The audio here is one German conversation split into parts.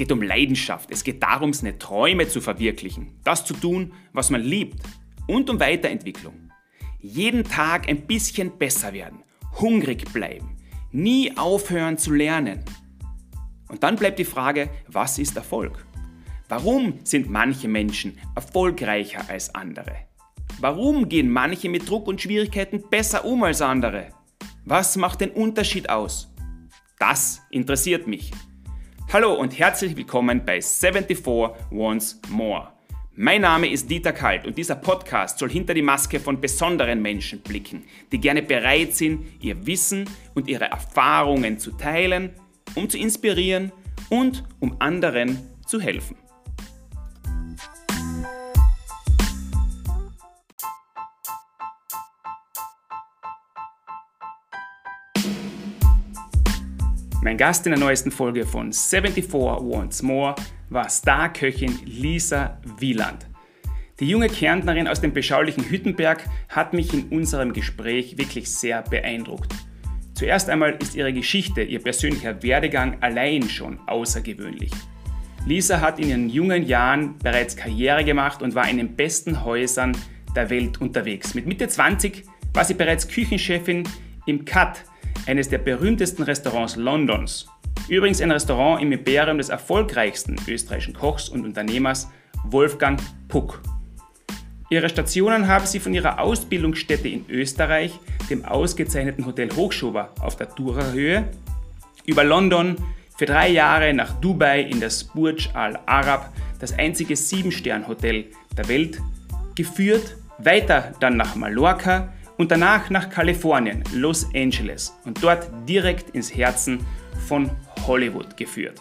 geht um Leidenschaft. Es geht darum, seine Träume zu verwirklichen, das zu tun, was man liebt und um Weiterentwicklung. Jeden Tag ein bisschen besser werden, hungrig bleiben, nie aufhören zu lernen. Und dann bleibt die Frage, was ist Erfolg? Warum sind manche Menschen erfolgreicher als andere? Warum gehen manche mit Druck und Schwierigkeiten besser um als andere? Was macht den Unterschied aus? Das interessiert mich. Hallo und herzlich willkommen bei 74 Once More. Mein Name ist Dieter Kalt und dieser Podcast soll hinter die Maske von besonderen Menschen blicken, die gerne bereit sind, ihr Wissen und ihre Erfahrungen zu teilen, um zu inspirieren und um anderen zu helfen. Mein Gast in der neuesten Folge von 74 Once More war Starköchin Lisa Wieland. Die junge Kärntnerin aus dem beschaulichen Hüttenberg hat mich in unserem Gespräch wirklich sehr beeindruckt. Zuerst einmal ist ihre Geschichte, ihr persönlicher Werdegang allein schon außergewöhnlich. Lisa hat in ihren jungen Jahren bereits Karriere gemacht und war in den besten Häusern der Welt unterwegs. Mit Mitte 20 war sie bereits Küchenchefin im Cut eines der berühmtesten Restaurants Londons. Übrigens ein Restaurant im Imperium des erfolgreichsten österreichischen Kochs und Unternehmers Wolfgang Puck. Ihre Stationen haben sie von ihrer Ausbildungsstätte in Österreich, dem ausgezeichneten Hotel Hochschober auf der Dura-Höhe, über London, für drei Jahre nach Dubai in das Burj Al Arab, das einzige Sieben-Stern-Hotel der Welt, geführt, weiter dann nach Mallorca, und danach nach Kalifornien, Los Angeles und dort direkt ins Herzen von Hollywood geführt.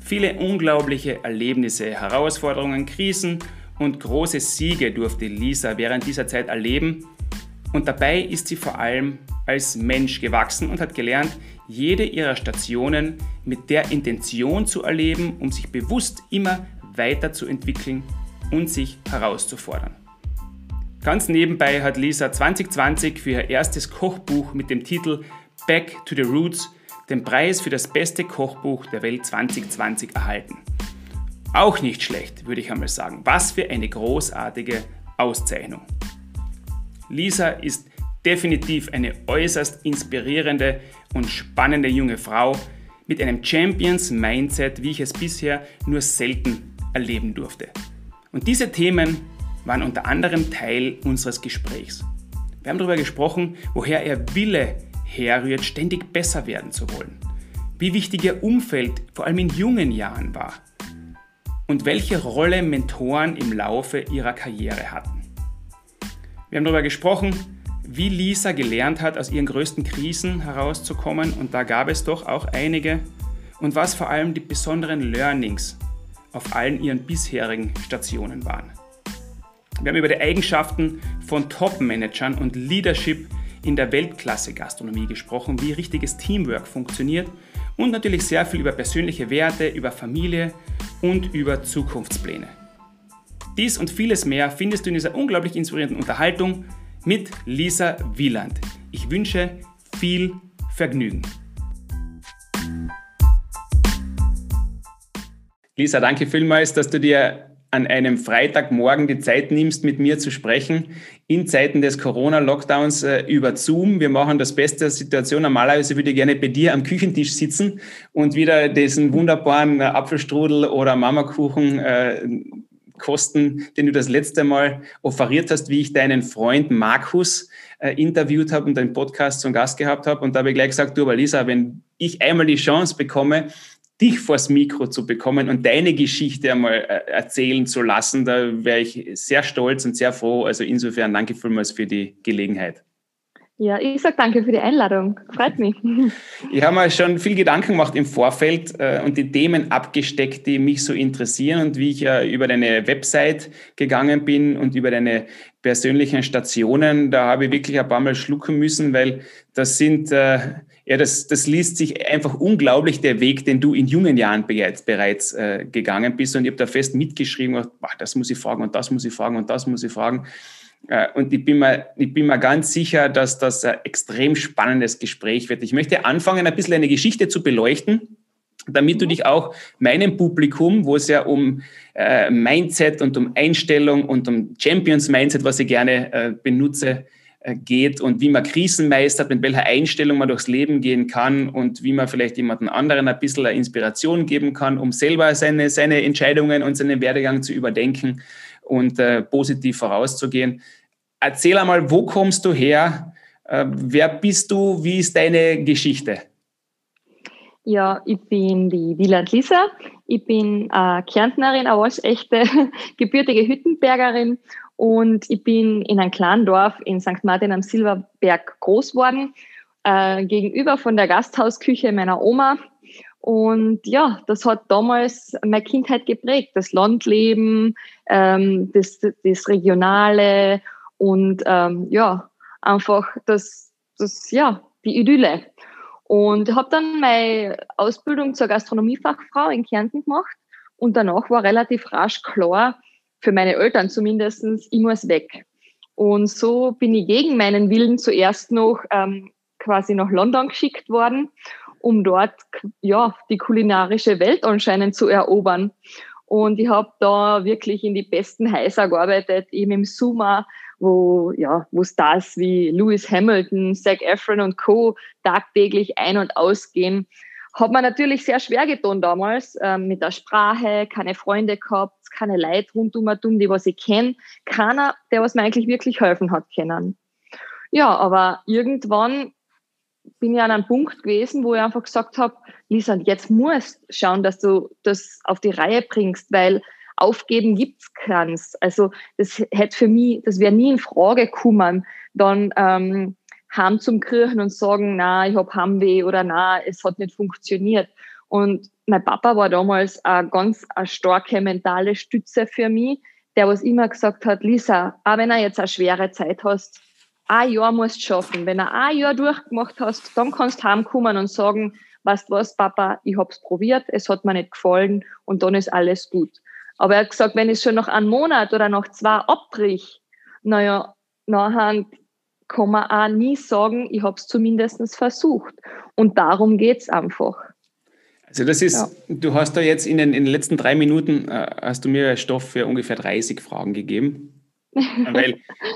Viele unglaubliche Erlebnisse, Herausforderungen, Krisen und große Siege durfte Lisa während dieser Zeit erleben und dabei ist sie vor allem als Mensch gewachsen und hat gelernt, jede ihrer Stationen mit der Intention zu erleben, um sich bewusst immer weiterzuentwickeln und sich herauszufordern. Ganz nebenbei hat Lisa 2020 für ihr erstes Kochbuch mit dem Titel Back to the Roots den Preis für das beste Kochbuch der Welt 2020 erhalten. Auch nicht schlecht, würde ich einmal sagen. Was für eine großartige Auszeichnung. Lisa ist definitiv eine äußerst inspirierende und spannende junge Frau mit einem Champions Mindset, wie ich es bisher nur selten erleben durfte. Und diese Themen waren unter anderem Teil unseres Gesprächs. Wir haben darüber gesprochen, woher ihr Wille herrührt, ständig besser werden zu wollen. Wie wichtig ihr Umfeld vor allem in jungen Jahren war. Und welche Rolle Mentoren im Laufe ihrer Karriere hatten. Wir haben darüber gesprochen, wie Lisa gelernt hat, aus ihren größten Krisen herauszukommen. Und da gab es doch auch einige. Und was vor allem die besonderen Learnings auf allen ihren bisherigen Stationen waren. Wir haben über die Eigenschaften von Top-Managern und Leadership in der Weltklasse-Gastronomie gesprochen, wie richtiges Teamwork funktioniert und natürlich sehr viel über persönliche Werte, über Familie und über Zukunftspläne. Dies und vieles mehr findest du in dieser unglaublich inspirierenden Unterhaltung mit Lisa Wieland. Ich wünsche viel Vergnügen. Lisa, danke vielmals, dass du dir an einem Freitagmorgen die Zeit nimmst, mit mir zu sprechen, in Zeiten des Corona-Lockdowns äh, über Zoom. Wir machen das Beste der Situation. Normalerweise würde ich gerne bei dir am Küchentisch sitzen und wieder diesen wunderbaren äh, Apfelstrudel oder Mamakuchen äh, kosten, den du das letzte Mal offeriert hast, wie ich deinen Freund Markus äh, interviewt habe und deinen Podcast zum Gast gehabt habe. Und da habe ich gleich gesagt, du, aber Lisa, wenn ich einmal die Chance bekomme, dich vors Mikro zu bekommen und deine Geschichte einmal äh, erzählen zu lassen. Da wäre ich sehr stolz und sehr froh. Also insofern danke vielmals für die Gelegenheit. Ja, ich sage danke für die Einladung. Freut mich. Ich habe mir schon viel Gedanken gemacht im Vorfeld äh, und die Themen abgesteckt, die mich so interessieren und wie ich ja über deine Website gegangen bin und über deine persönlichen Stationen, da habe ich wirklich ein paar Mal schlucken müssen, weil das sind äh, ja, das, das liest sich einfach unglaublich, der Weg, den du in jungen Jahren bereits, bereits äh, gegangen bist. Und ich habe da fest mitgeschrieben, ach, das muss ich fragen und das muss ich fragen und das muss ich fragen. Äh, und ich bin, mir, ich bin mir ganz sicher, dass das ein extrem spannendes Gespräch wird. Ich möchte anfangen, ein bisschen eine Geschichte zu beleuchten, damit du dich auch meinem Publikum, wo es ja um äh, Mindset und um Einstellung und um Champions Mindset, was ich gerne äh, benutze, geht und wie man Krisen meistert, mit welcher Einstellung man durchs Leben gehen kann und wie man vielleicht jemanden anderen ein bisschen eine Inspiration geben kann, um selber seine, seine Entscheidungen und seinen Werdegang zu überdenken und äh, positiv vorauszugehen. Erzähl einmal, wo kommst du her? Äh, wer bist du? Wie ist deine Geschichte? Ja, ich bin die Wieland Lisa. Ich bin äh, Kärntnerin, aber als echte gebürtige Hüttenbergerin. Und ich bin in einem kleinen Dorf in St. Martin am Silberberg groß geworden, äh, gegenüber von der Gasthausküche meiner Oma. Und ja, das hat damals meine Kindheit geprägt. Das Landleben, ähm, das, das Regionale und ähm, ja, einfach das, das, ja, die Idylle. Und habe dann meine Ausbildung zur Gastronomiefachfrau in Kärnten gemacht. Und danach war relativ rasch klar, für meine Eltern zumindest, ich muss weg. Und so bin ich gegen meinen Willen zuerst noch ähm, quasi nach London geschickt worden, um dort ja die kulinarische Welt anscheinend zu erobern. Und ich habe da wirklich in die besten Häuser gearbeitet, eben im Suma, wo, ja, wo Stars wie Lewis Hamilton, Zac Efron und Co. tagtäglich ein- und ausgehen. Hat man natürlich sehr schwer getan damals, ähm, mit der Sprache, keine Freunde gehabt, keine Leute rundum, die was ich kenne, keiner, der was mir eigentlich wirklich helfen hat können. Ja, aber irgendwann bin ich an einem Punkt gewesen, wo ich einfach gesagt habe, Lisa, jetzt musst schauen, dass du das auf die Reihe bringst, weil aufgeben gibt's keins. Also das hätte für mich, das wäre nie in Frage gekommen, dann ähm, heim zum Kirchen und sagen, na, ich habe Heimweh oder na, es hat nicht funktioniert. Und mein Papa war damals eine ganz eine starke mentale Stütze für mich, der was immer gesagt hat, Lisa, auch wenn er jetzt eine schwere Zeit hast, ein Jahr musst du schaffen. Wenn er ein Jahr durchgemacht hast, dann kannst du heimkommen und sagen, weißt was, Papa, ich hab's probiert, es hat mir nicht gefallen und dann ist alles gut. Aber er hat gesagt, wenn ich schon noch einen Monat oder noch zwei abbrich, naja, nachher kann man auch nie sagen, ich habe es zumindest versucht. Und darum geht es einfach. Also das ist, ja. du hast da jetzt in den, in den letzten drei Minuten, äh, hast du mir Stoff für ungefähr 30 Fragen gegeben. Weil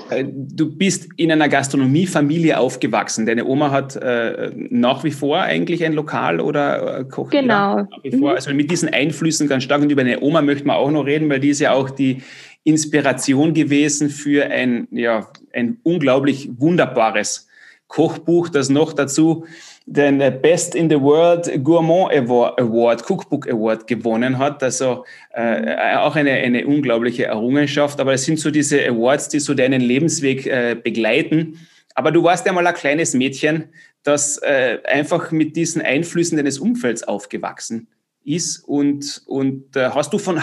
äh, du bist in einer Gastronomiefamilie aufgewachsen. Deine Oma hat äh, nach wie vor eigentlich ein Lokal oder äh, kocht genau. nach wie vor. Mhm. Also mit diesen Einflüssen ganz stark. Und über deine Oma möchten wir auch noch reden, weil die ist ja auch die Inspiration gewesen für ein, ja, ein unglaublich wunderbares Kochbuch, das noch dazu den Best in the World Gourmand Award, Cookbook Award gewonnen hat. Also äh, auch eine, eine unglaubliche Errungenschaft. Aber es sind so diese Awards, die so deinen Lebensweg äh, begleiten. Aber du warst ja mal ein kleines Mädchen, das äh, einfach mit diesen Einflüssen deines Umfelds aufgewachsen ist. Und, und äh, hast du von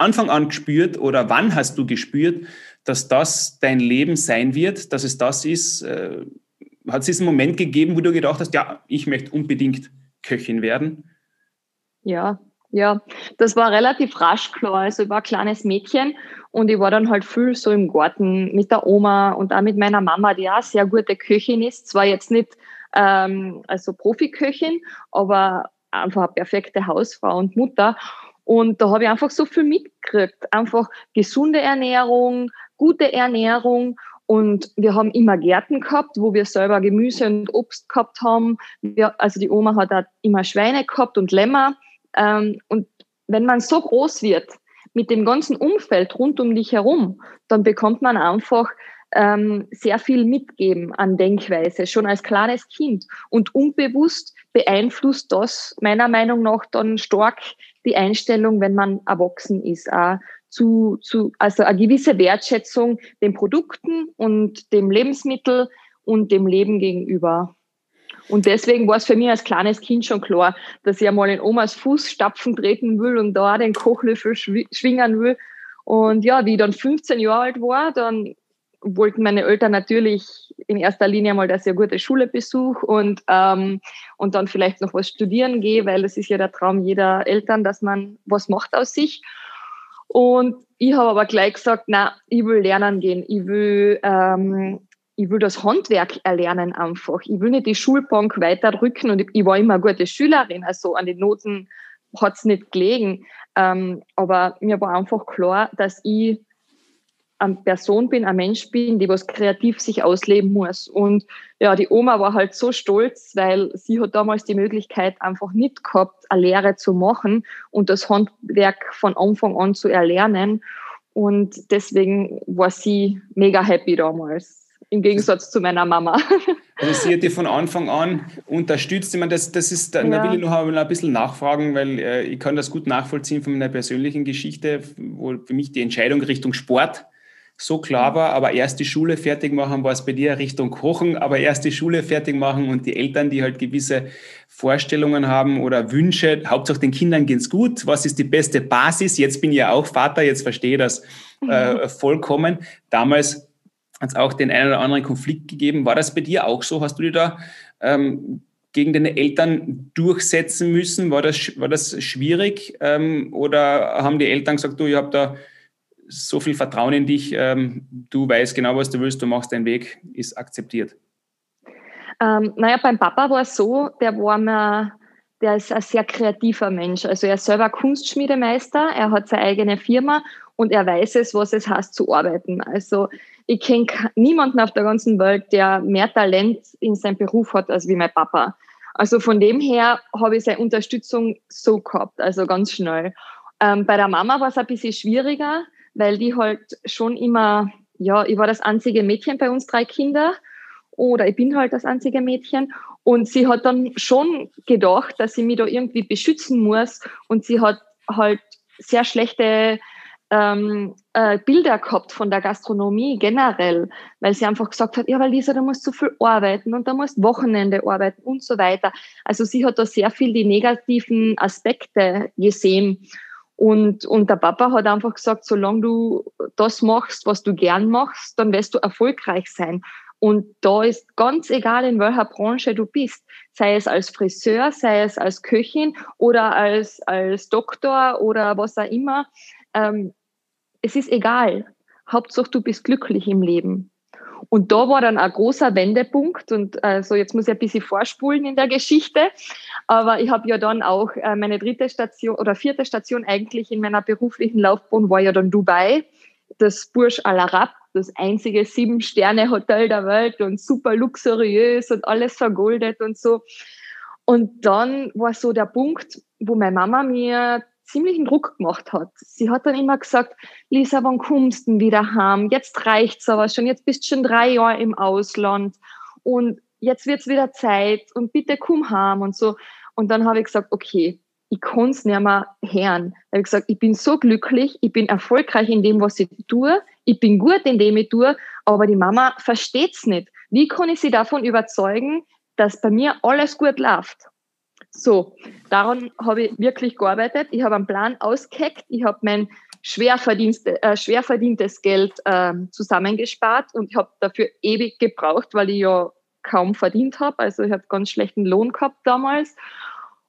Anfang an gespürt oder wann hast du gespürt, dass das dein Leben sein wird, dass es das ist? Äh, hat es diesen Moment gegeben, wo du gedacht hast, ja, ich möchte unbedingt Köchin werden? Ja, ja, das war relativ rasch klar. Also ich war ein kleines Mädchen und ich war dann halt viel so im Garten mit der Oma und auch mit meiner Mama, die auch sehr gute Köchin ist. Zwar jetzt nicht ähm, also Profiköchin, aber einfach eine perfekte Hausfrau und Mutter. Und da habe ich einfach so viel mitgekriegt. Einfach gesunde Ernährung, gute Ernährung. Und wir haben immer Gärten gehabt, wo wir selber Gemüse und Obst gehabt haben. Wir, also die Oma hat auch immer Schweine gehabt und Lämmer. Ähm, und wenn man so groß wird, mit dem ganzen Umfeld rund um dich herum, dann bekommt man einfach ähm, sehr viel mitgeben an Denkweise, schon als kleines Kind. Und unbewusst beeinflusst das meiner Meinung nach dann stark die Einstellung, wenn man erwachsen ist, auch zu, zu, also eine gewisse Wertschätzung den Produkten und dem Lebensmittel und dem Leben gegenüber. Und deswegen war es für mich als kleines Kind schon klar, dass ich einmal in Omas Fußstapfen treten will und da den Kochlöffel schwingen will. Und ja, wie ich dann 15 Jahre alt war, dann wollten meine Eltern natürlich in erster Linie mal, dass ich eine gute Schule besuche und, ähm, und dann vielleicht noch was studieren gehe, weil das ist ja der Traum jeder Eltern, dass man was macht aus sich. Und ich habe aber gleich gesagt, na, ich will lernen gehen. Ich will, ähm, ich will das Handwerk erlernen einfach. Ich will nicht die Schulbank weiterdrücken und ich, ich war immer eine gute Schülerin, also an den Noten hat es nicht gelegen. Ähm, aber mir war einfach klar, dass ich eine Person bin, ein Mensch bin, die was kreativ sich ausleben muss. Und ja, die Oma war halt so stolz, weil sie hat damals die Möglichkeit einfach nicht gehabt, eine Lehre zu machen und das Handwerk von Anfang an zu erlernen. Und deswegen war sie mega happy damals im Gegensatz zu meiner Mama. Also sie hat dir von Anfang an unterstützt. Ich meine, das, das ist, da ja. will ich noch ein bisschen nachfragen, weil äh, ich kann das gut nachvollziehen von meiner persönlichen Geschichte, wo für mich die Entscheidung Richtung Sport so klar war, aber erst die Schule fertig machen, war es bei dir Richtung Kochen, aber erst die Schule fertig machen und die Eltern, die halt gewisse Vorstellungen haben oder Wünsche, Hauptsache den Kindern geht's gut, was ist die beste Basis? Jetzt bin ich ja auch Vater, jetzt verstehe ich das äh, mhm. vollkommen. Damals hat es auch den einen oder anderen Konflikt gegeben. War das bei dir auch so? Hast du dir da ähm, gegen deine Eltern durchsetzen müssen? War das, war das schwierig? Ähm, oder haben die Eltern gesagt, du, ich habe da so viel Vertrauen in dich, ähm, du weißt genau, was du willst, du machst deinen Weg, ist akzeptiert? Ähm, naja, beim Papa war es so, der war mir, der ist ein sehr kreativer Mensch. Also er ist selber Kunstschmiedemeister, er hat seine eigene Firma und er weiß es, was es heißt zu arbeiten. Also ich kenne niemanden auf der ganzen Welt, der mehr Talent in seinem Beruf hat als wie mein Papa. Also von dem her habe ich seine Unterstützung so gehabt, also ganz schnell. Ähm, bei der Mama war es ein bisschen schwieriger, weil die halt schon immer, ja, ich war das einzige Mädchen bei uns drei Kinder oder ich bin halt das einzige Mädchen und sie hat dann schon gedacht, dass sie mich da irgendwie beschützen muss und sie hat halt sehr schlechte ähm, äh, Bilder gehabt von der Gastronomie generell, weil sie einfach gesagt hat, ja, weil Lisa, du musst so viel arbeiten und da musst Wochenende arbeiten und so weiter. Also sie hat da sehr viel die negativen Aspekte gesehen. Und, und der Papa hat einfach gesagt, solange du das machst, was du gern machst, dann wirst du erfolgreich sein. Und da ist ganz egal, in welcher Branche du bist, sei es als Friseur, sei es als Köchin oder als, als Doktor oder was auch immer. Ähm, es ist egal. Hauptsache, du bist glücklich im Leben. Und da war dann ein großer Wendepunkt und also jetzt muss ich ein bisschen vorspulen in der Geschichte, aber ich habe ja dann auch äh, meine dritte Station oder vierte Station eigentlich in meiner beruflichen Laufbahn war ja dann Dubai, das Burj Al Arab, das einzige Sieben-Sterne-Hotel der Welt und super luxuriös und alles vergoldet und so. Und dann war so der Punkt, wo meine Mama mir ziemlichen Druck gemacht hat. Sie hat dann immer gesagt, Lisa, wann kommst du wieder heim? Jetzt reicht's aber schon, jetzt bist du schon drei Jahre im Ausland und jetzt wird's wieder Zeit und bitte komm heim und so. Und dann habe ich gesagt, okay, ich kann's nicht mehr hören. Ich habe gesagt, ich bin so glücklich, ich bin erfolgreich in dem, was ich tue, ich bin gut in dem ich tue, aber die Mama versteht's nicht. Wie kann ich sie davon überzeugen, dass bei mir alles gut läuft? So, daran habe ich wirklich gearbeitet. Ich habe einen Plan ausgeheckt. Ich habe mein schwer, äh, verdientes Geld äh, zusammengespart und habe dafür ewig gebraucht, weil ich ja kaum verdient habe. Also ich habe ganz schlechten Lohn gehabt damals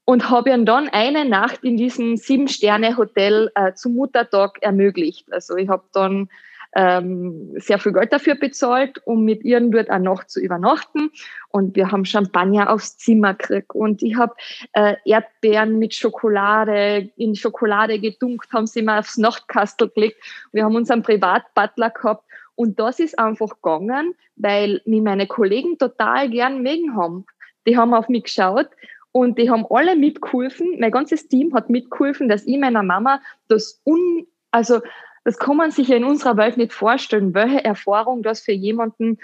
und habe dann eine Nacht in diesem Sieben-Sterne-Hotel äh, zum Muttertag ermöglicht. Also ich habe dann ähm, sehr viel Geld dafür bezahlt, um mit ihr dort eine Nacht zu übernachten. Und wir haben Champagner aufs Zimmer gekriegt und ich habe äh, Erdbeeren mit Schokolade in Schokolade gedunkt, haben sie mal aufs Nachtkastel gelegt. Wir haben unseren Privatbutler gehabt und das ist einfach gegangen, weil mich meine Kollegen total gern mögen haben. Die haben auf mich geschaut und die haben alle mitgeholfen. Mein ganzes Team hat mitgeholfen, dass ich meiner Mama das un, also das kann man sich ja in unserer Welt nicht vorstellen, welche Erfahrung das für jemanden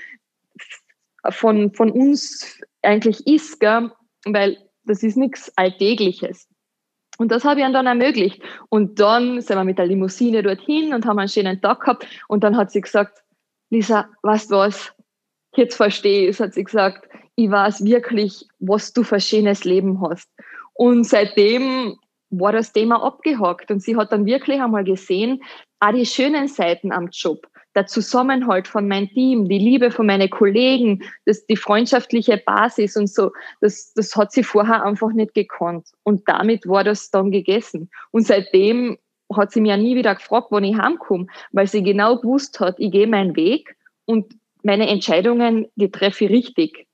von, von uns eigentlich ist, gell? weil das ist nichts Alltägliches. Und das habe ich dann ermöglicht. Und dann sind wir mit der Limousine dorthin und haben einen schönen Tag gehabt. Und dann hat sie gesagt, Lisa, weißt du was? Jetzt verstehe ich es, hat sie gesagt. Ich weiß wirklich, was du für ein schönes Leben hast. Und seitdem war das Thema abgehakt. Und sie hat dann wirklich einmal gesehen, auch die schönen Seiten am Job, der Zusammenhalt von meinem Team, die Liebe von meinen Kollegen, das, die freundschaftliche Basis und so, das, das hat sie vorher einfach nicht gekonnt. Und damit war das dann gegessen. Und seitdem hat sie mir nie wieder gefragt, wann ich heimkomme, weil sie genau gewusst hat, ich gehe meinen Weg und meine Entscheidungen, die treffe ich richtig.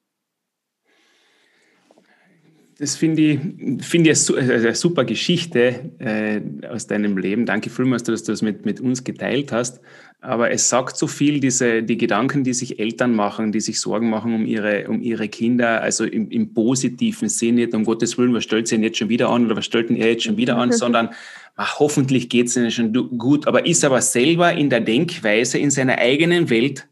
Das finde ich, find ich eine super Geschichte äh, aus deinem Leben. Danke vielmals, dass du das mit, mit uns geteilt hast. Aber es sagt so viel, diese, die Gedanken, die sich Eltern machen, die sich Sorgen machen um ihre, um ihre Kinder, also im, im positiven Sinne, nicht um Gottes Willen, was stellt sie denn jetzt schon wieder an oder was stellt denn er jetzt schon wieder an, sondern ach, hoffentlich geht es ihnen schon gut, aber ist aber selber in der Denkweise, in seiner eigenen Welt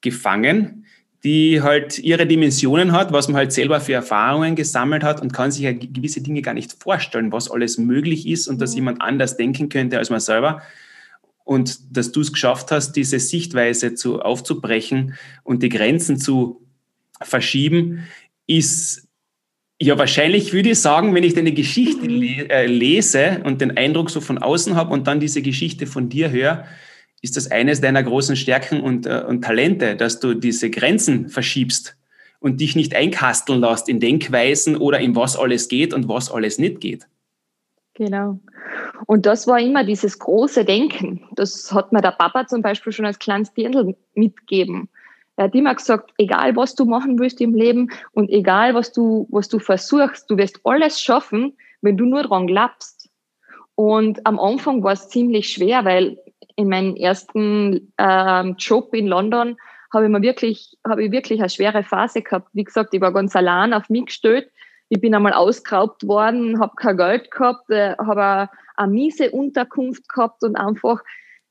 gefangen, die halt ihre Dimensionen hat, was man halt selber für Erfahrungen gesammelt hat und kann sich ja gewisse Dinge gar nicht vorstellen, was alles möglich ist und dass mhm. jemand anders denken könnte als man selber und dass du es geschafft hast, diese Sichtweise zu, aufzubrechen und die Grenzen zu verschieben, ist ja wahrscheinlich, würde ich sagen, wenn ich deine Geschichte mhm. le äh, lese und den Eindruck so von außen habe und dann diese Geschichte von dir höre, ist das eines deiner großen Stärken und, äh, und Talente, dass du diese Grenzen verschiebst und dich nicht einkasteln lässt in Denkweisen oder in was alles geht und was alles nicht geht. Genau. Und das war immer dieses große Denken. Das hat mir der Papa zum Beispiel schon als kleines Dirndl mitgegeben. Er hat immer gesagt, egal was du machen willst im Leben und egal was du, was du versuchst, du wirst alles schaffen, wenn du nur dran glaubst. Und am Anfang war es ziemlich schwer, weil in meinem ersten ähm, Job in London habe ich mir wirklich, habe ich wirklich eine schwere Phase gehabt. Wie gesagt, ich war ganz allein auf mich gestellt ich bin einmal ausgeraubt worden, habe kein Geld gehabt, äh, habe eine miese Unterkunft gehabt und einfach,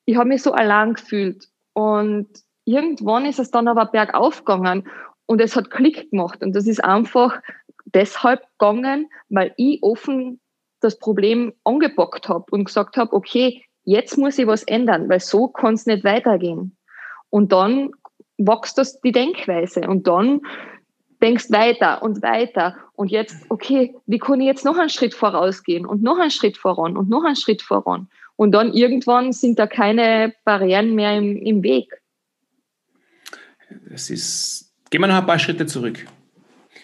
ich habe mich so allein gefühlt. Und irgendwann ist es dann aber bergauf gegangen und es hat Klick gemacht. Und das ist einfach deshalb gegangen, weil ich offen das Problem angepackt habe und gesagt habe, okay, jetzt muss ich was ändern, weil so kann es nicht weitergehen. Und dann wächst das die Denkweise und dann denkst weiter und weiter und jetzt, okay, wie kann ich jetzt noch einen Schritt vorausgehen und noch einen Schritt voran und noch einen Schritt voran und dann irgendwann sind da keine Barrieren mehr im, im Weg. Das ist, gehen wir noch ein paar Schritte zurück.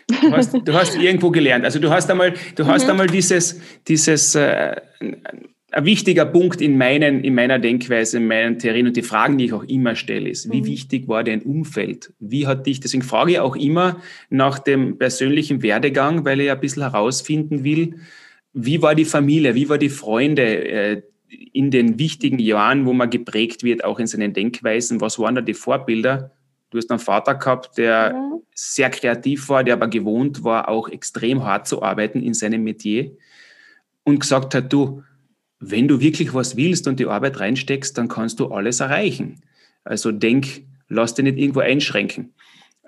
Du hast, du hast irgendwo gelernt. Also du hast einmal, du hast mhm. einmal dieses, dieses äh, ein wichtiger Punkt in, meinen, in meiner Denkweise, in meinen Theorien und die Fragen, die ich auch immer stelle, ist, wie mhm. wichtig war dein Umfeld? Wie hat dich, deswegen frage ich auch immer nach dem persönlichen Werdegang, weil ich ja ein bisschen herausfinden will, wie war die Familie, wie war die Freunde äh, in den wichtigen Jahren, wo man geprägt wird, auch in seinen Denkweisen, was waren da die Vorbilder? Du hast einen Vater gehabt, der ja. sehr kreativ war, der aber gewohnt war, auch extrem hart zu arbeiten in seinem Metier und gesagt hat, du, wenn du wirklich was willst und die Arbeit reinsteckst, dann kannst du alles erreichen. Also denk, lass dich nicht irgendwo einschränken.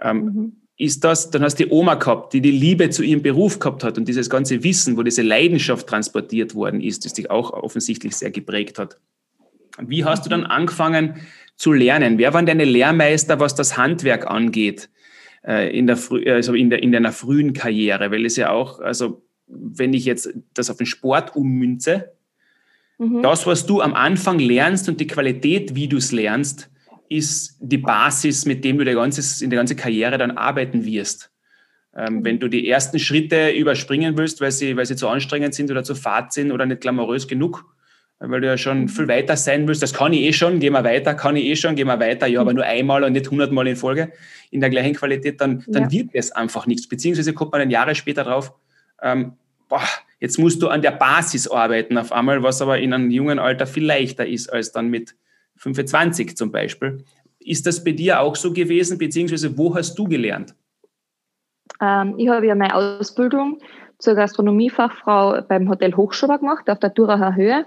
Ähm, mhm. Ist das, dann hast du die Oma gehabt, die die Liebe zu ihrem Beruf gehabt hat und dieses ganze Wissen, wo diese Leidenschaft transportiert worden ist, das dich auch offensichtlich sehr geprägt hat. Wie hast du dann angefangen zu lernen? Wer waren deine Lehrmeister, was das Handwerk angeht, äh, in, der, also in, der, in deiner frühen Karriere? Weil es ja auch, also wenn ich jetzt das auf den Sport ummünze, Mhm. Das, was du am Anfang lernst und die Qualität, wie du es lernst, ist die Basis, mit dem du der ganze, in der ganzen Karriere dann arbeiten wirst. Ähm, mhm. wenn du die ersten Schritte überspringen willst, weil sie, weil sie zu anstrengend sind oder zu fad sind oder nicht glamourös genug, weil du ja schon mhm. viel weiter sein willst, das kann ich eh schon, geh mal weiter, kann ich eh schon, geh mal weiter, ja, aber nur einmal und nicht hundertmal in Folge in der gleichen Qualität, dann, dann ja. wird es einfach nichts. Beziehungsweise kommt man dann Jahre später drauf, ähm, boah, jetzt musst du an der Basis arbeiten auf einmal, was aber in einem jungen Alter viel leichter ist als dann mit 25 zum Beispiel. Ist das bei dir auch so gewesen, beziehungsweise wo hast du gelernt? Ähm, ich habe ja meine Ausbildung zur Gastronomiefachfrau beim Hotel Hochschober gemacht, auf der Duracher Höhe.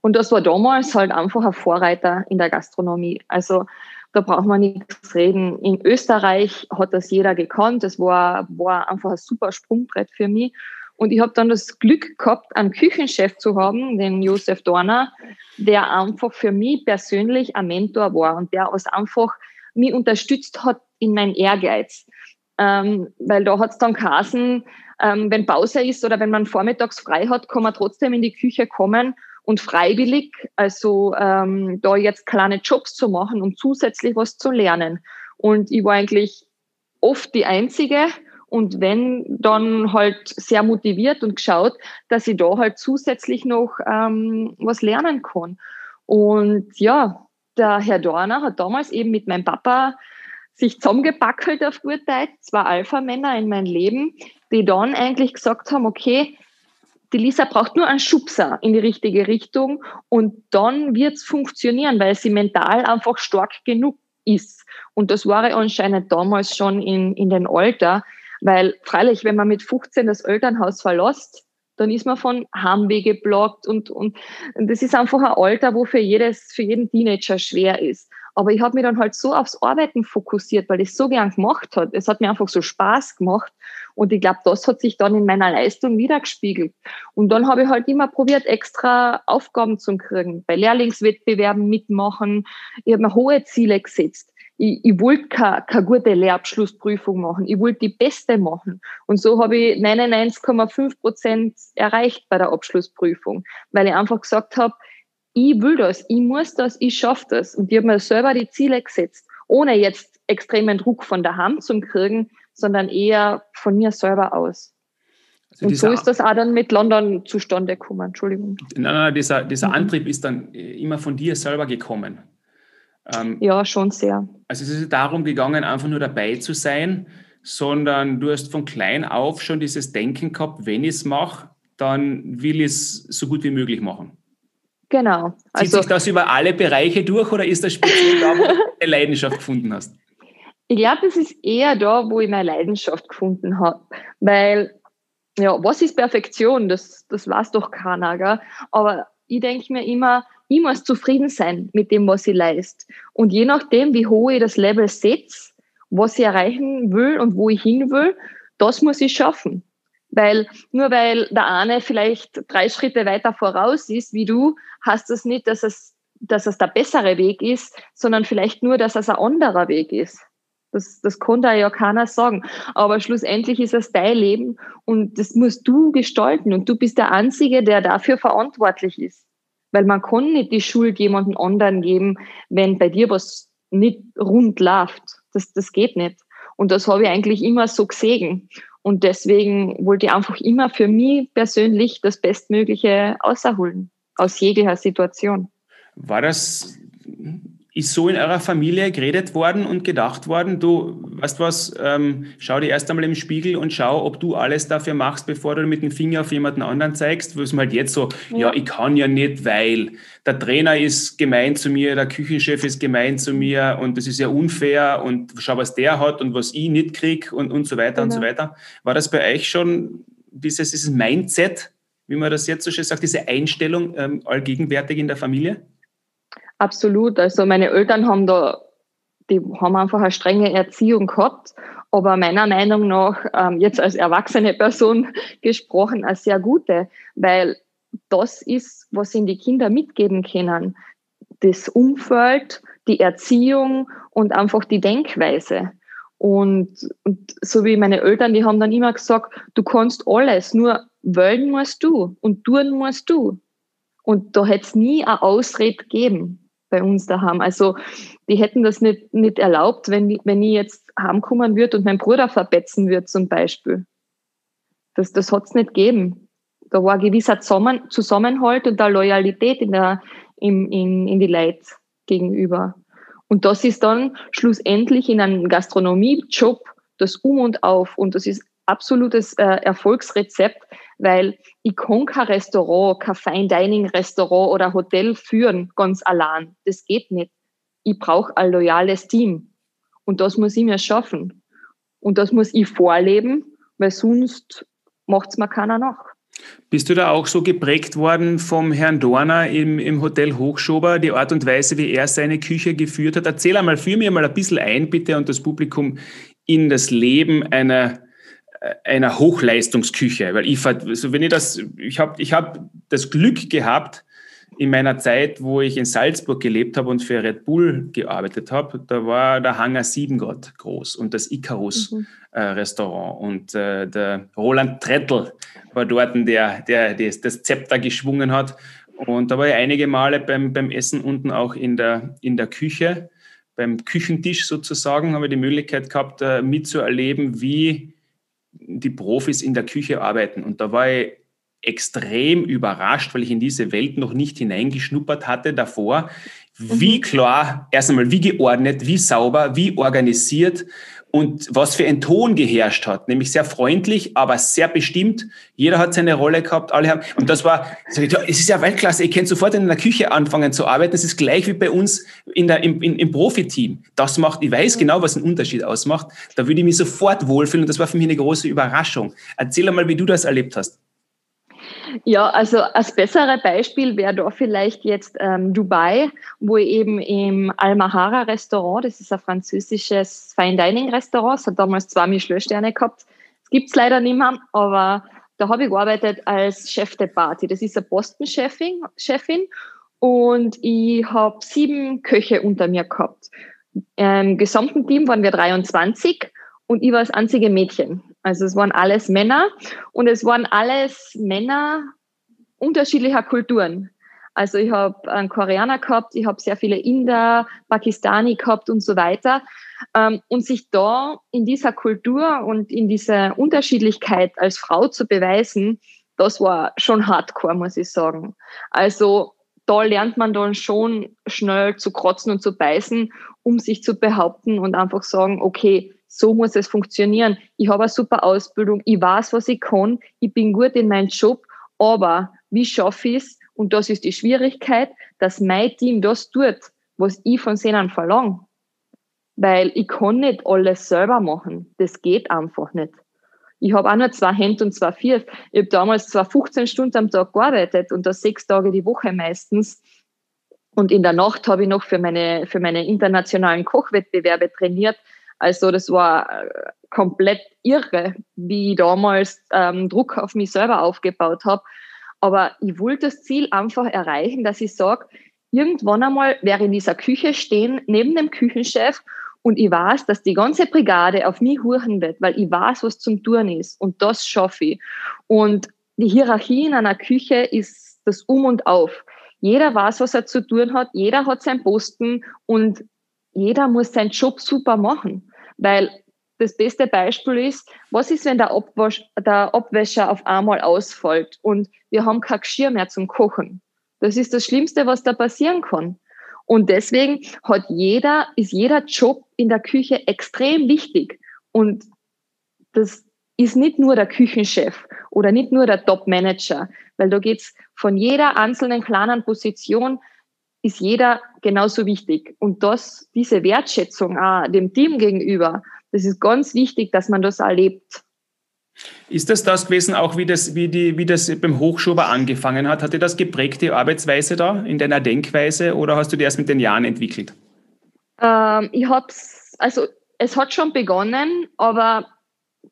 Und das war damals halt einfach ein Vorreiter in der Gastronomie. Also da braucht man nichts reden. In Österreich hat das jeder gekannt. Das war, war einfach ein super Sprungbrett für mich. Und ich habe dann das Glück gehabt, einen Küchenchef zu haben, den Josef Dorner, der einfach für mich persönlich ein Mentor war und der aus einfach mich unterstützt hat in meinen Ehrgeiz. Ähm, weil da hat es dann Kassen, ähm, wenn Pause ist oder wenn man vormittags frei hat, kann man trotzdem in die Küche kommen und freiwillig, also ähm, da jetzt kleine Jobs zu machen, um zusätzlich was zu lernen. Und ich war eigentlich oft die Einzige, und wenn, dann halt sehr motiviert und geschaut, dass ich da halt zusätzlich noch ähm, was lernen kann. Und ja, der Herr Dorner hat damals eben mit meinem Papa sich zusammengepackelt auf gut Deutsch, zwei Alpha-Männer in mein Leben, die dann eigentlich gesagt haben, okay, die Lisa braucht nur einen Schubser in die richtige Richtung und dann wird es funktionieren, weil sie mental einfach stark genug ist. Und das war anscheinend damals schon in, in den Alter, weil freilich, wenn man mit 15 das Elternhaus verlässt, dann ist man von Heimweh geblockt und, und, und das ist einfach ein Alter, wo für jedes, für jeden Teenager schwer ist. Aber ich habe mich dann halt so aufs Arbeiten fokussiert, weil ich es so gern gemacht hat. Es hat mir einfach so Spaß gemacht. Und ich glaube, das hat sich dann in meiner Leistung wiedergespiegelt. Und dann habe ich halt immer probiert, extra Aufgaben zu kriegen. Bei Lehrlingswettbewerben mitmachen. Ich habe mir hohe Ziele gesetzt. Ich, ich wollte keine, keine gute Lehrabschlussprüfung machen. Ich wollte die beste machen. Und so habe ich 99,5 Prozent erreicht bei der Abschlussprüfung, weil ich einfach gesagt habe, ich will das, ich muss das, ich schaffe das. Und ich habe mir selber die Ziele gesetzt, ohne jetzt extremen Druck von der Hand zu kriegen, sondern eher von mir selber aus. Also und so ist das auch dann mit London zustande gekommen. Entschuldigung. Nein, nein, dieser, dieser mhm. Antrieb ist dann immer von dir selber gekommen. Ähm, ja, schon sehr. Also es ist darum gegangen, einfach nur dabei zu sein, sondern du hast von klein auf schon dieses Denken gehabt, wenn ich es mache, dann will ich es so gut wie möglich machen. Genau. Zieht also, sich das über alle Bereiche durch oder ist das speziell da, wo du eine Leidenschaft gefunden hast? Ich glaube, es ist eher da, wo ich meine Leidenschaft gefunden habe. Weil, ja, was ist Perfektion? Das, das weiß doch keiner. Gell? Aber ich denke mir immer, ich muss zufrieden sein mit dem, was ich leiste. Und je nachdem, wie hoch ich das Level setze, was ich erreichen will und wo ich hin will, das muss ich schaffen. Weil nur weil der eine vielleicht drei Schritte weiter voraus ist wie du, heißt das nicht, dass es, dass es der bessere Weg ist, sondern vielleicht nur, dass es ein anderer Weg ist. Das, das kann da ja keiner sagen. Aber schlussendlich ist es dein Leben und das musst du gestalten und du bist der Einzige, der dafür verantwortlich ist. Weil man kann nicht die Schuld jemandem anderen geben, wenn bei dir was nicht rund läuft. Das, das geht nicht. Und das habe ich eigentlich immer so gesehen. Und deswegen wollte ich einfach immer für mich persönlich das Bestmögliche außerholen aus jeglicher Situation. War das, ist so in eurer Familie geredet worden und gedacht worden, du, weißt was, ähm, schau dir erst einmal im Spiegel und schau, ob du alles dafür machst, bevor du mit dem Finger auf jemanden anderen zeigst, wo es halt jetzt so, ja. ja, ich kann ja nicht, weil der Trainer ist gemein zu mir, der Küchenchef ist gemein zu mir und das ist ja unfair und schau, was der hat und was ich nicht krieg und, und so weiter genau. und so genau. weiter. War das bei euch schon dieses, dieses Mindset, wie man das jetzt so schön sagt, diese Einstellung ähm, allgegenwärtig in der Familie? Absolut. Also meine Eltern haben da, die haben einfach eine strenge Erziehung gehabt, aber meiner Meinung nach, ähm, jetzt als erwachsene Person gesprochen, eine sehr gute, weil das ist, was ihnen die Kinder mitgeben können. Das Umfeld, die Erziehung und einfach die Denkweise. Und, und so wie meine Eltern, die haben dann immer gesagt, du kannst alles, nur wollen musst du und tun musst du. Und da hätte es nie eine Ausrede gegeben bei uns daheim. Also die hätten das nicht, nicht erlaubt, wenn, wenn ich jetzt heimkommen würde und mein Bruder verbetzen würde zum Beispiel. Das, das hat es nicht gegeben. Da war ein gewisser Zusammenhalt und eine Loyalität in, der, in, in, in die Leute gegenüber. Und das ist dann schlussendlich in einem Gastronomiejob das Um und Auf. Und das ist absolutes äh, Erfolgsrezept, weil ich kann kein Restaurant, kein Fine Dining Restaurant oder Hotel führen, ganz allein. Das geht nicht. Ich brauche ein loyales Team. Und das muss ich mir schaffen. Und das muss ich vorleben, weil sonst macht es mir keiner nach. Bist du da auch so geprägt worden vom Herrn Dorner im, im Hotel Hochschober, die Art und Weise, wie er seine Küche geführt hat? Erzähl einmal, führ mir mal ein bisschen ein, bitte, und das Publikum in das Leben einer einer Hochleistungsküche, weil ich, also wenn ich das, ich habe ich hab das Glück gehabt, in meiner Zeit, wo ich in Salzburg gelebt habe und für Red Bull gearbeitet habe, da war der Hangar 7 Grad groß und das Icarus mhm. äh, Restaurant und äh, der Roland Trettl war dort, der, der, der das Zepter geschwungen hat. Und da war ich einige Male beim, beim Essen unten auch in der, in der Küche, beim Küchentisch sozusagen, habe ich die Möglichkeit gehabt, äh, mitzuerleben, wie die Profis in der Küche arbeiten. Und da war ich extrem überrascht, weil ich in diese Welt noch nicht hineingeschnuppert hatte davor, Wie mhm. klar, erst einmal, wie geordnet, wie sauber, wie organisiert und was für ein Ton geherrscht hat, nämlich sehr freundlich, aber sehr bestimmt. Jeder hat seine Rolle gehabt, alle haben, und das war, es ist ja Weltklasse, ihr könnt sofort in der Küche anfangen zu arbeiten, das ist gleich wie bei uns in der, im, im, im Profiteam. Das macht, ich weiß genau, was einen Unterschied ausmacht, da würde ich mich sofort wohlfühlen und das war für mich eine große Überraschung. Erzähl einmal, wie du das erlebt hast. Ja, also als bessere Beispiel wäre da vielleicht jetzt ähm, Dubai, wo ich eben im Al-Mahara Restaurant, das ist ein französisches Fine Dining Restaurant, es hat damals zwei Michelin-Sterne gehabt. Es gibt es leider nicht mehr, aber da habe ich gearbeitet als Chef de Party. Das ist eine Postenchefin Chefin, und ich habe sieben Köche unter mir gehabt. Im gesamten Team waren wir 23 und ich war das einzige Mädchen. Also es waren alles Männer und es waren alles Männer unterschiedlicher Kulturen. Also ich habe einen Koreaner gehabt, ich habe sehr viele Inder, Pakistani gehabt und so weiter. Ähm, und sich da in dieser Kultur und in dieser Unterschiedlichkeit als Frau zu beweisen, das war schon hardcore, muss ich sagen. Also da lernt man dann schon schnell zu krotzen und zu beißen, um sich zu behaupten und einfach sagen, okay, so muss es funktionieren. Ich habe eine super Ausbildung, ich weiß, was ich kann, ich bin gut in meinem Job, aber wie schaffe ich es? Und das ist die Schwierigkeit, dass mein Team das tut, was ich von ihnen verlange. Weil ich kann nicht alles selber machen. Das geht einfach nicht. Ich habe auch nur zwei Hände und zwei Vier. Ich habe damals zwar 15 Stunden am Tag gearbeitet und das sechs Tage die Woche meistens. Und in der Nacht habe ich noch für meine, für meine internationalen Kochwettbewerbe trainiert. Also das war äh, komplett irre, wie ich damals ähm, Druck auf mich selber aufgebaut habe. Aber ich wollte das Ziel einfach erreichen, dass ich sage, irgendwann einmal wäre in dieser Küche stehen, neben dem Küchenchef und ich weiß, dass die ganze Brigade auf mich huren wird, weil ich weiß, was zum Tun ist und das schaffe ich. Und die Hierarchie in einer Küche ist das Um und Auf. Jeder weiß, was er zu tun hat, jeder hat seinen Posten und jeder muss seinen Job super machen, weil das beste Beispiel ist, was ist, wenn der, Abwasch, der Abwäscher auf einmal ausfällt und wir haben kein Geschirr mehr zum Kochen. Das ist das Schlimmste, was da passieren kann. Und deswegen hat jeder, ist jeder Job in der Küche extrem wichtig. Und das ist nicht nur der Küchenchef oder nicht nur der Top-Manager, weil da geht's von jeder einzelnen kleinen Position ist jeder genauso wichtig. Und das, diese Wertschätzung auch dem Team gegenüber, das ist ganz wichtig, dass man das erlebt. Ist das das gewesen, auch wie das, wie, die, wie das beim Hochschober angefangen hat? Hat dir das geprägt, die Arbeitsweise da, in deiner Denkweise, oder hast du die erst mit den Jahren entwickelt? Ähm, ich habe es, also es hat schon begonnen, aber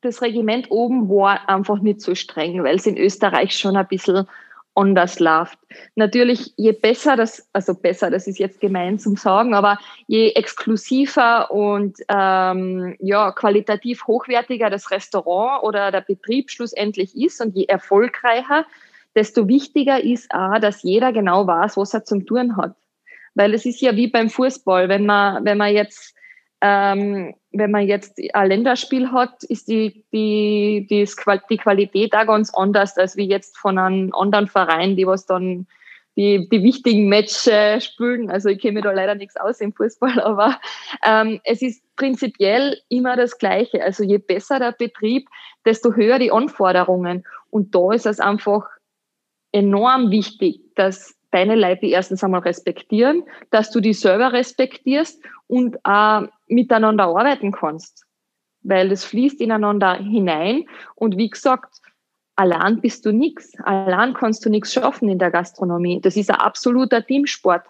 das Regiment oben war einfach nicht so streng, weil es in Österreich schon ein bisschen anders läuft. Natürlich, je besser das, also besser, das ist jetzt gemein zum Sagen, aber je exklusiver und ähm, ja, qualitativ hochwertiger das Restaurant oder der Betrieb schlussendlich ist und je erfolgreicher, desto wichtiger ist auch, dass jeder genau weiß, was er zum Tun hat. Weil es ist ja wie beim Fußball, wenn man, wenn man jetzt ähm, wenn man jetzt ein Länderspiel hat, ist die, die, die, die Qualität auch ganz anders als wie jetzt von einem anderen Verein, die was dann die, die wichtigen Matches spielen. Also ich kenne mir da leider nichts aus im Fußball, aber ähm, es ist prinzipiell immer das Gleiche. Also je besser der Betrieb, desto höher die Anforderungen. Und da ist es einfach enorm wichtig, dass deine Leute erstens einmal respektieren, dass du die selber respektierst und auch miteinander arbeiten kannst. Weil es fließt ineinander hinein. Und wie gesagt, allein bist du nichts. Allein kannst du nichts schaffen in der Gastronomie. Das ist ein absoluter Teamsport.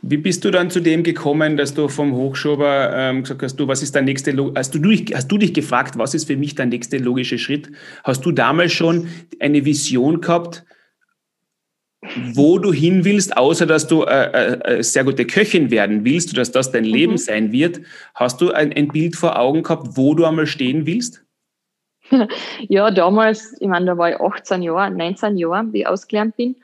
Wie bist du dann zu dem gekommen, dass du vom Hochschober ähm, gesagt hast, du, was ist der nächste, hast du, hast du dich gefragt, was ist für mich der nächste logische Schritt? Hast du damals schon eine Vision gehabt, wo du hin willst, außer dass du äh, äh, sehr gute Köchin werden willst, dass das dein mhm. Leben sein wird. Hast du ein, ein, Bild vor Augen gehabt, wo du einmal stehen willst? Ja, damals, ich meine, da war ich 18 Jahre, 19 Jahre, wie ich ausgelernt bin.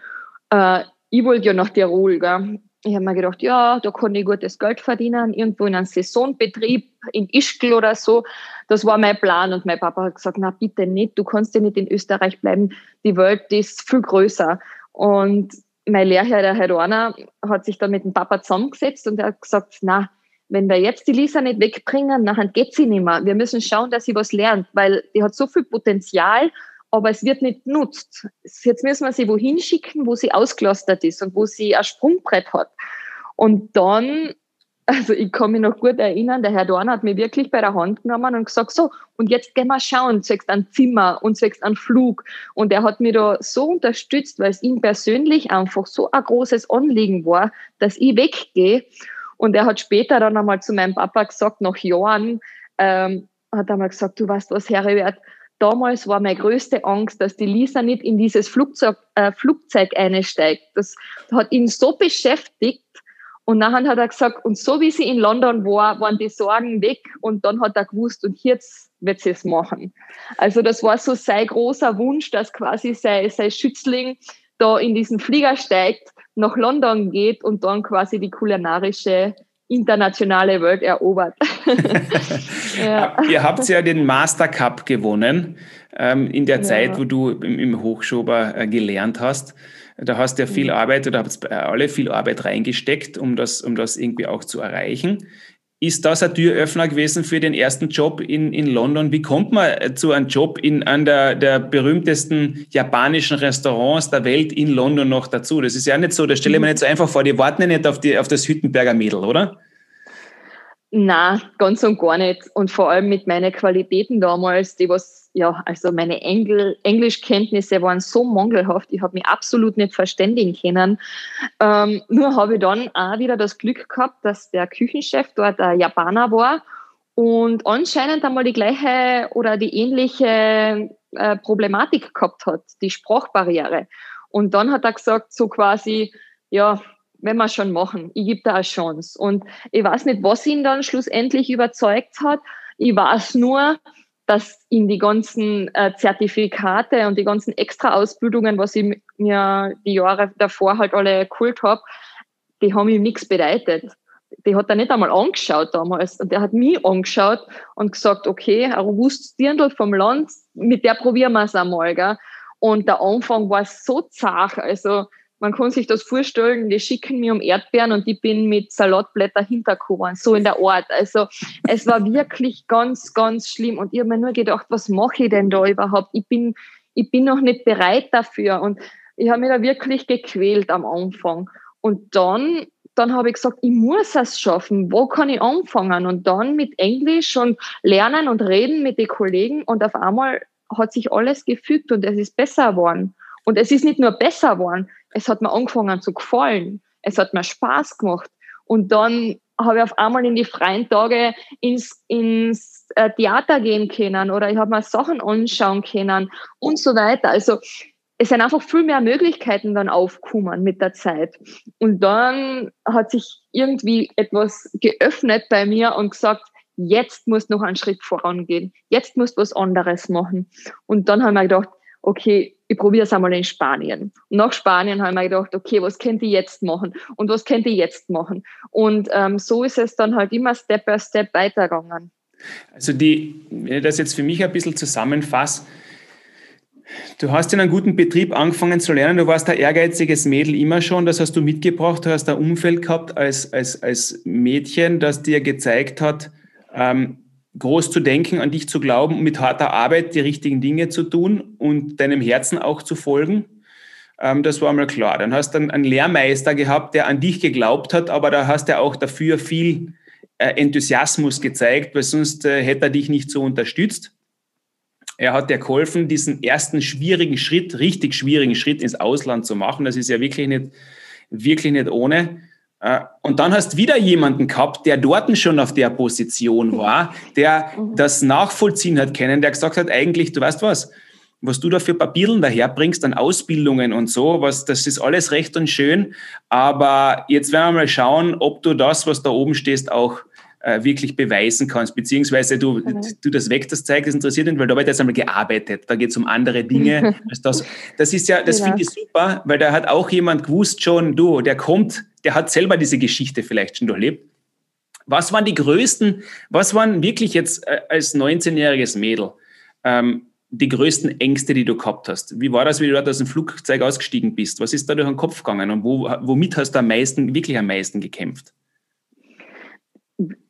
Äh, ich wollte ja nach Tirol. Gell. Ich habe mir gedacht, ja, da kann ich gutes Geld verdienen, irgendwo in einem Saisonbetrieb, in Ischgl oder so. Das war mein Plan. Und mein Papa hat gesagt, na bitte nicht, du kannst ja nicht in Österreich bleiben. Die Welt ist viel größer. Und mein Lehrherr, der Herr Dorner, hat sich dann mit dem Papa zusammengesetzt und er hat gesagt, na, wenn wir jetzt die Lisa nicht wegbringen, nachher geht sie nicht mehr. Wir müssen schauen, dass sie was lernt, weil die hat so viel Potenzial, aber es wird nicht genutzt. Jetzt müssen wir sie wohin schicken, wo sie ausgelastert ist und wo sie ein Sprungbrett hat. Und dann also ich kann mich noch gut erinnern, der Herr Dorn hat mich wirklich bei der Hand genommen und gesagt, so, und jetzt gehen wir schauen, zwecks ein Zimmer und zwecks ein Flug. Und er hat mich da so unterstützt, weil es ihm persönlich einfach so ein großes Anliegen war, dass ich weggehe. Und er hat später dann einmal zu meinem Papa gesagt, nach Jahren, ähm, hat er mal gesagt, du weißt was, Heribert, damals war meine größte Angst, dass die Lisa nicht in dieses Flugzeug, äh, Flugzeug einsteigt. Das hat ihn so beschäftigt, und nachher hat er gesagt, und so wie sie in London war, waren die Sorgen weg und dann hat er gewusst, und jetzt wird sie es machen. Also das war so sein großer Wunsch, dass quasi sein, sein Schützling da in diesen Flieger steigt, nach London geht und dann quasi die kulinarische internationale Welt erobert. ja. Ihr habt ja den Master Cup gewonnen ähm, in der ja. Zeit, wo du im, im Hochschober äh, gelernt hast. Da hast du ja viel mhm. Arbeit oder habt alle viel Arbeit reingesteckt, um das, um das irgendwie auch zu erreichen. Ist das ein Türöffner gewesen für den ersten Job in, in London? Wie kommt man zu einem Job in einem der, der berühmtesten japanischen Restaurants der Welt in London noch dazu? Das ist ja nicht so, das stelle ich mir mhm. nicht so einfach vor. Die warten ja nicht auf, die, auf das Hüttenberger Mädel, oder? Na, ganz und gar nicht. Und vor allem mit meinen Qualitäten damals, die was, ja, also meine Engl Englischkenntnisse waren so mangelhaft, ich habe mich absolut nicht verständigen können. Ähm, nur habe ich dann auch wieder das Glück gehabt, dass der Küchenchef dort ein Japaner war und anscheinend einmal die gleiche oder die ähnliche äh, Problematik gehabt hat, die Sprachbarriere. Und dann hat er gesagt, so quasi, ja, wenn wir schon machen, ich gebe da eine Chance. Und ich weiß nicht, was ihn dann schlussendlich überzeugt hat. Ich weiß nur, dass ihn die ganzen äh, Zertifikate und die ganzen Extra-Ausbildungen, was ich mir die Jahre davor halt alle geholt habe, die haben ihm nichts bedeutet. Die hat er nicht einmal angeschaut damals. Und der hat mich angeschaut und gesagt, okay, ein robustes Dirndl vom Land, mit der probieren wir es einmal. Gell? Und der Anfang war so zart. Also man kann sich das vorstellen, die schicken mir um Erdbeeren und ich bin mit Salatblätter hintergekommen, so in der Art. Also es war wirklich ganz, ganz schlimm und ich habe mir nur gedacht, was mache ich denn da überhaupt? Ich bin, ich bin noch nicht bereit dafür und ich habe mich da wirklich gequält am Anfang. Und dann, dann habe ich gesagt, ich muss es schaffen. Wo kann ich anfangen? Und dann mit Englisch und lernen und reden mit den Kollegen und auf einmal hat sich alles gefügt und es ist besser geworden. Und es ist nicht nur besser geworden, es hat mir angefangen zu gefallen. Es hat mir Spaß gemacht. Und dann habe ich auf einmal in die freien Tage ins, ins äh, Theater gehen können oder ich habe mir Sachen anschauen können und so weiter. Also es sind einfach viel mehr Möglichkeiten dann aufgekommen mit der Zeit. Und dann hat sich irgendwie etwas geöffnet bei mir und gesagt, jetzt musst du noch einen Schritt vorangehen. Jetzt musst du was anderes machen. Und dann haben wir gedacht, okay, ich probiere es einmal in Spanien. Nach Spanien habe ich mir gedacht, okay, was könnte ich jetzt machen und was könnte ich jetzt machen? Und ähm, so ist es dann halt immer Step by Step weitergegangen. Also die, wenn ich das jetzt für mich ein bisschen zusammenfasse, Du hast in einem guten Betrieb angefangen zu lernen. Du warst ein ehrgeiziges Mädel immer schon. Das hast du mitgebracht. Du hast ein Umfeld gehabt als, als, als Mädchen, das dir gezeigt hat, ähm, groß zu denken, an dich zu glauben, mit harter Arbeit die richtigen Dinge zu tun und deinem Herzen auch zu folgen. Ähm, das war mal klar. Dann hast du einen Lehrmeister gehabt, der an dich geglaubt hat, aber da hast du auch dafür viel äh, Enthusiasmus gezeigt, weil sonst äh, hätte er dich nicht so unterstützt. Er hat dir geholfen, diesen ersten schwierigen Schritt, richtig schwierigen Schritt ins Ausland zu machen. Das ist ja wirklich nicht, wirklich nicht ohne. Äh, und dann hast wieder jemanden gehabt, der dort schon auf der Position war, der mhm. das nachvollziehen hat können, der gesagt hat, eigentlich, du weißt was, was du da für Papieren daherbringst an Ausbildungen und so, was, das ist alles recht und schön, aber jetzt werden wir mal schauen, ob du das, was da oben stehst, auch äh, wirklich beweisen kannst, beziehungsweise du, mhm. du das weg, das zeigst, das interessiert nicht, weil da wird jetzt einmal gearbeitet, da geht es um andere Dinge als das. Das ist ja, das genau. finde ich super, weil da hat auch jemand gewusst schon, du, der kommt, der hat selber diese Geschichte vielleicht schon durchlebt. Was waren die größten, was waren wirklich jetzt äh, als 19-jähriges Mädel, ähm, die größten Ängste, die du gehabt hast? Wie war das, wie du dort aus dem Flugzeug ausgestiegen bist? Was ist da durch den Kopf gegangen und wo, womit hast du am meisten, wirklich am meisten gekämpft?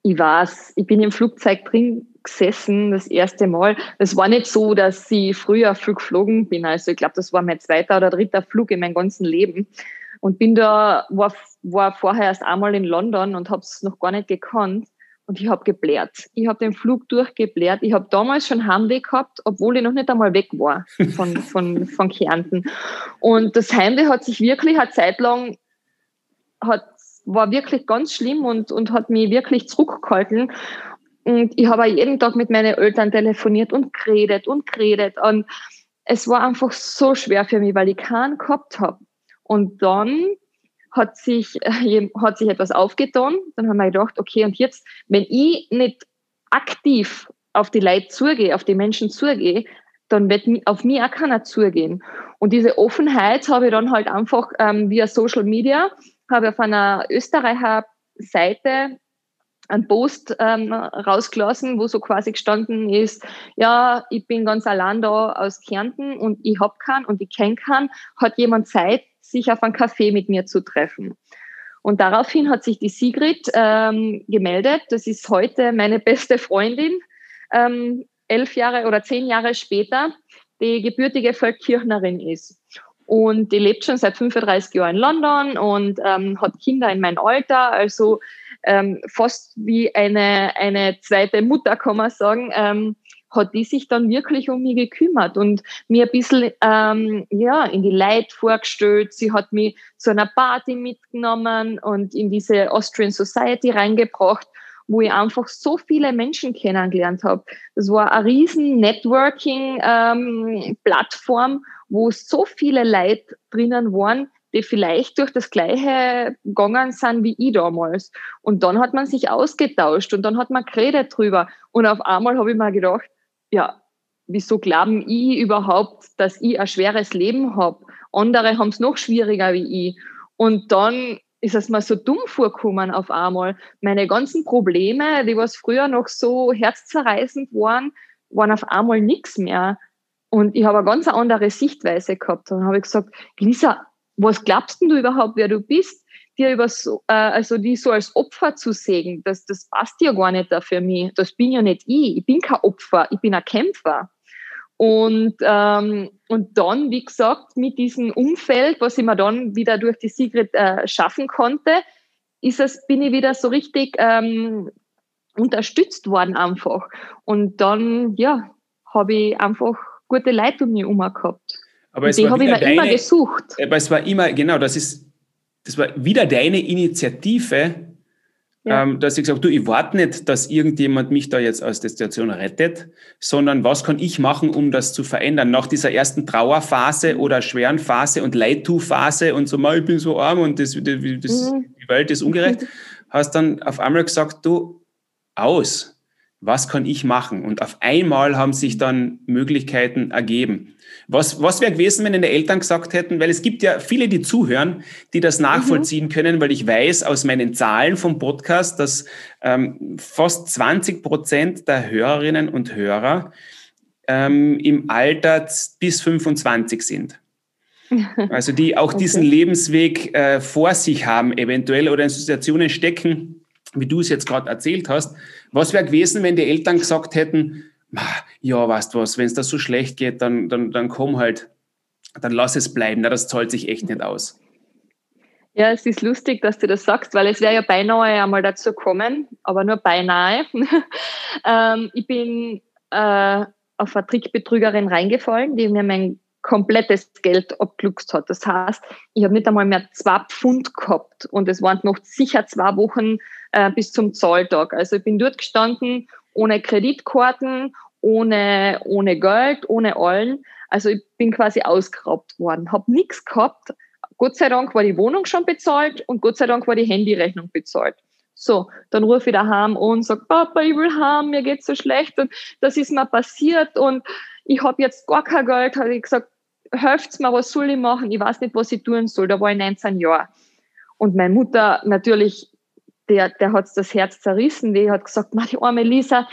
Ich weiß, ich bin im Flugzeug drin gesessen, das erste Mal. Es war nicht so, dass ich früher viel geflogen bin. Also ich glaube, das war mein zweiter oder dritter Flug in meinem ganzen Leben. Und bin da, war, war vorher erst einmal in London und habe es noch gar nicht gekannt. Und ich habe geblärt. Ich habe den Flug durchgeblärt. Ich habe damals schon Heimweh gehabt, obwohl ich noch nicht einmal weg war von, von, von Kärnten. Und das Heimweh hat sich wirklich eine Zeit lang, hat, war wirklich ganz schlimm und, und hat mich wirklich zurückgehalten. Und ich habe jeden Tag mit meinen Eltern telefoniert und geredet und geredet. Und es war einfach so schwer für mich, weil ich keinen gehabt habe. Und dann hat sich, äh, hat sich etwas aufgetan. Dann haben wir gedacht, okay, und jetzt, wenn ich nicht aktiv auf die Leute zugehe, auf die Menschen zugehe, dann wird auf mich auch keiner zugehen. Und diese Offenheit habe ich dann halt einfach ähm, via Social Media, habe auf einer Österreicher Seite einen Post ähm, rausgelassen, wo so quasi gestanden ist, ja, ich bin ganz allein da aus Kärnten und ich hab keinen und ich kenne keinen, hat jemand Zeit, sich auf einen Kaffee mit mir zu treffen. Und daraufhin hat sich die Sigrid ähm, gemeldet. Das ist heute meine beste Freundin, ähm, elf Jahre oder zehn Jahre später, die gebürtige Feldkirchnerin ist. Und die lebt schon seit 35 Jahren in London und ähm, hat Kinder in meinem Alter, also ähm, fast wie eine, eine zweite Mutter, kann man sagen. Ähm, hat die sich dann wirklich um mich gekümmert und mir ein bisschen ähm, ja, in die Leid vorgestellt. Sie hat mich zu einer Party mitgenommen und in diese Austrian Society reingebracht, wo ich einfach so viele Menschen kennengelernt habe. Das war eine riesen Networking-Plattform, ähm, wo so viele Leute drinnen waren, die vielleicht durch das Gleiche gegangen sind wie ich damals. Und dann hat man sich ausgetauscht und dann hat man geredet drüber. Und auf einmal habe ich mir gedacht, ja, wieso glauben ich überhaupt, dass ich ein schweres Leben habe? Andere haben es noch schwieriger wie ich. Und dann ist es mir so dumm vorgekommen auf einmal. Meine ganzen Probleme, die was früher noch so herzzerreißend waren, waren auf einmal nichts mehr. Und ich habe eine ganz andere Sichtweise gehabt. Dann habe ich gesagt, Lisa, was glaubst du überhaupt, wer du bist? dir über so, äh, also die so als Opfer zu sehen, das, das passt ja gar nicht da für mich. Das bin ja nicht ich. Ich bin kein Opfer, ich bin ein Kämpfer. Und, ähm, und dann, wie gesagt, mit diesem Umfeld, was ich mir dann wieder durch die Sigrid äh, schaffen konnte, ist es, bin ich wieder so richtig ähm, unterstützt worden einfach. Und dann, ja, habe ich einfach gute Leute um mich herum gehabt. Aber die habe ich mir deine, immer gesucht. Aber es war immer, genau, das ist das war wieder deine Initiative, ja. ähm, dass ich gesagt habe, du, ich warte nicht, dass irgendjemand mich da jetzt aus der Situation rettet, sondern was kann ich machen, um das zu verändern? Nach dieser ersten Trauerphase oder schweren Phase und Leidtu-Phase und so, ich bin so arm und das, das, das mhm. die Welt ist ungerecht, hast dann auf einmal gesagt, du, aus, was kann ich machen? Und auf einmal haben sich dann Möglichkeiten ergeben. Was, was wäre gewesen, wenn deine Eltern gesagt hätten, weil es gibt ja viele, die zuhören, die das nachvollziehen mhm. können, weil ich weiß aus meinen Zahlen vom Podcast, dass ähm, fast 20 Prozent der Hörerinnen und Hörer ähm, im Alter bis 25 sind. Also die auch okay. diesen Lebensweg äh, vor sich haben, eventuell oder in Situationen stecken, wie du es jetzt gerade erzählt hast. Was wäre gewesen, wenn die Eltern gesagt hätten, ja, weißt du was, wenn es da so schlecht geht, dann, dann, dann komm halt, dann lass es bleiben, na, das zahlt sich echt nicht aus. Ja, es ist lustig, dass du das sagst, weil es wäre ja beinahe einmal dazu kommen, aber nur beinahe. ähm, ich bin äh, auf eine Trickbetrügerin reingefallen, die mir mein komplettes Geld abgeluchst hat. Das heißt, ich habe nicht einmal mehr zwei Pfund gehabt und es waren noch sicher zwei Wochen äh, bis zum Zahltag. Also ich bin dort gestanden ohne Kreditkarten, ohne, ohne Geld, ohne allen. Also ich bin quasi ausgeraubt worden, habe nichts gehabt. Gott sei Dank war die Wohnung schon bezahlt und Gott sei Dank war die Handyrechnung bezahlt. So, dann rufe ich daheim und sage, Papa, ich will heim, mir geht's so schlecht und das ist mir passiert und ich habe jetzt gar kein Geld. Habe ich gesagt, helft mir, was soll ich machen? Ich weiß nicht, was ich tun soll. Da war ich 19 Jahre. Und meine Mutter natürlich der, der hat das Herz zerrissen, die hat gesagt, die arme Lisa,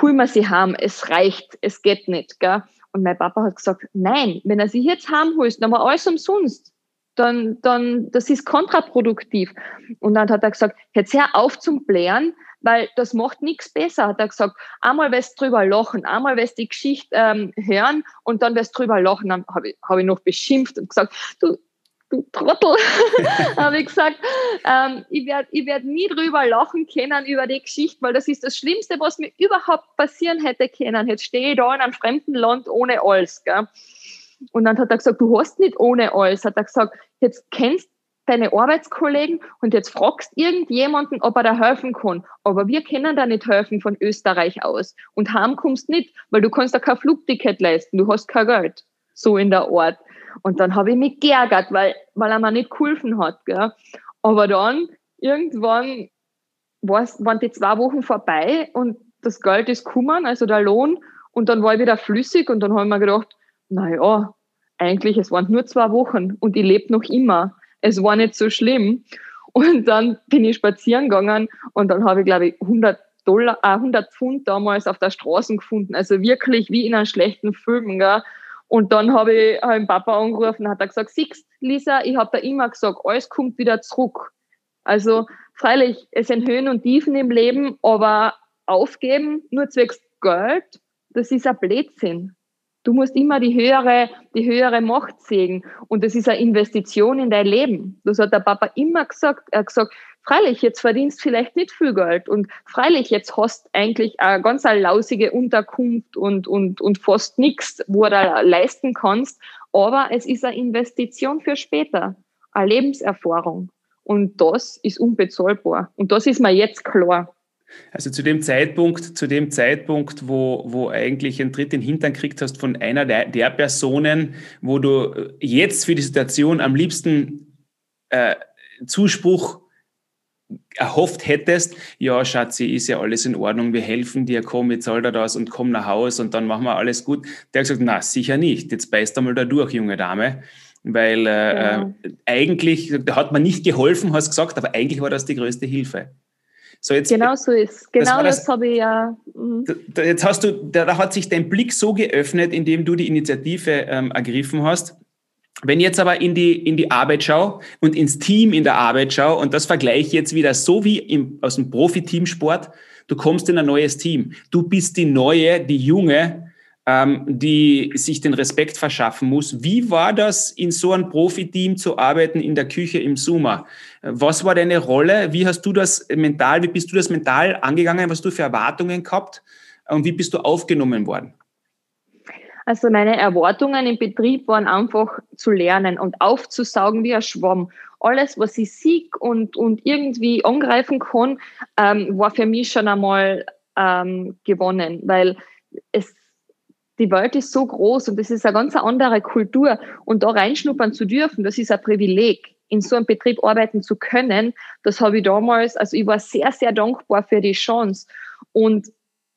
hol mir sie heim, es reicht, es geht nicht. Gell? Und mein Papa hat gesagt, nein, wenn er sich jetzt heimholst, dann war alles umsonst. Dann, dann, das ist kontraproduktiv. Und dann hat er gesagt, jetzt hör auf zum Blären, weil das macht nichts besser, hat er gesagt. Einmal wirst du drüber lachen, einmal wirst du die Geschichte ähm, hören und dann wirst du drüber lachen. Dann habe ich, hab ich noch beschimpft und gesagt, du, du Trottel, habe ich gesagt, ähm, ich werde ich werd nie drüber lachen können über die Geschichte, weil das ist das Schlimmste, was mir überhaupt passieren hätte können. Jetzt stehe ich da in einem fremden Land ohne alles. Gell? Und dann hat er gesagt, du hast nicht ohne alles. Hat er gesagt, jetzt kennst deine Arbeitskollegen und jetzt fragst irgendjemanden, ob er da helfen kann. Aber wir können da nicht helfen von Österreich aus. Und heim kommst nicht, weil du kannst da kein Flugticket leisten, du hast kein Geld. So in der Art. Und dann habe ich mich geärgert, weil, weil er mir nicht geholfen hat. Gell? Aber dann, irgendwann waren die zwei Wochen vorbei und das Geld ist gekommen, also der Lohn. Und dann war ich wieder flüssig und dann habe ich mir gedacht, naja, eigentlich, es waren nur zwei Wochen und ich lebe noch immer. Es war nicht so schlimm. Und dann bin ich spazieren gegangen und dann habe ich, glaube ich, 100 Dollar, äh, 100 Pfund damals auf der Straße gefunden. Also wirklich wie in einem schlechten Film. Gell? Und dann habe ich hab Papa angerufen hat er gesagt, siehst Lisa, ich habe da immer gesagt, alles kommt wieder zurück. Also freilich, es sind Höhen und Tiefen im Leben, aber aufgeben, nur zwecks Geld, das ist ein Blödsinn. Du musst immer die höhere, die höhere Macht sehen. Und das ist eine Investition in dein Leben. Das hat der Papa immer gesagt. Er hat gesagt, freilich, jetzt verdienst vielleicht nicht viel Geld. Und freilich, jetzt hast eigentlich eine ganz lausige Unterkunft und, und, und fast nichts, wo du leisten kannst. Aber es ist eine Investition für später. Eine Lebenserfahrung. Und das ist unbezahlbar. Und das ist mir jetzt klar. Also zu dem Zeitpunkt, zu dem Zeitpunkt, wo, wo eigentlich einen Tritt in den Hintern kriegt hast von einer der, der Personen, wo du jetzt für die Situation am liebsten äh, Zuspruch erhofft hättest, ja, Schatzi, ist ja alles in Ordnung, wir helfen dir, komm, jetzt zahl dir das und komm nach Hause und dann machen wir alles gut. Der hat gesagt, na, sicher nicht, jetzt beißt einmal da durch, junge Dame. Weil äh, ja. äh, eigentlich, da hat man nicht geholfen, hast gesagt, aber eigentlich war das die größte Hilfe. So jetzt, genau so ist. Genau das, das, habe ich ja. Mhm. Jetzt hast du, da hat sich dein Blick so geöffnet, indem du die Initiative ähm, ergriffen hast. Wenn ich jetzt aber in die, in die Arbeit schaue und ins Team in der Arbeit schaue und das vergleiche jetzt wieder so wie im, aus dem Profi-Teamsport, du kommst in ein neues Team. Du bist die neue, die junge, ähm, die sich den Respekt verschaffen muss. Wie war das, in so einem Profiteam zu arbeiten in der Küche im Suma? Was war deine Rolle? Wie hast du das mental, wie bist du das mental angegangen? Was hast du für Erwartungen gehabt? Und wie bist du aufgenommen worden? Also meine Erwartungen im Betrieb waren einfach zu lernen und aufzusaugen wie ein Schwamm. Alles, was ich sieg und, und irgendwie angreifen kann, ähm, war für mich schon einmal ähm, gewonnen, weil es die Welt ist so groß und das ist eine ganz andere Kultur. Und da reinschnuppern zu dürfen, das ist ein Privileg. In so einem Betrieb arbeiten zu können, das habe ich damals, also ich war sehr, sehr dankbar für die Chance. Und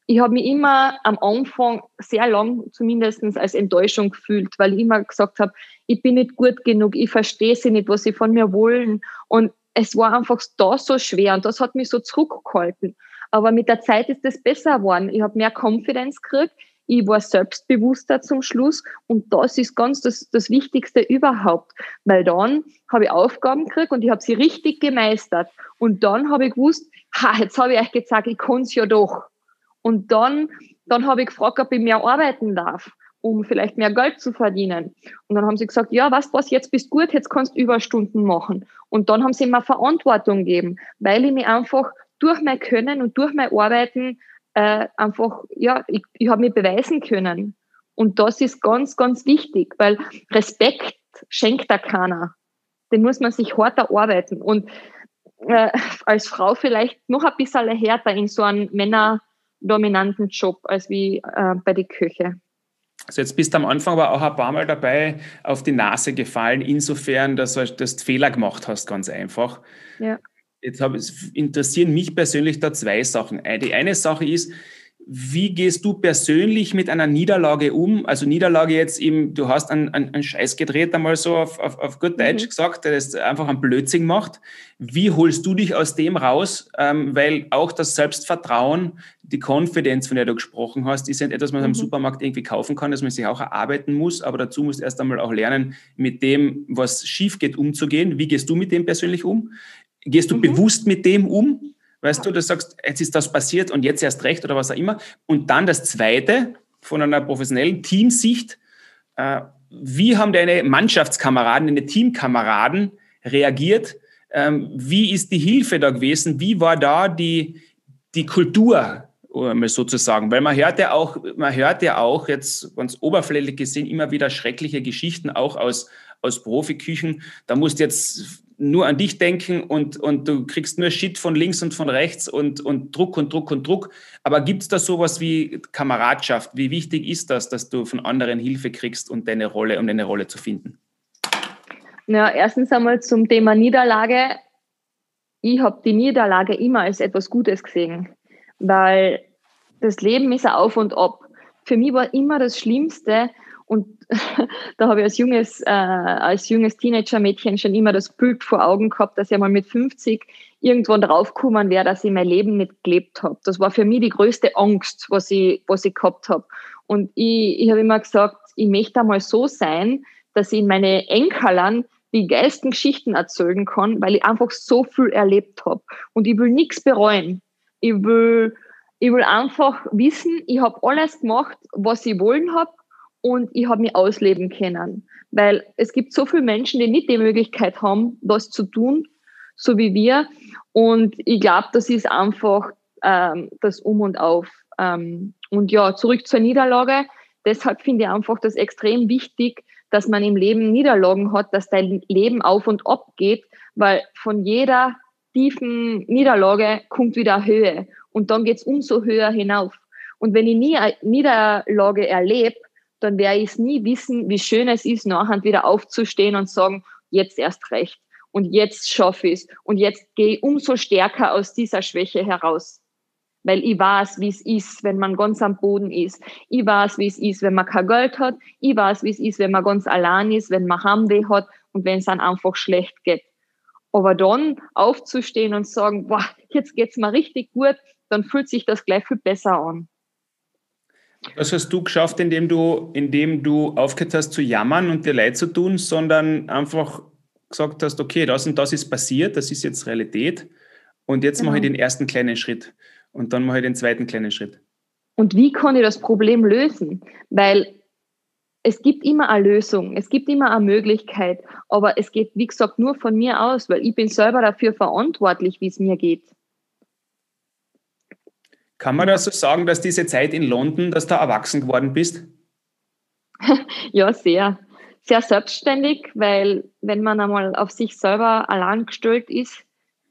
ich habe mich immer am Anfang sehr lang zumindest als Enttäuschung gefühlt, weil ich immer gesagt habe, ich bin nicht gut genug, ich verstehe sie nicht, was sie von mir wollen. Und es war einfach da so schwer und das hat mich so zurückgehalten. Aber mit der Zeit ist es besser geworden. Ich habe mehr Confidence gekriegt ich war selbstbewusster zum Schluss und das ist ganz das, das Wichtigste überhaupt, weil dann habe ich Aufgaben gekriegt und ich habe sie richtig gemeistert und dann habe ich gewusst, ha, jetzt habe ich euch gesagt, ich kann es ja doch. Und dann, dann habe ich gefragt, ob ich mehr arbeiten darf, um vielleicht mehr Geld zu verdienen. Und dann haben sie gesagt, ja, was, was, jetzt bist gut, jetzt kannst du Überstunden machen. Und dann haben sie mir Verantwortung gegeben, weil ich mich einfach durch mein Können und durch mein Arbeiten äh, einfach, ja, ich, ich habe mich beweisen können. Und das ist ganz, ganz wichtig, weil Respekt schenkt da keiner. Den muss man sich hart erarbeiten. Und äh, als Frau vielleicht noch ein bisschen härter in so einem männerdominanten Job als wie äh, bei der Küche. Also jetzt bist du am Anfang aber auch ein paar Mal dabei auf die Nase gefallen, insofern, dass du das Fehler gemacht hast, ganz einfach. Ja. Jetzt habe, interessieren mich persönlich da zwei Sachen. Die eine Sache ist, Wie gehst du persönlich mit einer Niederlage um? Also Niederlage jetzt eben, du hast einen, einen, einen Scheiß gedreht, einmal so auf, auf, auf gut Deutsch mhm. gesagt, der das einfach einen Blödsinn macht. Wie holst du dich aus dem raus? Ähm, weil auch das Selbstvertrauen, die Konfidenz, von der du gesprochen hast, ist ja etwas, was man mhm. im Supermarkt irgendwie kaufen kann, dass man sich auch erarbeiten muss. Aber dazu musst du erst einmal auch lernen, mit dem, was schief geht, umzugehen. Wie gehst du mit dem persönlich um? Gehst du mhm. bewusst mit dem um? Weißt du, du sagst, jetzt ist das passiert und jetzt erst recht oder was auch immer. Und dann das Zweite von einer professionellen Teamsicht. Äh, wie haben deine Mannschaftskameraden, deine Teamkameraden reagiert? Ähm, wie ist die Hilfe da gewesen? Wie war da die, die Kultur, sozusagen? Weil man hört ja auch, man hört ja auch jetzt ganz oberflächlich gesehen immer wieder schreckliche Geschichten auch aus, aus Profiküchen. Da musst jetzt nur an dich denken und, und du kriegst nur Shit von links und von rechts und, und Druck und Druck und Druck. Aber gibt es da sowas wie Kameradschaft? Wie wichtig ist das, dass du von anderen Hilfe kriegst und deine Rolle, um deine Rolle zu finden? Ja, erstens einmal zum Thema Niederlage. Ich habe die Niederlage immer als etwas Gutes gesehen, weil das Leben ist ein Auf und Ab. Für mich war immer das Schlimmste, und da habe ich als junges, äh, als junges Teenager-Mädchen schon immer das Bild vor Augen gehabt, dass ich mal mit 50 irgendwann draufgekommen wäre, dass ich mein Leben nicht gelebt habe. Das war für mich die größte Angst, was ich, was ich gehabt habe. Und ich, ich habe immer gesagt, ich möchte einmal so sein, dass ich in meine Enkelern die geilsten Geschichten erzählen kann, weil ich einfach so viel erlebt habe. Und ich will nichts bereuen. Ich will, ich will einfach wissen, ich habe alles gemacht, was ich wollen habe und ich habe mich ausleben können. Weil es gibt so viele Menschen, die nicht die Möglichkeit haben, was zu tun, so wie wir. Und ich glaube, das ist einfach ähm, das Um und Auf. Ähm, und ja, zurück zur Niederlage. Deshalb finde ich einfach das extrem wichtig, dass man im Leben Niederlagen hat, dass dein Leben auf und ab geht, weil von jeder tiefen Niederlage kommt wieder Höhe und dann geht's umso höher hinauf. Und wenn ich nie eine Niederlage erlebe, dann werde ich es nie wissen, wie schön es ist, nachher wieder aufzustehen und sagen, jetzt erst recht und jetzt schaffe ich es und jetzt gehe ich umso stärker aus dieser Schwäche heraus. Weil ich weiß, wie es ist, wenn man ganz am Boden ist. Ich weiß, wie es ist, wenn man kein Geld hat. Ich weiß, wie es ist, wenn man ganz allein ist, wenn man Heimweh hat und wenn es dann einfach schlecht geht. Aber dann aufzustehen und sagen, boah, jetzt geht's mir richtig gut, dann fühlt sich das gleich viel besser an. Das hast du geschafft, indem du, indem du aufgehört hast zu jammern und dir leid zu tun, sondern einfach gesagt hast, okay, das und das ist passiert, das ist jetzt Realität und jetzt genau. mache ich den ersten kleinen Schritt und dann mache ich den zweiten kleinen Schritt. Und wie kann ich das Problem lösen? Weil es gibt immer eine Lösung, es gibt immer eine Möglichkeit, aber es geht, wie gesagt, nur von mir aus, weil ich bin selber dafür verantwortlich, wie es mir geht. Kann man das so sagen, dass diese Zeit in London, dass du erwachsen geworden bist? ja, sehr. Sehr selbstständig, weil wenn man einmal auf sich selber allein gestellt ist,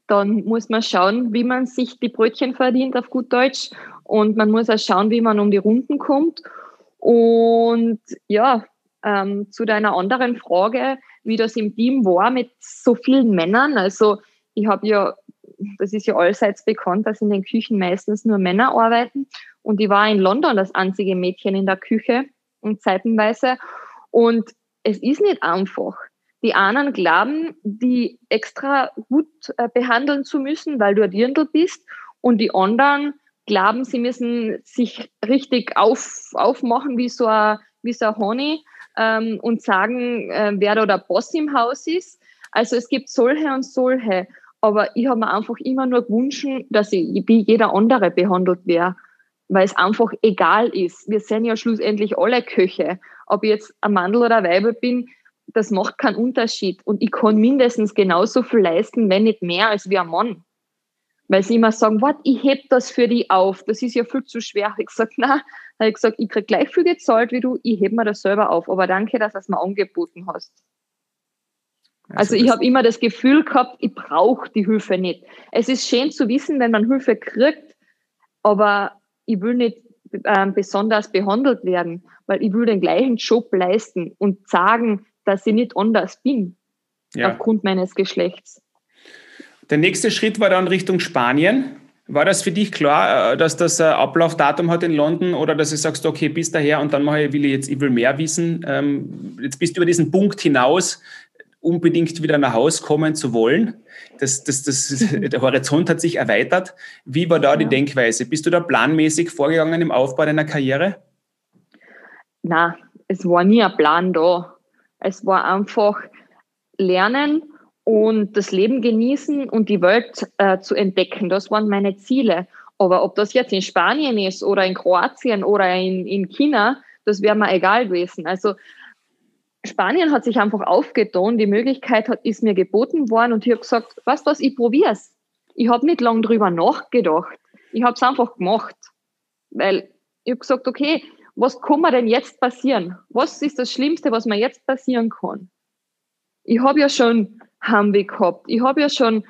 dann muss man schauen, wie man sich die Brötchen verdient, auf gut Deutsch. Und man muss auch schauen, wie man um die Runden kommt. Und ja, ähm, zu deiner anderen Frage, wie das im Team war mit so vielen Männern. Also ich habe ja das ist ja allseits bekannt, dass in den Küchen meistens nur Männer arbeiten. Und ich war in London das einzige Mädchen in der Küche und zeitenweise. Und es ist nicht einfach. Die einen glauben, die extra gut äh, behandeln zu müssen, weil du ein Dirndl bist. Und die anderen glauben, sie müssen sich richtig auf, aufmachen wie so ein, wie so ein Honey ähm, und sagen, äh, wer da der Boss im Haus ist. Also es gibt solche und solche. Aber ich habe mir einfach immer nur gewünscht, dass ich wie jeder andere behandelt wäre, weil es einfach egal ist. Wir sind ja schlussendlich alle Köche. Ob ich jetzt ein Mandel oder ein Weiber bin, das macht keinen Unterschied. Und ich kann mindestens genauso viel leisten, wenn nicht mehr, als wie ein Mann. Weil sie immer sagen, was, ich heb das für die auf, das ist ja viel zu schwer. Ich gesagt, habe ich gesagt, ich krieg gleich viel gezahlt wie du, ich heb mir das selber auf. Aber danke, dass du es mir angeboten hast. Also, also ich habe immer das Gefühl gehabt, ich brauche die Hilfe nicht. Es ist schön zu wissen, wenn man Hilfe kriegt, aber ich will nicht äh, besonders behandelt werden, weil ich will den gleichen Job leisten und sagen, dass ich nicht anders bin ja. aufgrund meines Geschlechts. Der nächste Schritt war dann Richtung Spanien. War das für dich klar, äh, dass das ein Ablaufdatum hat in London oder dass du sagst, okay, bis daher und dann mache ich, will ich jetzt, ich will mehr wissen. Ähm, jetzt bist du über diesen Punkt hinaus, unbedingt wieder nach Hause kommen zu wollen. Das, das, das, der Horizont hat sich erweitert. Wie war da die Denkweise? Bist du da planmäßig vorgegangen im Aufbau deiner Karriere? Na, es war nie ein Plan da. Es war einfach lernen und das Leben genießen und die Welt äh, zu entdecken. Das waren meine Ziele. Aber ob das jetzt in Spanien ist oder in Kroatien oder in, in China, das wäre mir egal gewesen. Also Spanien hat sich einfach aufgetan, die Möglichkeit hat, ist mir geboten worden und ich habe gesagt, was was, ich probiere es. Ich habe nicht lange drüber nachgedacht. Ich habe es einfach gemacht. Weil ich habe gesagt, okay, was kann mir denn jetzt passieren? Was ist das Schlimmste, was mir jetzt passieren kann? Ich habe ja schon Heimweh gehabt. Ich habe ja schon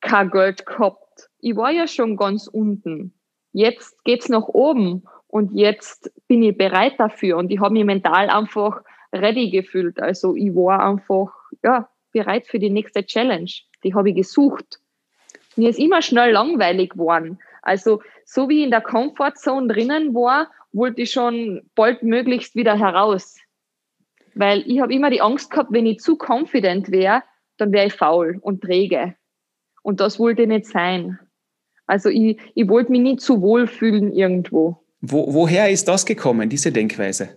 kein Geld gehabt. Ich war ja schon ganz unten. Jetzt geht's nach oben und jetzt bin ich bereit dafür und ich habe mich mental einfach ready gefühlt. Also ich war einfach ja, bereit für die nächste Challenge. Die habe ich gesucht. Mir ist immer schnell langweilig geworden. Also so wie ich in der Comfortzone drinnen war, wollte ich schon bald möglichst wieder heraus. Weil ich habe immer die Angst gehabt, wenn ich zu confident wäre, dann wäre ich faul und träge. Und das wollte ich nicht sein. Also ich, ich wollte mich nicht zu wohl fühlen irgendwo. Wo, woher ist das gekommen, diese Denkweise?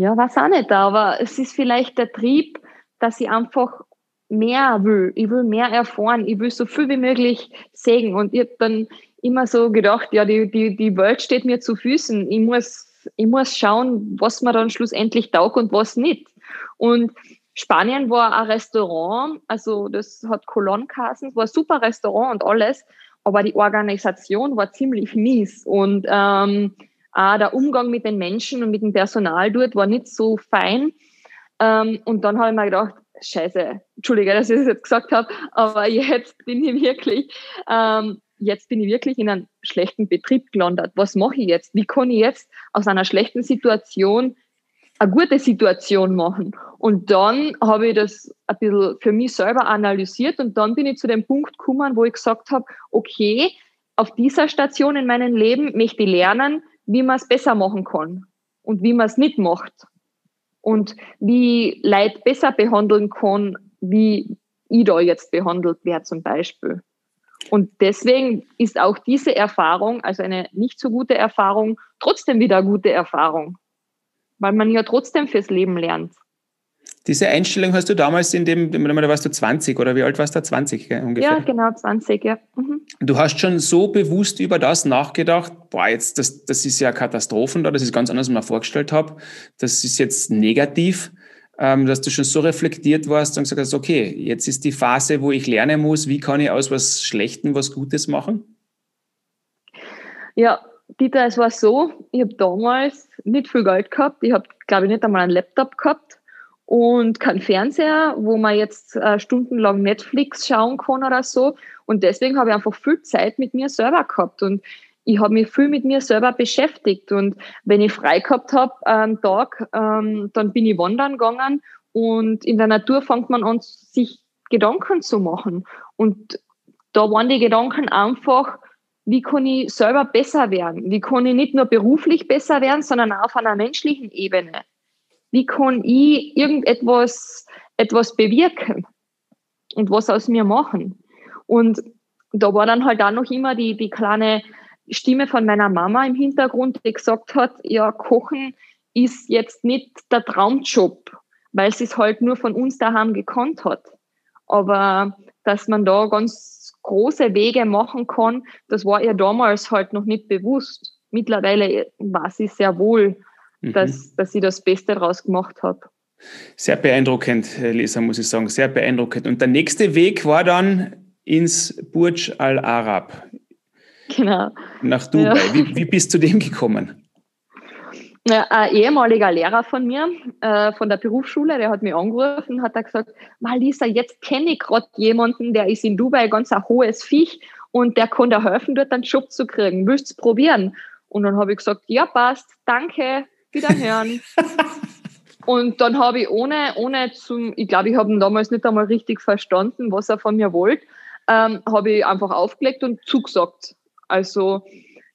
Ja, weiß auch nicht, aber es ist vielleicht der Trieb, dass ich einfach mehr will. Ich will mehr erfahren. Ich will so viel wie möglich sehen. Und ich habe dann immer so gedacht, ja, die, die, die Welt steht mir zu Füßen. Ich muss, ich muss schauen, was mir dann schlussendlich taugt und was nicht. Und Spanien war ein Restaurant, also das hat Colon Kassen, war ein super Restaurant und alles, aber die Organisation war ziemlich mies und ähm, auch der Umgang mit den Menschen und mit dem Personal dort war nicht so fein. Ähm, und dann habe ich mir gedacht, scheiße, Entschuldige, dass ich das jetzt gesagt habe, aber jetzt bin ich wirklich, ähm, jetzt bin ich wirklich in einem schlechten Betrieb gelandet. Was mache ich jetzt? Wie kann ich jetzt aus einer schlechten Situation eine gute Situation machen. Und dann habe ich das ein bisschen für mich selber analysiert und dann bin ich zu dem Punkt gekommen, wo ich gesagt habe, okay, auf dieser Station in meinem Leben möchte ich lernen, wie man es besser machen kann und wie man es nicht macht. Und wie Leid besser behandeln kann, wie ich da jetzt behandelt werde zum Beispiel. Und deswegen ist auch diese Erfahrung, also eine nicht so gute Erfahrung, trotzdem wieder eine gute Erfahrung weil man ja trotzdem fürs Leben lernt. Diese Einstellung hast du damals in dem, da warst du 20 oder wie alt warst du? 20 gell, ungefähr? Ja, genau, 20, ja. Mhm. Du hast schon so bewusst über das nachgedacht, boah, jetzt, das, das ist ja Katastrophen da, das ist ganz anders, als ich mir vorgestellt habe. Das ist jetzt negativ, ähm, dass du schon so reflektiert warst und gesagt hast, okay, jetzt ist die Phase, wo ich lernen muss, wie kann ich aus was Schlechtem was Gutes machen? Ja, Dieter, es war so, ich habe damals nicht viel Geld gehabt. Ich habe, glaube ich, nicht einmal einen Laptop gehabt und keinen Fernseher, wo man jetzt äh, stundenlang Netflix schauen kann oder so. Und deswegen habe ich einfach viel Zeit mit mir selber gehabt und ich habe mich viel mit mir selber beschäftigt. Und wenn ich frei gehabt habe am Tag, ähm, dann bin ich wandern gegangen und in der Natur fängt man an, sich Gedanken zu machen. Und da waren die Gedanken einfach, wie kann ich selber besser werden? Wie kann ich nicht nur beruflich besser werden, sondern auch auf einer menschlichen Ebene? Wie kann ich irgendetwas etwas bewirken und was aus mir machen? Und da war dann halt auch noch immer die, die kleine Stimme von meiner Mama im Hintergrund, die gesagt hat, ja, Kochen ist jetzt nicht der Traumjob, weil sie es halt nur von uns daheim gekonnt hat. Aber dass man da ganz große Wege machen kann, das war ihr damals halt noch nicht bewusst. Mittlerweile weiß sie sehr wohl, mhm. dass, dass sie das Beste daraus gemacht hat. Sehr beeindruckend, Lisa, muss ich sagen, sehr beeindruckend. Und der nächste Weg war dann ins Burj Al Arab. Genau. Nach Dubai. Ja. Wie, wie bist du dem gekommen? ein ehemaliger Lehrer von mir, äh, von der Berufsschule, der hat mich angerufen und hat gesagt, Lisa, jetzt kenne ich gerade jemanden, der ist in Dubai ganz ein hohes Viech und der kann dir helfen, dort einen Job zu kriegen. Willst du es probieren? Und dann habe ich gesagt, ja, passt, danke, wiederhören. und dann habe ich ohne, ohne zum, ich glaube, ich habe ihn damals nicht einmal richtig verstanden, was er von mir wollte, ähm, habe ich einfach aufgelegt und zugesagt. Also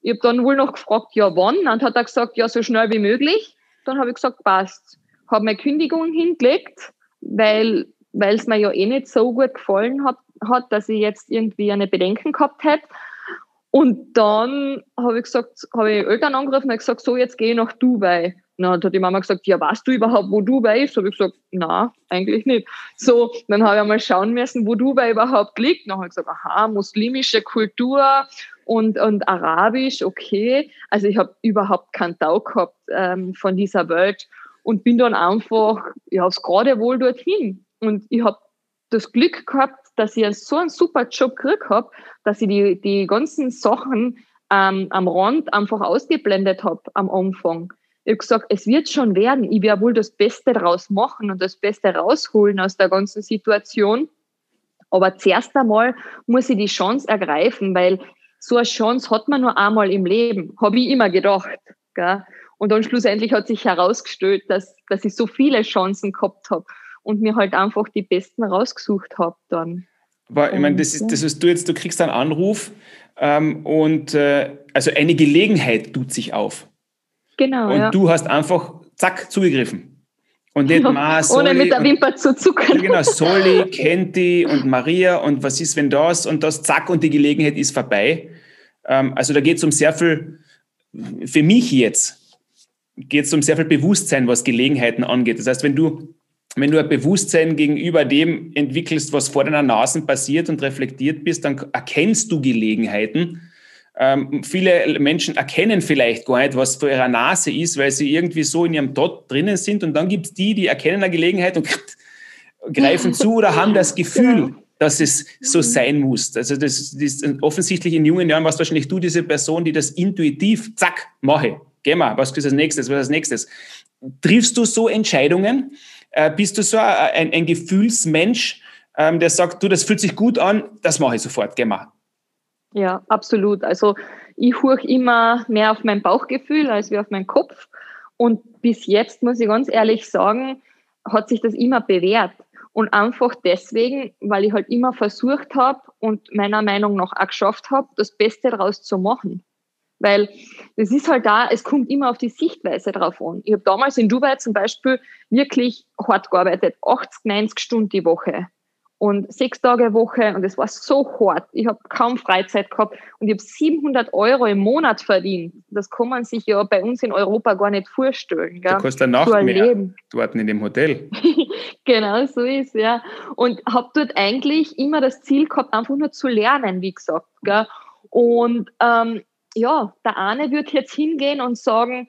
ich habe dann wohl noch gefragt, ja wann? Und hat er gesagt, ja so schnell wie möglich. Dann habe ich gesagt, passt. Habe meine Kündigung hingelegt, weil weil es mir ja eh nicht so gut gefallen hat, hat, dass ich jetzt irgendwie eine Bedenken gehabt hätte. Und dann habe ich gesagt, habe ich Eltern angerufen und gesagt, so jetzt gehe ich nach Dubai. Na, dann hat die Mama gesagt, ja, weißt du überhaupt, wo Dubai ist? Habe ich gesagt, na, eigentlich nicht. So, dann habe ich einmal schauen müssen, wo Dubai überhaupt liegt. Dann habe ich gesagt, aha, muslimische Kultur und, und Arabisch, okay. Also ich habe überhaupt keinen Tau gehabt ähm, von dieser Welt und bin dann einfach ja, aufs gerade wohl dorthin. Und ich habe das Glück gehabt, dass ich so einen super Job gekriegt habe, dass ich die, die ganzen Sachen ähm, am Rand einfach ausgeblendet habe am Anfang. Ich habe gesagt, es wird schon werden. Ich werde wohl das Beste daraus machen und das Beste rausholen aus der ganzen Situation. Aber zuerst einmal muss ich die Chance ergreifen, weil so eine Chance hat man nur einmal im Leben, habe ich immer gedacht. Gell? Und dann schlussendlich hat sich herausgestellt, dass, dass ich so viele Chancen gehabt habe und mir halt einfach die besten rausgesucht habe dann. Aber ich meine, das ist, das ist du jetzt, du kriegst einen Anruf ähm, und äh, also eine Gelegenheit tut sich auf. Genau. Und ja. du hast einfach zack zugegriffen. Und nicht Ma, Soli, Ohne mit der Wimper zu zuckern. Genau, Soli, Kenti und Maria und was ist, wenn das und das, zack, und die Gelegenheit ist vorbei. Ähm, also da geht es um sehr viel, für mich jetzt, geht es um sehr viel Bewusstsein, was Gelegenheiten angeht. Das heißt, wenn du wenn du ein Bewusstsein gegenüber dem entwickelst, was vor deiner Nase passiert und reflektiert bist, dann erkennst du Gelegenheiten. Ähm, viele Menschen erkennen vielleicht gar nicht, was vor ihrer Nase ist, weil sie irgendwie so in ihrem Tod drinnen sind. Und dann gibt es die, die erkennen eine Gelegenheit und greifen zu oder haben das Gefühl, dass es so sein muss. Also das, das ist offensichtlich in jungen Jahren warst wahrscheinlich du diese Person, die das intuitiv, zack, mache. Geh mal, was ist als nächstes, was ist als nächstes? Triffst du so Entscheidungen? Äh, bist du so ein, ein Gefühlsmensch, ähm, der sagt, du, das fühlt sich gut an, das mache ich sofort, geh mal. Ja, absolut. Also ich huch immer mehr auf mein Bauchgefühl als wie auf meinen Kopf. Und bis jetzt, muss ich ganz ehrlich sagen, hat sich das immer bewährt. Und einfach deswegen, weil ich halt immer versucht habe und meiner Meinung nach auch geschafft habe, das Beste daraus zu machen. Weil es ist halt da, es kommt immer auf die Sichtweise drauf an. Ich habe damals in Dubai zum Beispiel wirklich hart gearbeitet, 80, 90 Stunden die Woche und sechs Tage Woche und es war so hart. Ich habe kaum Freizeit gehabt und ich habe 700 Euro im Monat verdient. Das kann man sich ja bei uns in Europa gar nicht vorstellen. Gell? Du kostet eine Nacht mehr dort in dem Hotel. genau so ist ja. Und habe dort eigentlich immer das Ziel gehabt, einfach nur zu lernen, wie gesagt. Gell? Und ähm, ja, der eine wird jetzt hingehen und sagen,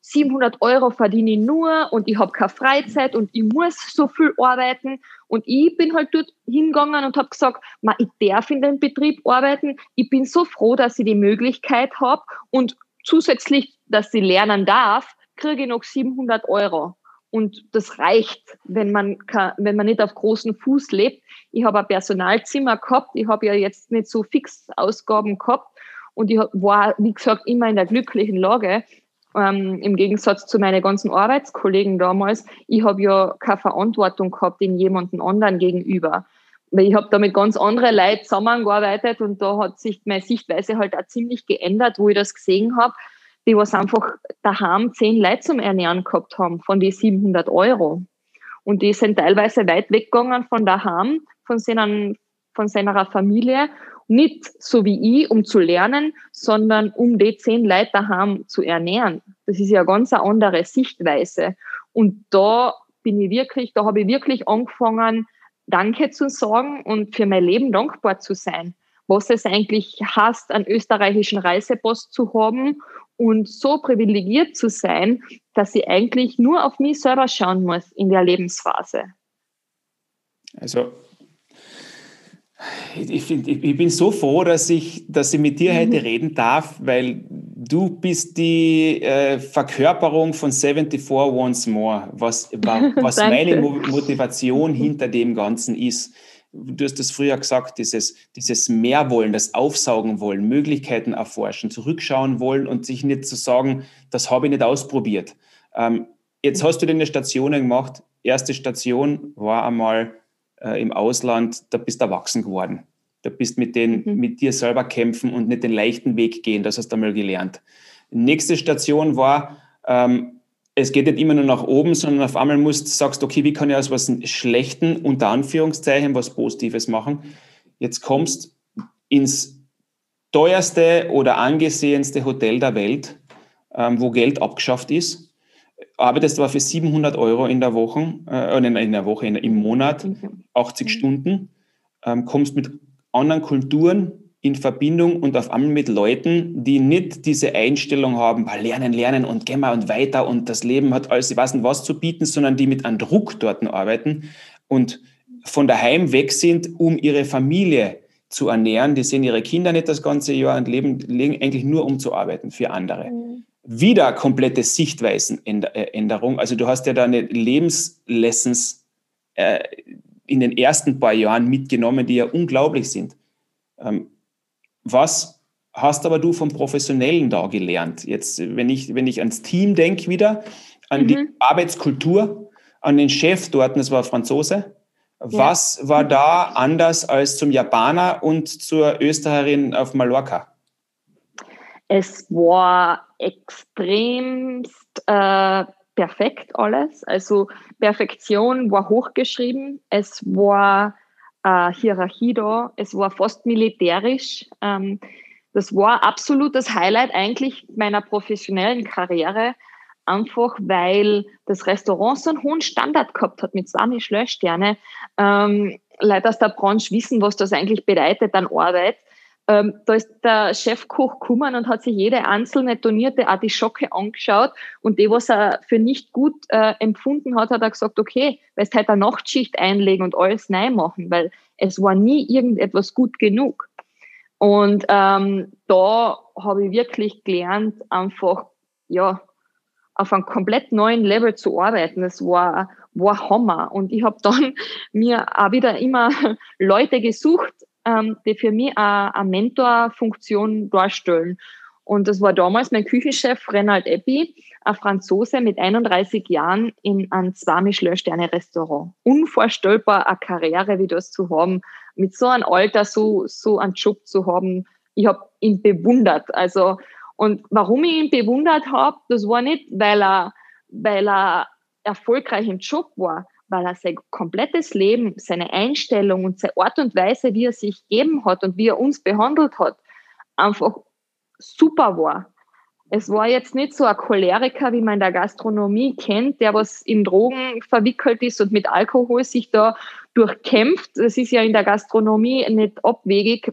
700 Euro verdiene ich nur und ich habe keine Freizeit und ich muss so viel arbeiten. Und ich bin halt dort hingegangen und habe gesagt, ich darf in dem Betrieb arbeiten. Ich bin so froh, dass ich die Möglichkeit habe und zusätzlich, dass ich lernen darf, kriege ich noch 700 Euro. Und das reicht, wenn man, kann, wenn man nicht auf großen Fuß lebt. Ich habe ein Personalzimmer gehabt. Ich habe ja jetzt nicht so fix Ausgaben gehabt und ich war, wie gesagt, immer in der glücklichen Lage, ähm, im Gegensatz zu meinen ganzen Arbeitskollegen damals. Ich habe ja keine Verantwortung gehabt in jemandem anderen gegenüber. Weil ich habe da mit ganz anderen Leuten zusammengearbeitet und da hat sich meine Sichtweise halt auch ziemlich geändert, wo ich das gesehen habe, die was einfach daheim zehn Leute zum Ernähren gehabt haben von die 700 Euro. Und die sind teilweise weit weggegangen von daheim, von seinen, von seiner Familie nicht so wie ich, um zu lernen, sondern um die zehn Leute daheim zu ernähren. Das ist ja ganz eine andere Sichtweise. Und da bin ich wirklich, da habe ich wirklich angefangen, Danke zu sagen und für mein Leben dankbar zu sein. Was es eigentlich heißt, einen österreichischen Reisepost zu haben und so privilegiert zu sein, dass ich eigentlich nur auf mich selber schauen muss in der Lebensphase. Also ich, find, ich, bin so froh, dass ich, dass ich mit dir heute mhm. reden darf, weil du bist die äh, Verkörperung von 74 Once More, was, was meine Motivation hinter dem Ganzen ist. Du hast das früher gesagt, dieses, dieses Mehrwollen, das Aufsaugen wollen, Möglichkeiten erforschen, zurückschauen wollen und sich nicht zu sagen, das habe ich nicht ausprobiert. Ähm, jetzt hast du deine Stationen gemacht. Erste Station war einmal äh, im Ausland, da bist du erwachsen geworden. Du bist mit, den, mhm. mit dir selber kämpfen und nicht den leichten Weg gehen. Das hast du einmal gelernt. Nächste Station war, ähm, es geht nicht immer nur nach oben, sondern auf einmal musst du sagst, okay, wie kann ich aus was Schlechten, unter Anführungszeichen, was Positives machen? Jetzt kommst ins teuerste oder angesehenste Hotel der Welt, ähm, wo Geld abgeschafft ist, arbeitest aber für 700 Euro in der Woche, äh, in der Woche, in, im Monat, 80 mhm. Stunden, ähm, kommst mit anderen Kulturen in Verbindung und auf einmal mit Leuten, die nicht diese Einstellung haben, lernen, lernen und gehen wir und weiter und das Leben hat alles, ich weiß nicht was zu bieten, sondern die mit einem Druck dort arbeiten und von daheim weg sind, um ihre Familie zu ernähren. Die sehen ihre Kinder nicht das ganze Jahr und leben, leben eigentlich nur, um zu arbeiten für andere. Mhm. Wieder komplette Sichtweisenänderung. Also du hast ja deine Lebenslessons äh, in den ersten paar Jahren mitgenommen, die ja unglaublich sind. Ähm, was hast aber du vom Professionellen da gelernt? Jetzt, wenn ich, wenn ich ans Team denke wieder, an mhm. die Arbeitskultur, an den Chef dort, das war Franzose. Was ja. war da anders als zum Japaner und zur Österreicherin auf Mallorca? Es war extremst äh, perfekt alles. Also Perfektion war hochgeschrieben. Es war äh, Hierarchie da. Es war fast militärisch. Ähm, das war absolut das Highlight eigentlich meiner professionellen Karriere, einfach weil das Restaurant so einen hohen Standard gehabt hat mit zwei Michelin-Sterne. Ähm, Leute aus der Branche wissen, was das eigentlich bedeutet an Arbeit. Ähm, da ist der Chefkoch gekommen und hat sich jede einzelne tonierte Artischocke angeschaut und die, was er für nicht gut äh, empfunden hat, hat er gesagt, okay, weil es halt eine Nachtschicht einlegen und alles neu machen, weil es war nie irgendetwas gut genug. Und ähm, da habe ich wirklich gelernt, einfach, ja, auf einem komplett neuen Level zu arbeiten. Das war, war Hammer. Und ich habe dann mir auch wieder immer Leute gesucht, ähm, die für mich eine, eine Mentorfunktion darstellen. Und das war damals mein Küchenchef Renald Eppi, ein Franzose mit 31 Jahren in einem zwei Michelin-Sterne-Restaurant. Unvorstellbar eine Karriere wie das zu haben, mit so einem Alter so, so einen Job zu haben. Ich habe ihn bewundert. Also, und warum ich ihn bewundert habe, das war nicht, weil er, weil er erfolgreich im Job war, weil er sein komplettes Leben, seine Einstellung und seine Art und Weise, wie er sich gegeben hat und wie er uns behandelt hat, einfach super war. Es war jetzt nicht so ein Choleriker, wie man in der Gastronomie kennt, der was in Drogen verwickelt ist und mit Alkohol sich da durchkämpft. Das ist ja in der Gastronomie nicht abwegig,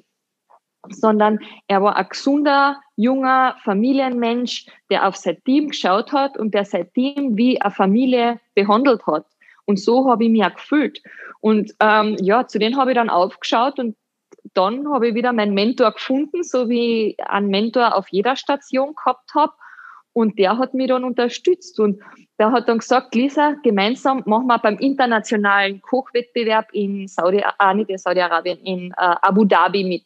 sondern er war ein gesunder, junger Familienmensch, der auf sein Team geschaut hat und der sein Team wie eine Familie behandelt hat. Und so habe ich mich auch gefühlt. Und ähm, ja, zu denen habe ich dann aufgeschaut und dann habe ich wieder meinen Mentor gefunden, so wie ich einen Mentor auf jeder Station gehabt habe. Und der hat mich dann unterstützt. Und der hat dann gesagt, Lisa, gemeinsam machen wir beim internationalen Kochwettbewerb in Saudi, ah, nicht in Saudi-Arabien, in äh, Abu Dhabi mit.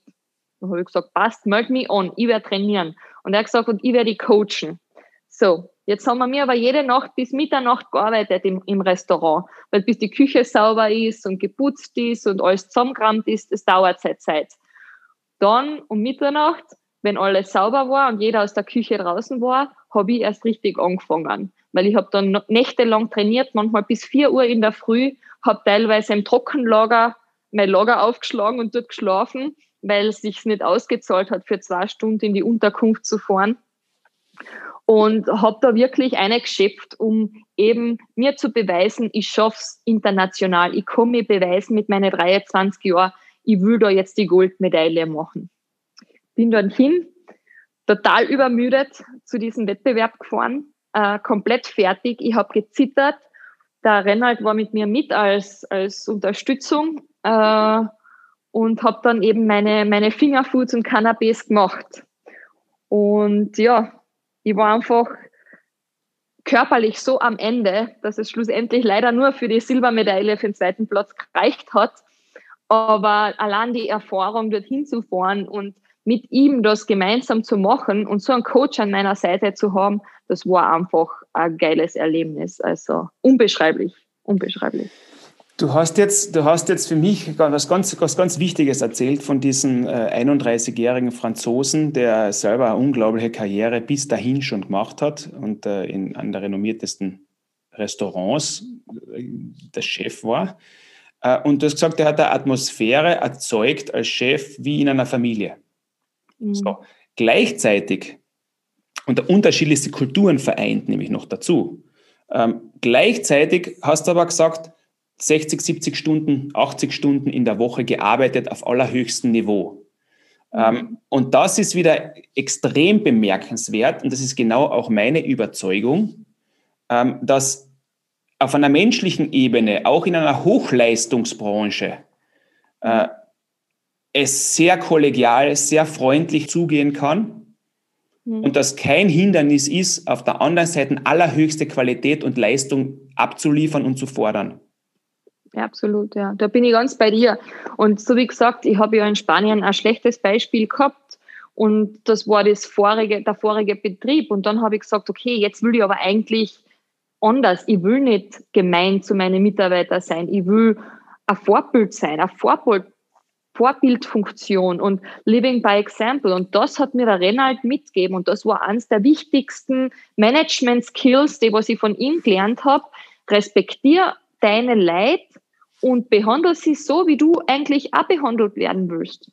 Dann habe ich gesagt, passt, melde mich an, ich werde trainieren. Und er hat gesagt, und ich werde coachen. So, Jetzt haben wir mir aber jede Nacht bis Mitternacht gearbeitet im, im Restaurant, weil bis die Küche sauber ist und geputzt ist und alles zusammengerammt ist, das dauert seit Zeit. Dann um Mitternacht, wenn alles sauber war und jeder aus der Küche draußen war, habe ich erst richtig angefangen. Weil ich habe dann nächtelang trainiert, manchmal bis 4 Uhr in der Früh, habe teilweise im Trockenlager mein Lager aufgeschlagen und dort geschlafen, weil es sich nicht ausgezahlt hat, für zwei Stunden in die Unterkunft zu fahren und habe da wirklich eine geschöpft, um eben mir zu beweisen, ich schaff's international. Ich kann mir beweisen mit meinen 23 Jahren, ich will da jetzt die Goldmedaille machen. Bin dann hin, total übermüdet zu diesem Wettbewerb gefahren, äh, komplett fertig. Ich habe gezittert. Der Rennald war mit mir mit als, als Unterstützung äh, und habe dann eben meine, meine Fingerfoods und Cannabis gemacht. Und ja, ich war einfach körperlich so am Ende, dass es schlussendlich leider nur für die Silbermedaille für den zweiten Platz gereicht hat. Aber allein die Erfahrung, dorthin zu fahren und mit ihm das gemeinsam zu machen und so einen Coach an meiner Seite zu haben, das war einfach ein geiles Erlebnis. Also unbeschreiblich, unbeschreiblich. Du hast jetzt, du hast jetzt für mich was ganz, was ganz Wichtiges erzählt von diesem äh, 31-jährigen Franzosen, der selber eine unglaubliche Karriere bis dahin schon gemacht hat und äh, in einer der renommiertesten Restaurants äh, der Chef war. Äh, und du hast gesagt, er hat eine Atmosphäre erzeugt als Chef wie in einer Familie. Mhm. So. Gleichzeitig, und der unterschiedlichste Kulturen vereint nämlich noch dazu. Ähm, gleichzeitig hast du aber gesagt, 60, 70 Stunden, 80 Stunden in der Woche gearbeitet auf allerhöchstem Niveau. Ähm, und das ist wieder extrem bemerkenswert und das ist genau auch meine Überzeugung, ähm, dass auf einer menschlichen Ebene, auch in einer Hochleistungsbranche, äh, es sehr kollegial, sehr freundlich zugehen kann mhm. und dass kein Hindernis ist, auf der anderen Seite allerhöchste Qualität und Leistung abzuliefern und zu fordern. Ja, absolut, ja. Da bin ich ganz bei dir. Und so wie gesagt, ich habe ja in Spanien ein schlechtes Beispiel gehabt und das war das vorige, der vorige Betrieb. Und dann habe ich gesagt, okay, jetzt will ich aber eigentlich anders. Ich will nicht gemein zu meinen Mitarbeitern sein. Ich will ein Vorbild sein, ein Vorbild, Vorbildfunktion und Living by Example. Und das hat mir der Renald mitgegeben. Und das war eines der wichtigsten Management-Skills, die was ich von ihm gelernt habe. Respektiere deine Leid und behandle sie so, wie du eigentlich auch behandelt werden willst.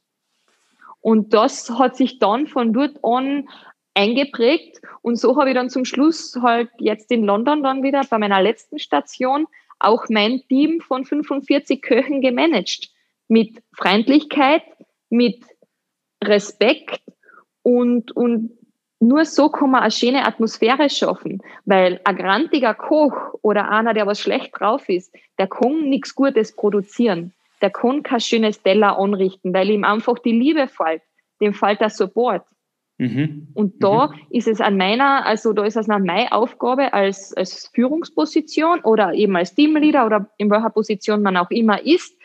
Und das hat sich dann von dort an eingeprägt. Und so habe ich dann zum Schluss halt jetzt in London dann wieder bei meiner letzten Station auch mein Team von 45 Köchen gemanagt. Mit Freundlichkeit, mit Respekt und, und nur so kann man eine schöne Atmosphäre schaffen, weil ein grantiger Koch oder einer, der was schlecht drauf ist, der kann nichts Gutes produzieren. Der kann kein schönes Teller anrichten, weil ihm einfach die Liebe fällt. Dem fällt der Support. Mhm. Und da mhm. ist es an meiner, also da ist es an meine Aufgabe als, als Führungsposition oder eben als Teamleader oder in welcher Position man auch immer ist,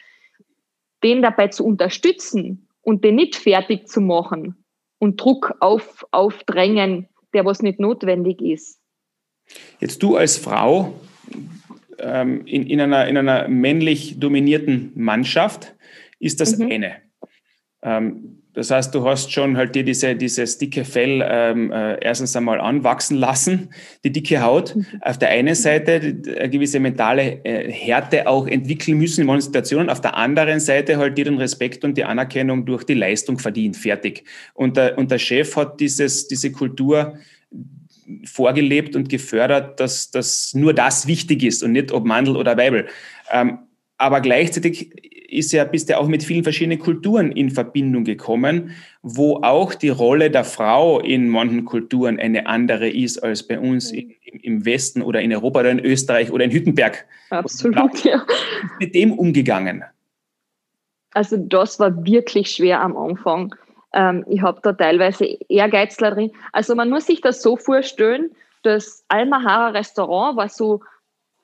den dabei zu unterstützen und den nicht fertig zu machen, und Druck auf, aufdrängen, der was nicht notwendig ist. Jetzt du als Frau ähm, in, in, einer, in einer männlich dominierten Mannschaft ist das mhm. eine. Ähm, das heißt, du hast schon halt dir diese, dieses dicke Fell ähm, äh, erstens einmal anwachsen lassen, die dicke Haut. Mhm. Auf der einen Seite eine gewisse mentale äh, Härte auch entwickeln müssen in manchen Situationen. Auf der anderen Seite halt dir den Respekt und die Anerkennung durch die Leistung verdient. Fertig. Und der, und der Chef hat dieses, diese Kultur vorgelebt und gefördert, dass, dass nur das wichtig ist und nicht ob Mandel oder Weibel. Ähm, aber gleichzeitig ist ja, bist ja auch mit vielen verschiedenen Kulturen in Verbindung gekommen, wo auch die Rolle der Frau in manchen Kulturen eine andere ist als bei uns mhm. im, im Westen oder in Europa oder in Österreich oder in Hüttenberg. Absolut, ja. Mit dem umgegangen? Also das war wirklich schwer am Anfang. Ähm, ich habe da teilweise Ehrgeizler drin. Also man muss sich das so vorstellen, das Almahara Restaurant war so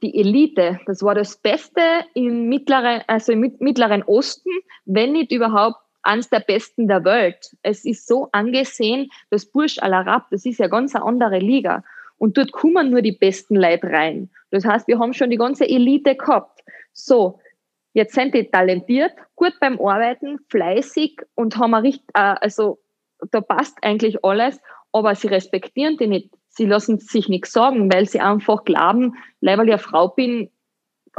die Elite. Das war das Beste im mittleren, also im mittleren Osten, wenn nicht überhaupt eines der besten der Welt. Es ist so angesehen, das Bursch Al Arab, das ist ja ganz eine andere Liga. Und dort kommen nur die besten Leute rein. Das heißt, wir haben schon die ganze Elite gehabt. So, jetzt sind die talentiert, gut beim Arbeiten, fleißig und haben richtig, äh, also da passt eigentlich alles, aber sie respektieren die nicht sie lassen sich nichts sagen, weil sie einfach glauben, weil ich eine Frau bin,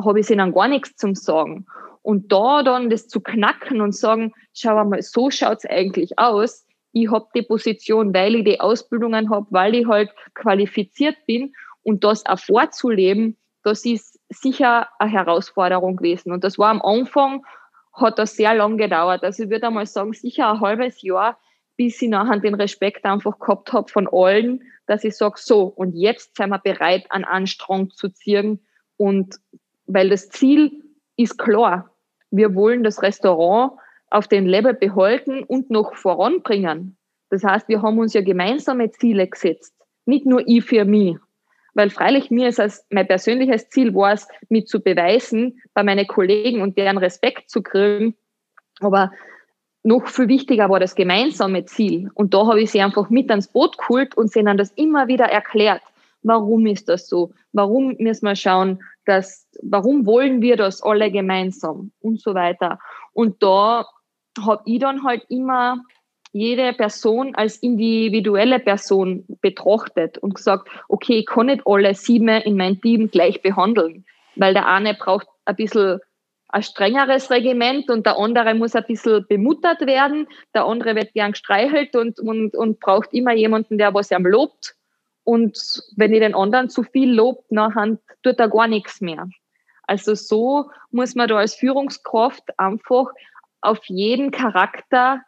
habe ich ihnen gar nichts zum Sagen. Und da dann das zu knacken und sagen, schau mal, so schaut's eigentlich aus. Ich habe die Position, weil ich die Ausbildungen habe, weil ich halt qualifiziert bin und das auch vorzuleben, das ist sicher eine Herausforderung gewesen. Und das war am Anfang, hat das sehr lang gedauert. Also ich würde einmal sagen, sicher ein halbes Jahr, bis ich nachher den Respekt einfach gehabt habe von allen, dass ich sage, so, und jetzt sind wir bereit, einen Anstrang zu ziehen. Und weil das Ziel ist klar. Wir wollen das Restaurant auf den Level behalten und noch voranbringen. Das heißt, wir haben uns ja gemeinsame Ziele gesetzt. Nicht nur ich für mich. Weil freilich mir ist es mein persönliches Ziel war es, mich zu beweisen bei meinen Kollegen und deren Respekt zu kriegen. Aber noch viel wichtiger war das gemeinsame Ziel. Und da habe ich sie einfach mit ans Boot geholt und sie dann das immer wieder erklärt. Warum ist das so? Warum müssen wir schauen, dass, warum wollen wir das alle gemeinsam und so weiter. Und da habe ich dann halt immer jede Person als individuelle Person betrachtet und gesagt, okay, ich kann nicht alle sieben in meinem Team gleich behandeln, weil der eine braucht ein bisschen ein strengeres Regiment und der andere muss ein bisschen bemuttert werden, der andere wird gern gestreichelt und, und, und braucht immer jemanden, der was ihm lobt. Und wenn ich den anderen zu viel lobt, dann tut er gar nichts mehr. Also so muss man da als Führungskraft einfach auf jeden Charakter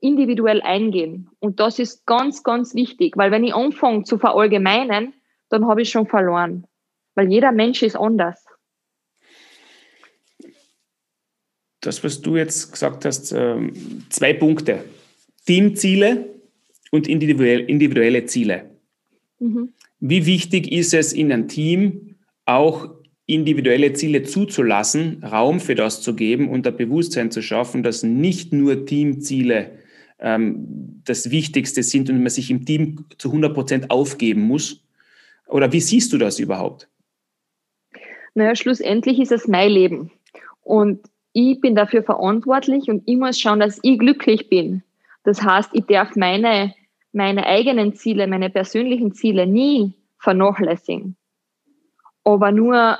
individuell eingehen. Und das ist ganz, ganz wichtig, weil wenn ich anfange zu verallgemeinen, dann habe ich schon verloren. Weil jeder Mensch ist anders. Das, was du jetzt gesagt hast, ähm, zwei Punkte. Teamziele und individuelle Ziele. Mhm. Wie wichtig ist es in einem Team auch individuelle Ziele zuzulassen, Raum für das zu geben und ein Bewusstsein zu schaffen, dass nicht nur Teamziele ähm, das Wichtigste sind und man sich im Team zu 100 Prozent aufgeben muss? Oder wie siehst du das überhaupt? Naja, schlussendlich ist es mein Leben. Und ich bin dafür verantwortlich und ich muss schauen, dass ich glücklich bin. Das heißt, ich darf meine, meine eigenen Ziele, meine persönlichen Ziele nie vernachlässigen. Aber nur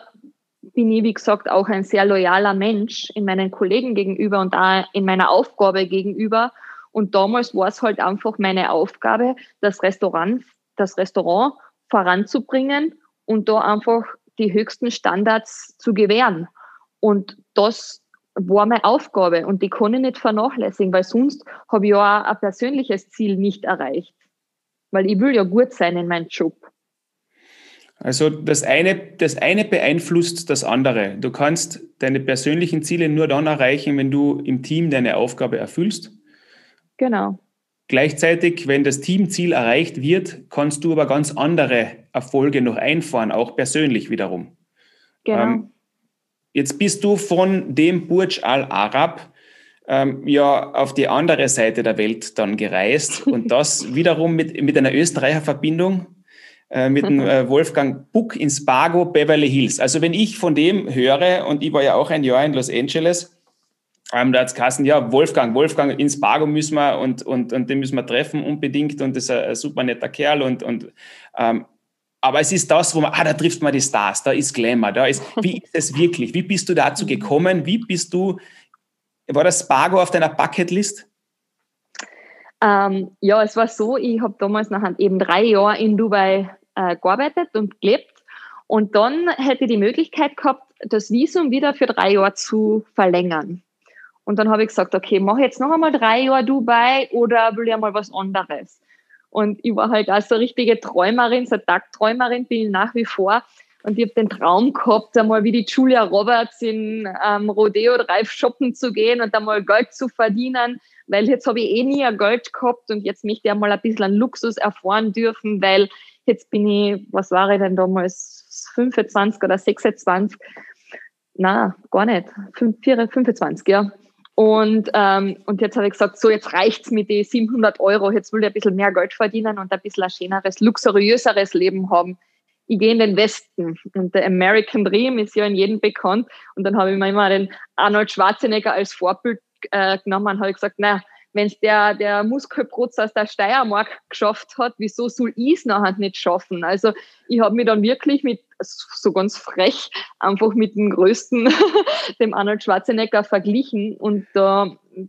bin ich, wie gesagt, auch ein sehr loyaler Mensch in meinen Kollegen gegenüber und auch in meiner Aufgabe gegenüber. Und damals war es halt einfach meine Aufgabe, das Restaurant, das Restaurant voranzubringen und da einfach die höchsten Standards zu gewähren. Und das war meine Aufgabe und die kann ich nicht vernachlässigen, weil sonst habe ich ja auch ein persönliches Ziel nicht erreicht. Weil ich will ja gut sein in meinem Job. Also das eine, das eine beeinflusst das andere. Du kannst deine persönlichen Ziele nur dann erreichen, wenn du im Team deine Aufgabe erfüllst. Genau. Gleichzeitig, wenn das Teamziel erreicht wird, kannst du aber ganz andere Erfolge noch einfahren, auch persönlich wiederum. Genau. Ähm, Jetzt bist du von dem Burj Al Arab ähm, ja auf die andere Seite der Welt dann gereist und das wiederum mit, mit einer Österreicher Verbindung äh, mit dem äh, Wolfgang Buck in Spargo, Beverly Hills. Also wenn ich von dem höre, und ich war ja auch ein Jahr in Los Angeles, ähm, da hat es geheißen, ja, Wolfgang, Wolfgang in Spargo müssen wir und, und, und den müssen wir treffen unbedingt und das ist ein, ein super netter Kerl und, und ähm, aber es ist das, wo man, ah, da trifft man die Stars, da ist Glamour, da ist, wie ist es wirklich? Wie bist du dazu gekommen? Wie bist du, war das Spargo auf deiner Bucketlist? Ähm, ja, es war so, ich habe damals nach eben drei Jahre in Dubai äh, gearbeitet und gelebt und dann hätte ich die Möglichkeit gehabt, das Visum wieder für drei Jahre zu verlängern. Und dann habe ich gesagt, okay, mache jetzt noch einmal drei Jahre Dubai oder will ich mal was anderes? Und ich war halt auch so eine richtige Träumerin, so eine Tagträumerin bin ich nach wie vor. Und ich habe den Traum gehabt, einmal wie die Julia Roberts in ähm, Rodeo Drive shoppen zu gehen und einmal Geld zu verdienen, weil jetzt habe ich eh nie ein Geld gehabt und jetzt möchte ich einmal ein bisschen an Luxus erfahren dürfen, weil jetzt bin ich, was war ich denn damals, 25 oder 26? Na, gar nicht, 25, ja. Und, ähm, und jetzt habe ich gesagt, so jetzt reicht's mit die 700 Euro, jetzt will ich ein bisschen mehr Geld verdienen und ein bisschen ein schöneres, luxuriöseres Leben haben. Ich gehe in den Westen und der American Dream ist ja in jedem bekannt. Und dann habe ich mir immer den Arnold Schwarzenegger als Vorbild äh, genommen und habe gesagt, na, wenn es der, der Muskelprotz aus der Steiermark geschafft hat, wieso soll ich es nachher nicht schaffen? Also ich habe mich dann wirklich mit, so ganz frech, einfach mit dem größten, dem Arnold Schwarzenegger verglichen und äh,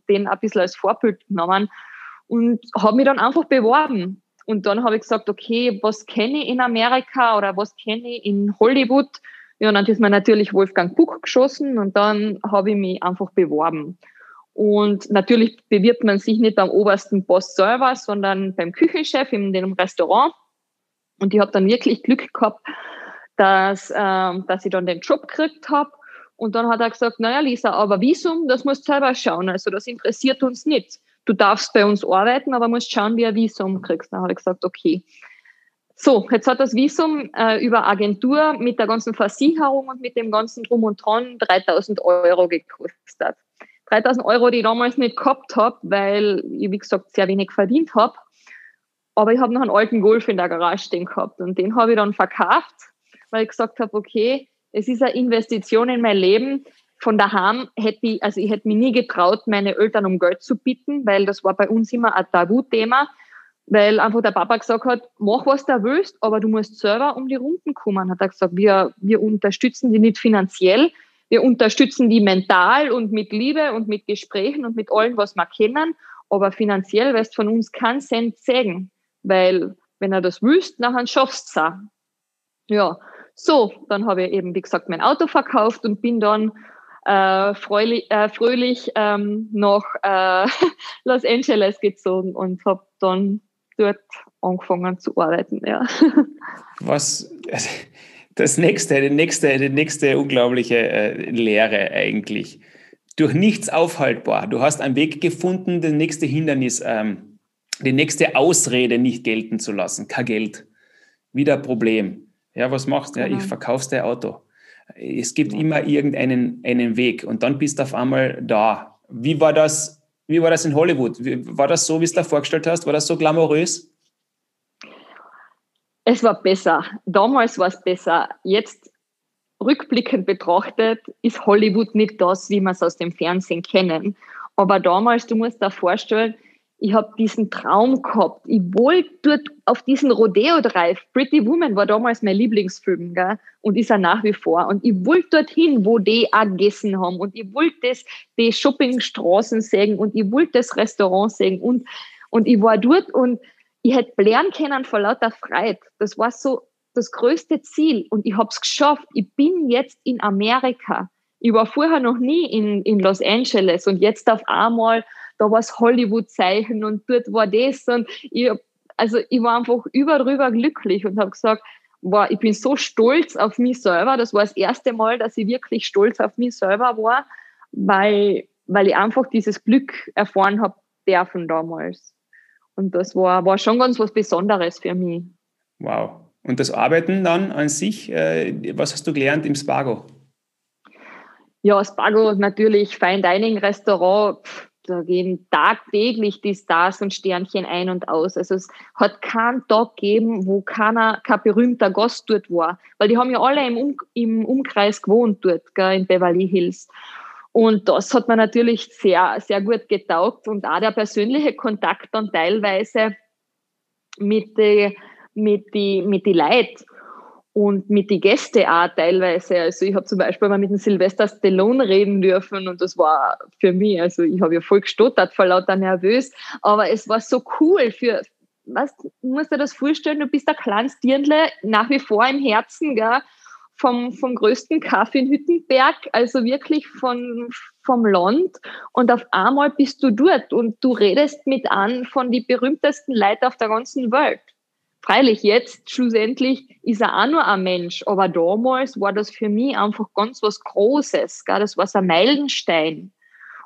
den ein bisschen als Vorbild genommen und habe mich dann einfach beworben. Und dann habe ich gesagt, okay, was kenne ich in Amerika oder was kenne ich in Hollywood? Ja, und dann ist mir natürlich Wolfgang Buch geschossen und dann habe ich mich einfach beworben. Und natürlich bewirbt man sich nicht am obersten Boss selber, sondern beim Küchenchef in dem Restaurant. Und ich habe dann wirklich Glück gehabt, dass, ähm, dass ich dann den Job gekriegt habe. Und dann hat er gesagt, naja, Lisa, aber Visum, das musst du selber schauen. Also das interessiert uns nicht. Du darfst bei uns arbeiten, aber musst schauen, wie du ein Visum kriegst. Dann habe ich gesagt, okay. So, jetzt hat das Visum äh, über Agentur mit der ganzen Versicherung und mit dem ganzen Drum und Dran 3000 Euro gekostet. 3000 Euro, die ich damals nicht gehabt habe, weil ich, wie gesagt, sehr wenig verdient habe. Aber ich habe noch einen alten Golf in der Garage stehen gehabt und den habe ich dann verkauft, weil ich gesagt habe, okay, es ist eine Investition in mein Leben. Von daheim hätte ich, also ich hätte mich nie getraut, meine Eltern um Geld zu bitten, weil das war bei uns immer ein Tabuthema, weil einfach der Papa gesagt hat, mach was du willst, aber du musst selber um die Runden kommen. Hat er gesagt, wir, wir unterstützen die nicht finanziell, wir unterstützen die mental und mit Liebe und mit Gesprächen und mit allem, was wir kennen, aber finanziell wirst von uns keinen Cent sägen, weil wenn er das wüsst, nachher schaffst du. Ja, so, dann habe ich eben, wie gesagt, mein Auto verkauft und bin dann äh, freulich, äh, fröhlich ähm, nach äh, Los Angeles gezogen und habe dann dort angefangen zu arbeiten. Ja. Was, also das nächste, die nächste, die nächste unglaubliche äh, Lehre eigentlich. Durch nichts aufhaltbar. Du hast einen Weg gefunden, das nächste Hindernis, ähm, die nächste Ausrede nicht gelten zu lassen. Kein Geld. Wieder ein Problem. Ja, was machst du? Ja, ich genau. verkaufst dein Auto. Es gibt ja. immer irgendeinen einen Weg und dann bist du auf einmal da. Wie war das, wie war das in Hollywood? War das so, wie du es da vorgestellt hast? War das so glamourös? Es war besser. Damals war es besser. Jetzt rückblickend betrachtet ist Hollywood nicht das, wie wir es aus dem Fernsehen kennen. Aber damals, du musst dir vorstellen, ich habe diesen Traum gehabt. Ich wollte dort auf diesen Rodeo Drive. Pretty Woman war damals mein Lieblingsfilm gell? und ist er nach wie vor. Und ich wollte dorthin, wo die auch gegessen haben. Und ich wollte das, die Shoppingstraßen sehen und ich wollte das Restaurant sehen. Und, und ich war dort und ich hätte lernen können vor lauter Freude. Das war so das größte Ziel. Und ich habe es geschafft. Ich bin jetzt in Amerika. Ich war vorher noch nie in, in Los Angeles und jetzt auf einmal da war es Hollywood-Zeichen und dort war das und ich, also ich war einfach überdrüber glücklich und habe gesagt, wow, ich bin so stolz auf mich selber. Das war das erste Mal, dass ich wirklich stolz auf mich selber war, weil, weil ich einfach dieses Glück erfahren habe dürfen damals. Und das war, war schon ganz was Besonderes für mich. Wow. Und das Arbeiten dann an sich, äh, was hast du gelernt im Spago? Ja, Spago natürlich, Fine Dining Restaurant, da gehen tagtäglich die Stars und Sternchen ein und aus. Also es hat keinen Tag gegeben, wo keiner, kein berühmter Gast dort war. Weil die haben ja alle im, um, im Umkreis gewohnt dort, gell, in Beverly Hills. Und das hat mir natürlich sehr, sehr gut getaugt und auch der persönliche Kontakt dann teilweise mit die, mit die, mit die Leuten und mit den Gästen auch teilweise. Also ich habe zum Beispiel mal mit dem Sylvester Stallone reden dürfen und das war für mich, also ich habe ja voll gestottert, vor lauter nervös, aber es war so cool für, was, musst du dir das vorstellen, du bist ein kleines Dirndle, nach wie vor im Herzen, gell, vom, vom größten Kaffee in Hüttenberg, also wirklich von, vom Land und auf einmal bist du dort und du redest mit an von die berühmtesten Leuten auf der ganzen Welt. Freilich, jetzt schlussendlich ist er auch nur ein Mensch, aber damals war das für mich einfach ganz was Großes. Gell? Das war so ein Meilenstein.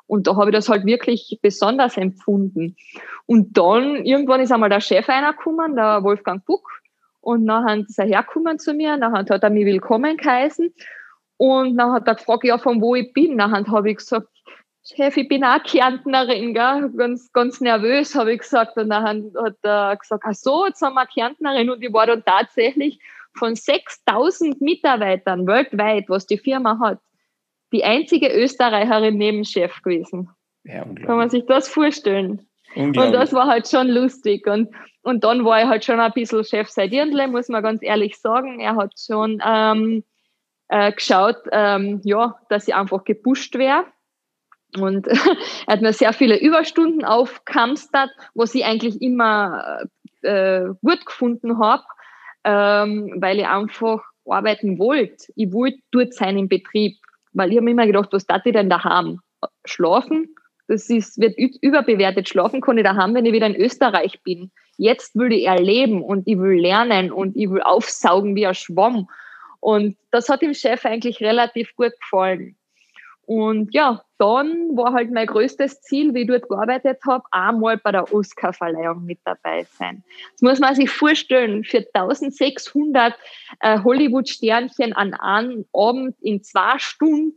Und da habe ich das halt wirklich besonders empfunden. Und dann, irgendwann ist einmal der Chef reingekommen, der Wolfgang Buck, und dann ist er hergekommen zu mir, dann hat er mich willkommen geheißen. Und dann hat er gefragt, ja, von wo ich bin. Dann habe ich gesagt, Chef, ich bin auch Kärntnerin, gell? Ganz, ganz nervös, habe ich gesagt. Und dann hat er gesagt, ach so, jetzt haben wir Kärntnerin. Und ich war dann tatsächlich von 6000 Mitarbeitern weltweit, was die Firma hat, die einzige Österreicherin neben Chef gewesen. Ja, Kann man sich das vorstellen? Und das war halt schon lustig. Und, und dann war ich halt schon ein bisschen Chef seit Dirndle, muss man ganz ehrlich sagen. Er hat schon ähm, äh, geschaut, ähm, ja, dass ich einfach gepusht wäre und er hat mir sehr viele Überstunden aufkamstert, was ich eigentlich immer äh, gut gefunden habe, ähm, weil ich einfach arbeiten wollte. Ich wollte dort sein im Betrieb, weil ich habe mir immer gedacht, was darf ich denn da haben? Schlafen? Das ist, wird überbewertet. Schlafen kann ich da haben, wenn ich wieder in Österreich bin. Jetzt will ich erleben und ich will lernen und ich will aufsaugen wie ein Schwamm. Und das hat dem Chef eigentlich relativ gut gefallen. Und ja, dann war halt mein größtes Ziel, wie ich dort gearbeitet habe, einmal bei der Oscar-Verleihung mit dabei sein. Das muss man sich vorstellen, für 1600 äh, Hollywood-Sternchen an einem Abend in zwei Stunden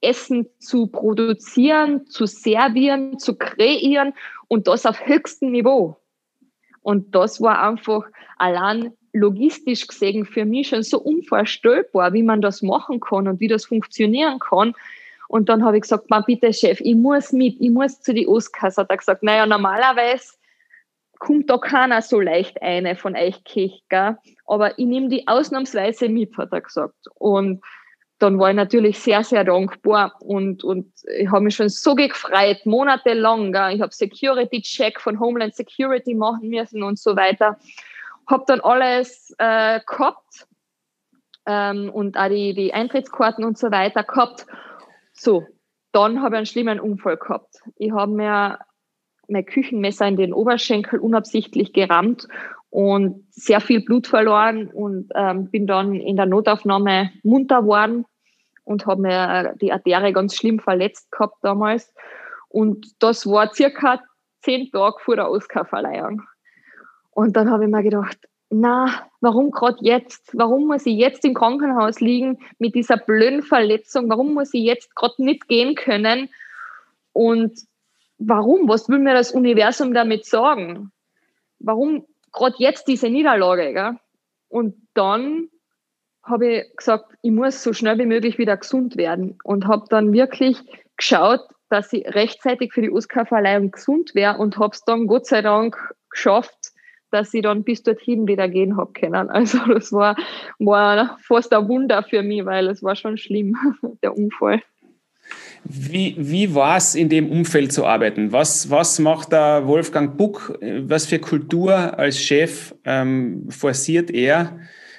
Essen zu produzieren, zu servieren, zu kreieren und das auf höchstem Niveau. Und das war einfach allein logistisch gesehen für mich schon so unvorstellbar, wie man das machen kann und wie das funktionieren kann. Und dann habe ich gesagt, man bitte Chef, ich muss mit, ich muss zu den Oscars. Hat er gesagt, naja, normalerweise kommt da keiner so leicht eine von euch Kirch, gell? aber ich nehme die ausnahmsweise mit, hat er gesagt. Und dann war ich natürlich sehr, sehr dankbar und, und ich habe mich schon so gefreut, monatelang. Ich habe Security-Check von Homeland Security machen müssen und so weiter. Habe dann alles äh, gehabt ähm, und auch die, die Eintrittskarten und so weiter gehabt. So, dann habe ich einen schlimmen Unfall gehabt. Ich habe mir mein Küchenmesser in den Oberschenkel unabsichtlich gerammt und sehr viel Blut verloren und ähm, bin dann in der Notaufnahme munter worden und habe mir die Arterie ganz schlimm verletzt gehabt damals. Und das war circa zehn Tage vor der Oscarverleihung. Und dann habe ich mir gedacht, na, warum gerade jetzt? Warum muss ich jetzt im Krankenhaus liegen mit dieser blöden Verletzung? Warum muss ich jetzt gerade nicht gehen können? Und warum? Was will mir das Universum damit sagen? Warum gerade jetzt diese Niederlage? Gell? Und dann habe ich gesagt, ich muss so schnell wie möglich wieder gesund werden und habe dann wirklich geschaut, dass ich rechtzeitig für die Oscarverleihung gesund wäre und habe es dann Gott sei Dank geschafft, dass ich dann bis dorthin wieder gehen habe können. Also das war, war fast ein Wunder für mich, weil es war schon schlimm, der Unfall. Wie, wie war es in dem Umfeld zu arbeiten? Was, was macht der Wolfgang Buck? Was für Kultur als Chef ähm, forciert er?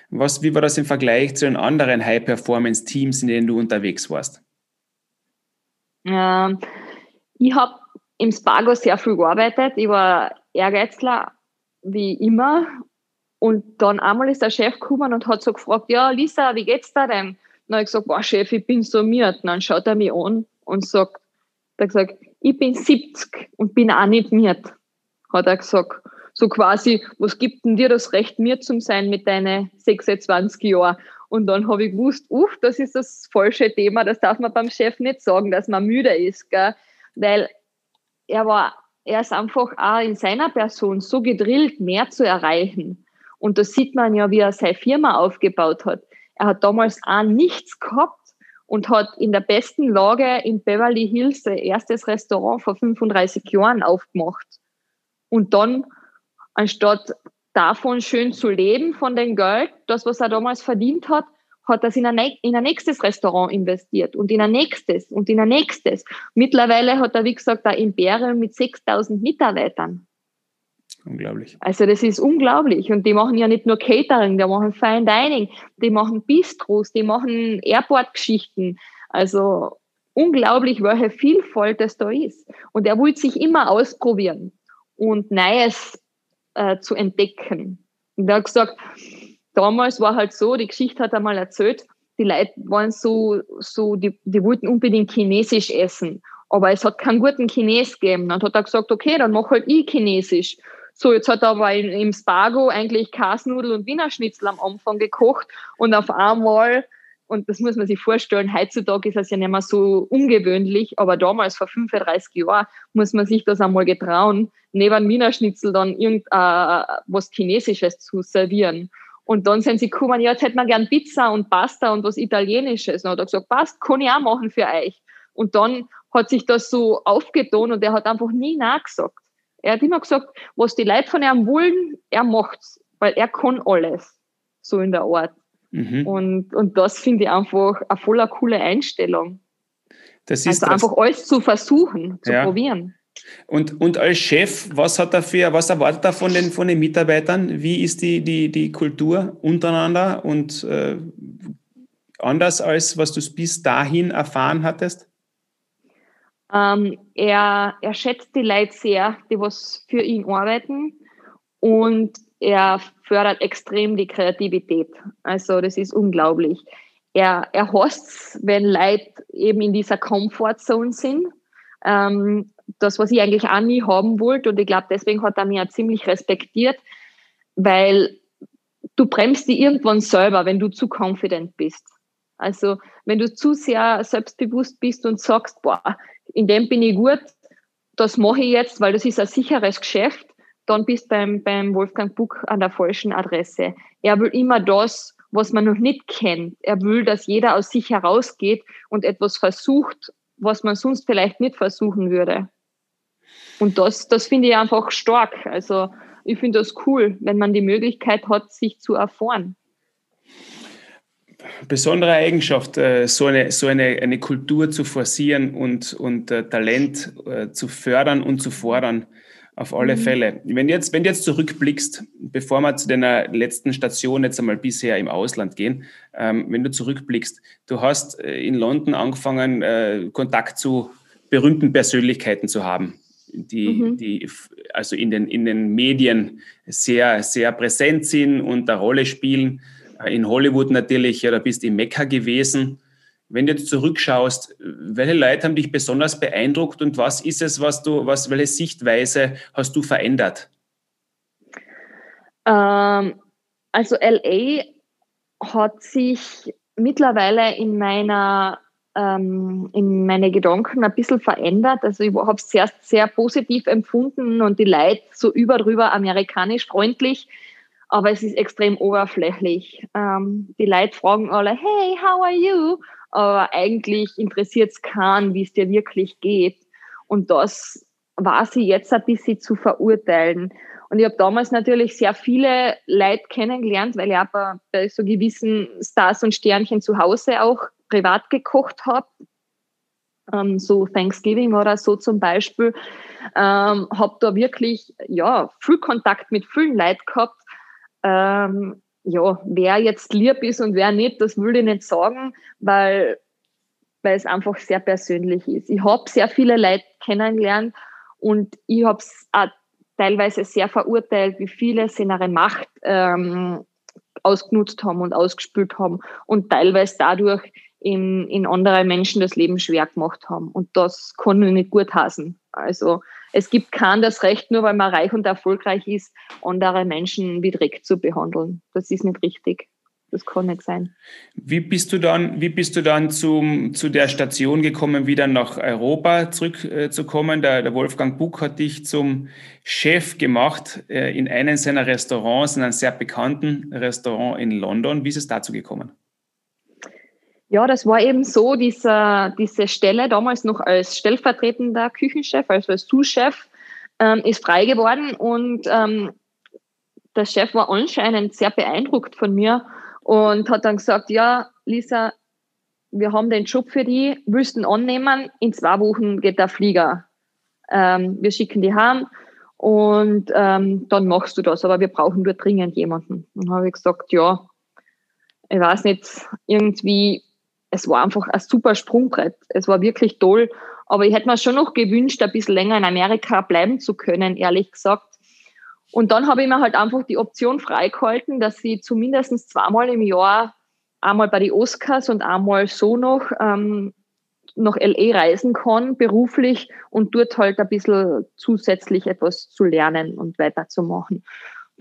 Was, wie war das im Vergleich zu den anderen High-Performance-Teams, in denen du unterwegs warst? Ähm, ich habe im Spargo sehr viel gearbeitet. Ich war Ehrgeizler, wie immer. Und dann einmal ist der Chef gekommen und hat so gefragt, ja, Lisa, wie geht's da denn? Dann habe ich gesagt, boah, Chef, ich bin so müde. dann schaut er mich an und sagt, er gesagt, ich bin 70 und bin auch nicht müde, hat er gesagt. So quasi, was gibt denn dir das Recht, mir zu sein mit deinen 26 Jahren? Und dann habe ich gewusst, uff, das ist das falsche Thema, das darf man beim Chef nicht sagen, dass man müde ist, gell? weil er war, er ist einfach auch in seiner Person so gedrillt, mehr zu erreichen. Und das sieht man ja, wie er seine Firma aufgebaut hat. Er hat damals auch nichts gehabt und hat in der besten Lage in Beverly Hills sein erstes Restaurant vor 35 Jahren aufgemacht. Und dann anstatt davon schön zu leben, von dem Geld, das, was er damals verdient hat, hat er in ein, in ein nächstes Restaurant investiert und in ein nächstes und in ein nächstes. Mittlerweile hat er, wie gesagt, ein Imperium mit 6000 Mitarbeitern. Unglaublich. Also das ist unglaublich. Und die machen ja nicht nur Catering, die machen Fine Dining, die machen Bistros, die machen Airport-Geschichten. Also unglaublich, welche Vielfalt das da ist. Und er wollte sich immer ausprobieren und Neues äh, zu entdecken. Und er hat gesagt, damals war halt so, die Geschichte hat er mal erzählt, die Leute waren so, so die, die wollten unbedingt Chinesisch essen. Aber es hat keinen guten Chines gegeben. Dann hat er gesagt, okay, dann mach halt ich Chinesisch. So, jetzt hat er aber im Spargo eigentlich Kasnudel und Wiener Schnitzel am Anfang gekocht und auf einmal und das muss man sich vorstellen, heutzutage ist das ja nicht mehr so ungewöhnlich, aber damals, vor 35 Jahren, muss man sich das einmal getrauen, neben Wiener Schnitzel dann irgendwas äh, Chinesisches zu servieren. Und dann sind sie gekommen, ja, jetzt hätten wir gern Pizza und Pasta und was Italienisches. Und dann hat er gesagt, passt, kann ich auch machen für euch. Und dann hat sich das so aufgetan und er hat einfach nie nachgesagt. Er hat immer gesagt, was die Leute von ihm wollen, er macht's, weil er kann alles. So in der Art. Mhm. Und, und das finde ich einfach eine voller coole Einstellung. Das ist also einfach alles zu versuchen, zu ja. probieren. Und, und als Chef, was hat er für, was erwartet er von den, von den Mitarbeitern? Wie ist die, die, die Kultur untereinander und äh, anders als was du bis dahin erfahren hattest? Ähm, er, er schätzt die Leute sehr, die was für ihn arbeiten und er fördert extrem die Kreativität. Also das ist unglaublich. Er, er hasst wenn Leute eben in dieser Comfortzone sind. Ähm, das, was ich eigentlich auch nie haben wollte. Und ich glaube, deswegen hat er mich auch ziemlich respektiert, weil du bremst dich irgendwann selber, wenn du zu confident bist. Also wenn du zu sehr selbstbewusst bist und sagst, boah, in dem bin ich gut, das mache ich jetzt, weil das ist ein sicheres Geschäft, dann bist du beim, beim Wolfgang Buck an der falschen Adresse. Er will immer das, was man noch nicht kennt. Er will, dass jeder aus sich herausgeht und etwas versucht, was man sonst vielleicht nicht versuchen würde. Und das, das finde ich einfach stark. Also ich finde das cool, wenn man die Möglichkeit hat, sich zu erfahren. Besondere Eigenschaft, äh, so eine, so eine, eine Kultur zu forcieren und, und äh, Talent äh, zu fördern und zu fordern. Auf alle mhm. Fälle. Wenn, jetzt, wenn du jetzt zurückblickst, bevor wir zu deiner letzten Station jetzt einmal bisher im Ausland gehen, ähm, wenn du zurückblickst, du hast in London angefangen, äh, Kontakt zu berühmten Persönlichkeiten zu haben die, mhm. die also in den, in den Medien sehr, sehr präsent sind und eine Rolle spielen. In Hollywood natürlich, ja, da bist du im Mekka gewesen. Wenn du jetzt zurückschaust, welche Leute haben dich besonders beeindruckt und was ist es, was du, was, welche Sichtweise hast du verändert? Ähm, also LA hat sich mittlerweile in meiner ähm, in meine Gedanken ein bisschen verändert. Also ich habe es zuerst sehr positiv empfunden und die Leute so überdrüber amerikanisch freundlich, aber es ist extrem oberflächlich. Ähm, die Leute fragen alle, hey, how are you? Aber eigentlich interessiert es keinen, wie es dir wirklich geht. Und das war sie jetzt ein bisschen zu verurteilen. Und ich habe damals natürlich sehr viele Leute kennengelernt, weil ich auch bei, bei so gewissen Stars und Sternchen zu Hause auch privat gekocht habe, ähm, so Thanksgiving oder so zum Beispiel, ähm, habe da wirklich ja viel Kontakt mit vielen Leuten gehabt. Ähm, ja, wer jetzt lieb ist und wer nicht, das will ich nicht sagen, weil, weil es einfach sehr persönlich ist. Ich habe sehr viele Leute kennengelernt und ich habe es teilweise sehr verurteilt, wie viele seine Macht ähm, ausgenutzt haben und ausgespült haben und teilweise dadurch in, in andere Menschen das Leben schwer gemacht haben. Und das kann ich nicht gut hasen. Also es gibt kein das Recht, nur weil man reich und erfolgreich ist, andere Menschen wie Dreck zu behandeln. Das ist nicht richtig. Das kann nicht sein. Wie bist du dann, wie bist du dann zum, zu der Station gekommen, wieder nach Europa zurückzukommen? Äh, der, der, Wolfgang Buck hat dich zum Chef gemacht äh, in einem seiner Restaurants, in einem sehr bekannten Restaurant in London. Wie ist es dazu gekommen? Ja, das war eben so, diese, diese Stelle damals noch als stellvertretender Küchenchef, also als Sous-Chef, ähm, ist frei geworden und ähm, der Chef war anscheinend sehr beeindruckt von mir und hat dann gesagt, ja, Lisa, wir haben den Job für die, ihn annehmen? In zwei Wochen geht der Flieger. Ähm, wir schicken die heim und ähm, dann machst du das, aber wir brauchen dort dringend jemanden. Dann habe ich gesagt, ja, ich weiß nicht, irgendwie es war einfach ein super Sprungbrett. Es war wirklich toll. Aber ich hätte mir schon noch gewünscht, ein bisschen länger in Amerika bleiben zu können, ehrlich gesagt. Und dann habe ich mir halt einfach die Option freigehalten, dass ich zumindest zweimal im Jahr, einmal bei den Oscars und einmal so noch, ähm, nach LA reisen kann, beruflich und dort halt ein bisschen zusätzlich etwas zu lernen und weiterzumachen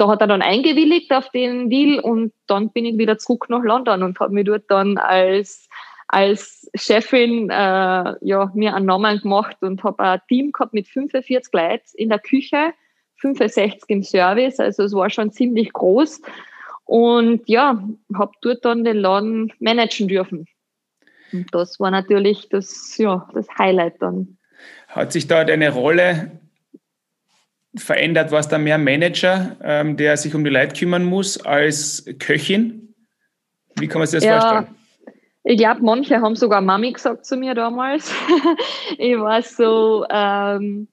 da hat er dann eingewilligt auf den Deal und dann bin ich wieder zurück nach London und habe mich dort dann als als Chefin äh, ja, mir einen Namen gemacht und habe ein Team gehabt mit 45 Leuten in der Küche, 65 im Service, also es war schon ziemlich groß. Und ja, habe dort dann den Laden managen dürfen. Und das war natürlich das, ja, das Highlight dann. Hat sich da deine Rolle verändert? Warst du mehr Manager, ähm, der sich um die Leute kümmern muss, als Köchin? Wie kann man sich das ja, vorstellen? Ich glaube, manche haben sogar Mami gesagt zu mir damals. ich war so, ähm,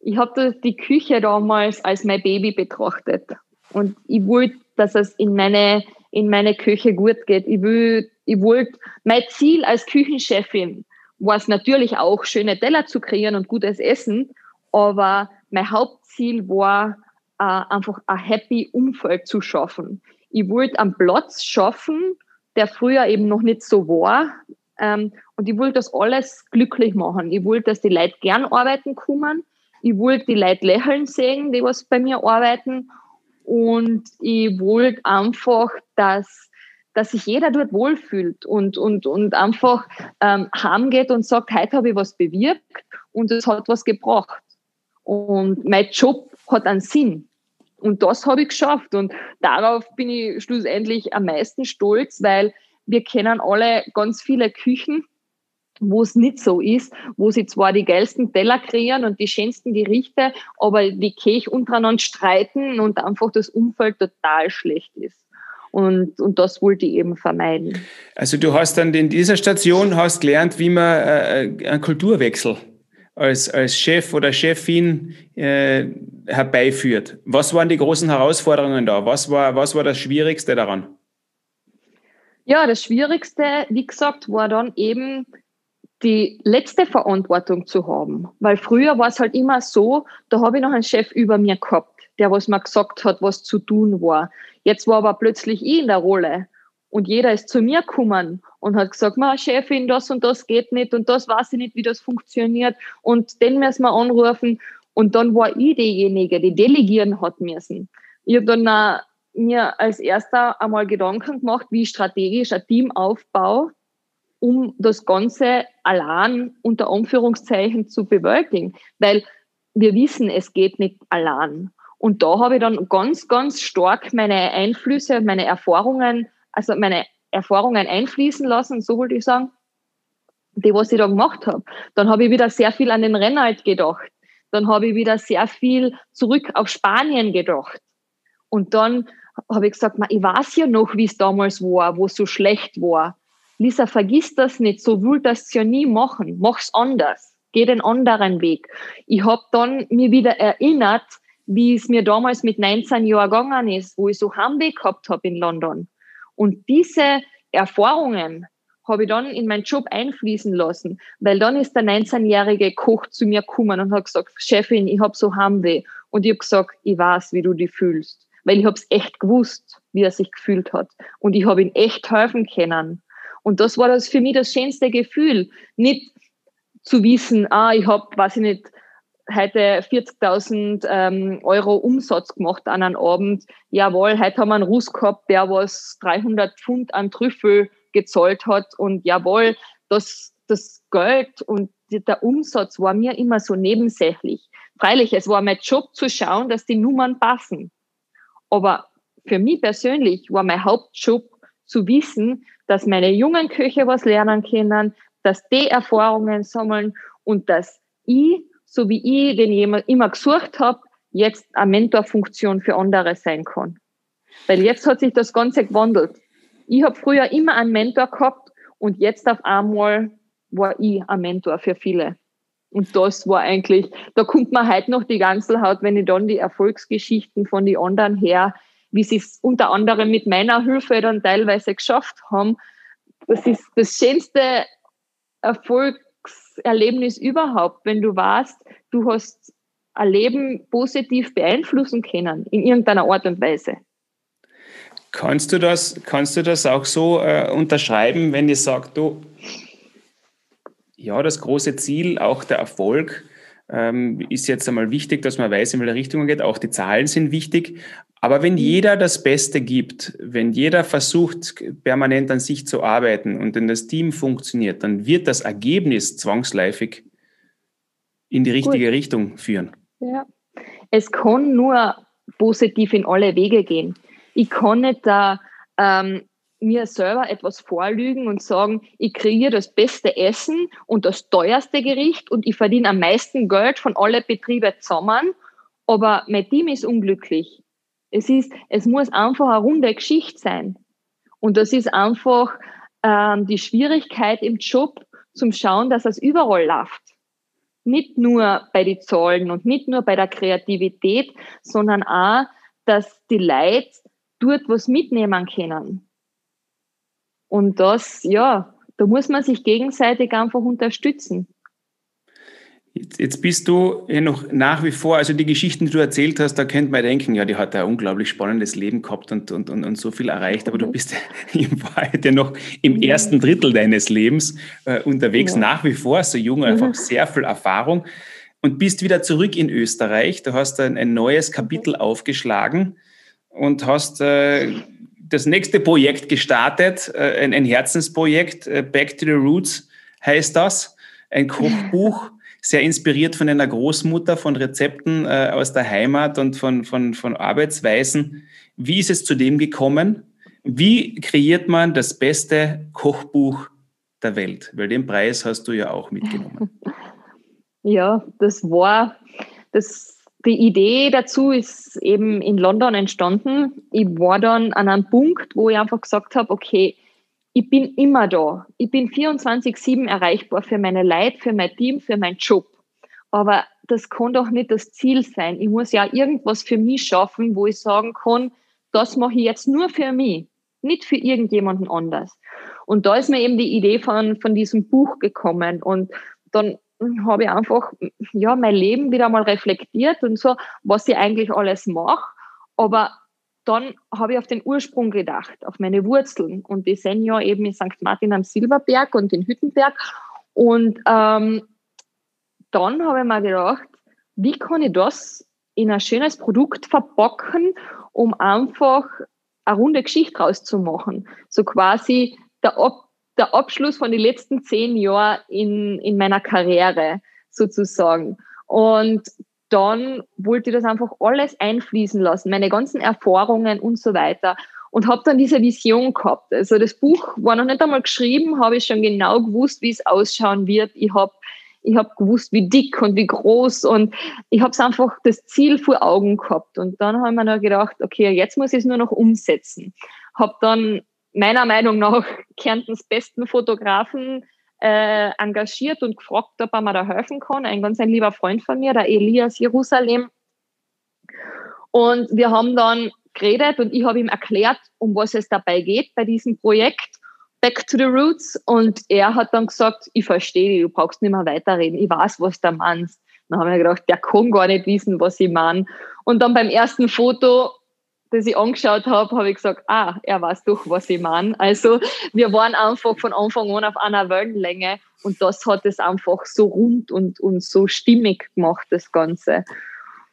ich habe die Küche damals als mein Baby betrachtet. Und ich wollte, dass es in meine, in meine Küche gut geht. Ich, will, ich wollte, mein Ziel als Küchenchefin war es natürlich auch, schöne Teller zu kreieren und gutes Essen. Aber mein Hauptziel war, äh, einfach ein happy Umfeld zu schaffen. Ich wollte einen Platz schaffen, der früher eben noch nicht so war. Ähm, und ich wollte das alles glücklich machen. Ich wollte, dass die Leute gern arbeiten kommen. Ich wollte die Leute lächeln sehen, die was bei mir arbeiten. Und ich wollte einfach, dass, dass sich jeder dort wohlfühlt und, und, und einfach ähm, heimgeht und sagt, heute habe ich was bewirkt und es hat was gebracht. Und mein Job hat einen Sinn. Und das habe ich geschafft. Und darauf bin ich schlussendlich am meisten stolz, weil wir kennen alle ganz viele Küchen, wo es nicht so ist, wo sie zwar die geilsten Teller kreieren und die schönsten Gerichte, aber die Kirche untereinander streiten und einfach das Umfeld total schlecht ist. Und, und das wollte ich eben vermeiden. Also du hast dann in dieser Station hast gelernt, wie man äh, einen Kulturwechsel als, als Chef oder Chefin äh, herbeiführt. Was waren die großen Herausforderungen da? Was war, was war das Schwierigste daran? Ja, das Schwierigste, wie gesagt, war dann eben die letzte Verantwortung zu haben. Weil früher war es halt immer so, da habe ich noch einen Chef über mir gehabt, der was mir gesagt hat, was zu tun war. Jetzt war aber plötzlich ich in der Rolle. Und jeder ist zu mir gekommen und hat gesagt, Ma, Chefin, das und das geht nicht und das weiß ich nicht, wie das funktioniert und den müssen wir anrufen. Und dann war ich diejenige, die delegieren hat müssen. Ich habe dann auch mir als erster einmal Gedanken gemacht, wie strategisch ein Team aufbaue, um das Ganze allein unter Anführungszeichen zu bewältigen. Weil wir wissen, es geht nicht allein. Und da habe ich dann ganz, ganz stark meine Einflüsse und meine Erfahrungen also meine Erfahrungen einfließen lassen, so wollte ich sagen, die, was ich da gemacht habe. Dann habe ich wieder sehr viel an den Rennalt gedacht. Dann habe ich wieder sehr viel zurück auf Spanien gedacht. Und dann habe ich gesagt, ich weiß ja noch, wie es damals war, wo es so schlecht war. Lisa, vergiss das nicht, so will das ja nie machen. Mach's anders. Geh den anderen Weg. Ich habe dann mir wieder erinnert, wie es mir damals mit 19 Jahren gegangen ist, wo ich so Heimweh gehabt habe in London. Und diese Erfahrungen habe ich dann in meinen Job einfließen lassen, weil dann ist der 19-jährige Koch zu mir gekommen und hat gesagt, Chefin, ich habe so Heimweh. Und ich habe gesagt, ich weiß, wie du dich fühlst, weil ich habe es echt gewusst, wie er sich gefühlt hat. Und ich habe ihm echt helfen können. Und das war das für mich das schönste Gefühl, nicht zu wissen, ah, ich habe, weiß ich nicht, heute 40.000 ähm, Euro Umsatz gemacht an einem Abend. Jawohl, heute haben wir einen Russ gehabt, der was 300 Pfund an Trüffel gezahlt hat. Und jawohl, das, das Geld und der Umsatz war mir immer so nebensächlich. Freilich, es war mein Job zu schauen, dass die Nummern passen. Aber für mich persönlich war mein Hauptjob zu wissen, dass meine jungen Köche was lernen können, dass die Erfahrungen sammeln und dass ich so wie ich den jemand immer gesucht habe, jetzt eine Mentorfunktion für andere sein kann. Weil jetzt hat sich das Ganze gewandelt. Ich habe früher immer einen Mentor gehabt und jetzt auf einmal war ich ein Mentor für viele. Und das war eigentlich, da kommt man heute noch die ganze Haut, wenn ich dann die Erfolgsgeschichten von den anderen her, wie sie es unter anderem mit meiner Hilfe dann teilweise geschafft haben. Das ist das schönste Erfolg, Erlebnis überhaupt, wenn du weißt, du hast ein Leben positiv beeinflussen können, in irgendeiner Art und Weise. Kannst du das, kannst du das auch so äh, unterschreiben, wenn ich sage, du, ja, das große Ziel, auch der Erfolg, ähm, ist jetzt einmal wichtig, dass man weiß, in welche Richtung man geht. Auch die Zahlen sind wichtig. Aber wenn jeder das Beste gibt, wenn jeder versucht, permanent an sich zu arbeiten und wenn das Team funktioniert, dann wird das Ergebnis zwangsläufig in die richtige Gut. Richtung führen. Ja. Es kann nur positiv in alle Wege gehen. Ich kann nicht da ähm, mir selber etwas vorlügen und sagen, ich kreiere das beste Essen und das teuerste Gericht und ich verdiene am meisten Geld von allen Betrieben zusammen, aber mein Team ist unglücklich es ist, es muss einfach eine runde Geschichte sein. Und das ist einfach ähm, die Schwierigkeit im Job zum Schauen, dass es überall läuft. Nicht nur bei den Zahlen und nicht nur bei der Kreativität, sondern auch, dass die Leute dort was mitnehmen können. Und das, ja, da muss man sich gegenseitig einfach unterstützen. Jetzt, jetzt, bist du ja noch nach wie vor, also die Geschichten, die du erzählt hast, da könnte man denken, ja, die hat ein unglaublich spannendes Leben gehabt und, und, und, und so viel erreicht, aber du mhm. bist in Wahrheit ja noch im ersten Drittel deines Lebens äh, unterwegs, ja. nach wie vor, so jung, einfach mhm. sehr viel Erfahrung und bist wieder zurück in Österreich. Du hast ein, ein neues Kapitel mhm. aufgeschlagen und hast äh, das nächste Projekt gestartet, äh, ein, ein, Herzensprojekt, äh, Back to the Roots heißt das, ein Kochbuch sehr inspiriert von einer Großmutter, von Rezepten äh, aus der Heimat und von, von, von Arbeitsweisen. Wie ist es zu dem gekommen? Wie kreiert man das beste Kochbuch der Welt? Weil den Preis hast du ja auch mitgenommen. Ja, das war, das, die Idee dazu ist eben in London entstanden. Ich war dann an einem Punkt, wo ich einfach gesagt habe, okay, ich bin immer da. Ich bin 24-7 erreichbar für meine Leute, für mein Team, für meinen Job. Aber das kann doch nicht das Ziel sein. Ich muss ja irgendwas für mich schaffen, wo ich sagen kann, das mache ich jetzt nur für mich, nicht für irgendjemanden anders. Und da ist mir eben die Idee von, von diesem Buch gekommen. Und dann habe ich einfach ja, mein Leben wieder mal reflektiert und so, was ich eigentlich alles mache. Aber dann habe ich auf den Ursprung gedacht, auf meine Wurzeln. Und die sind ja eben in St. Martin am Silberberg und in Hüttenberg. Und ähm, dann habe ich mir gedacht, wie kann ich das in ein schönes Produkt verpacken, um einfach eine runde Geschichte rauszumachen. So quasi der, Ab der Abschluss von den letzten zehn Jahren in, in meiner Karriere sozusagen. Und dann wollte ich das einfach alles einfließen lassen, meine ganzen Erfahrungen und so weiter. Und habe dann diese Vision gehabt. Also das Buch war noch nicht einmal geschrieben, habe ich schon genau gewusst, wie es ausschauen wird. Ich habe ich hab gewusst, wie dick und wie groß und ich habe einfach das Ziel vor Augen gehabt. Und dann habe ich mir noch gedacht, okay, jetzt muss ich es nur noch umsetzen. Habe dann meiner Meinung nach Kärntens besten Fotografen äh, engagiert und gefragt, ob er mir da helfen kann. Ein ganz ein lieber Freund von mir, der Elias Jerusalem. Und wir haben dann geredet und ich habe ihm erklärt, um was es dabei geht bei diesem Projekt Back to the Roots. Und er hat dann gesagt, ich verstehe dich, du brauchst nicht mehr weiterreden, ich weiß, was du meinst. Dann haben wir gedacht, der kann gar nicht wissen, was ich meine. Und dann beim ersten Foto das ich angeschaut habe, habe ich gesagt, ah, er weiß doch, was ich meine. Also wir waren einfach von Anfang an auf einer Wellenlänge und das hat es einfach so rund und, und so stimmig gemacht, das Ganze.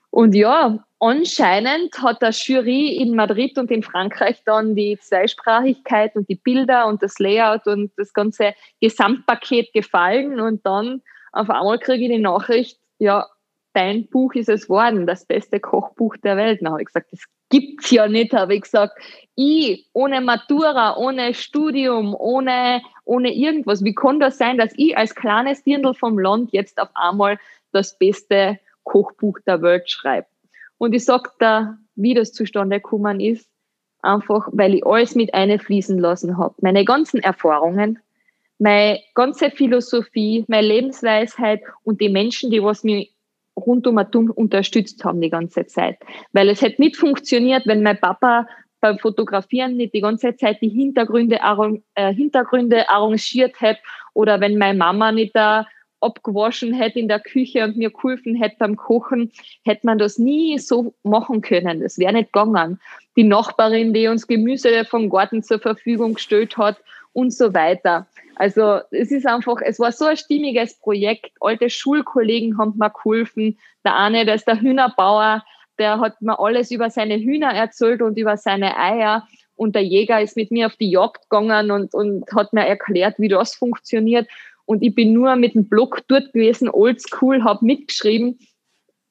Und ja, anscheinend hat der Jury in Madrid und in Frankreich dann die Zweisprachigkeit und die Bilder und das Layout und das ganze Gesamtpaket gefallen und dann auf einmal kriege ich die Nachricht, ja, dein Buch ist es worden, das beste Kochbuch der Welt. Dann habe ich gesagt, das gibt's ja nicht, habe ich gesagt. Ich, ohne Matura, ohne Studium, ohne, ohne irgendwas, wie kann das sein, dass ich als kleines Dirndl vom Land jetzt auf einmal das beste Kochbuch der Welt schreibe? Und ich sage da, wie das zustande gekommen ist, einfach, weil ich alles mit einfließen lassen habe. Meine ganzen Erfahrungen, meine ganze Philosophie, meine Lebensweisheit und die Menschen, die was mir rundum unterstützt haben die ganze Zeit. Weil es hätte nicht funktioniert, wenn mein Papa beim Fotografieren nicht die ganze Zeit die Hintergründe, äh, Hintergründe arrangiert hätte oder wenn meine Mama nicht da abgewaschen hätte in der Küche und mir geholfen hätte beim Kochen, hätte man das nie so machen können. Das wäre nicht gegangen. Die Nachbarin, die uns Gemüse vom Garten zur Verfügung gestellt hat und so weiter. Also es ist einfach, es war so ein stimmiges Projekt. Alte Schulkollegen haben mir geholfen. Der eine, der ist der Hühnerbauer, der hat mir alles über seine Hühner erzählt und über seine Eier. Und der Jäger ist mit mir auf die Jagd gegangen und, und hat mir erklärt, wie das funktioniert. Und ich bin nur mit dem Blog dort gewesen, oldschool, habe mitgeschrieben.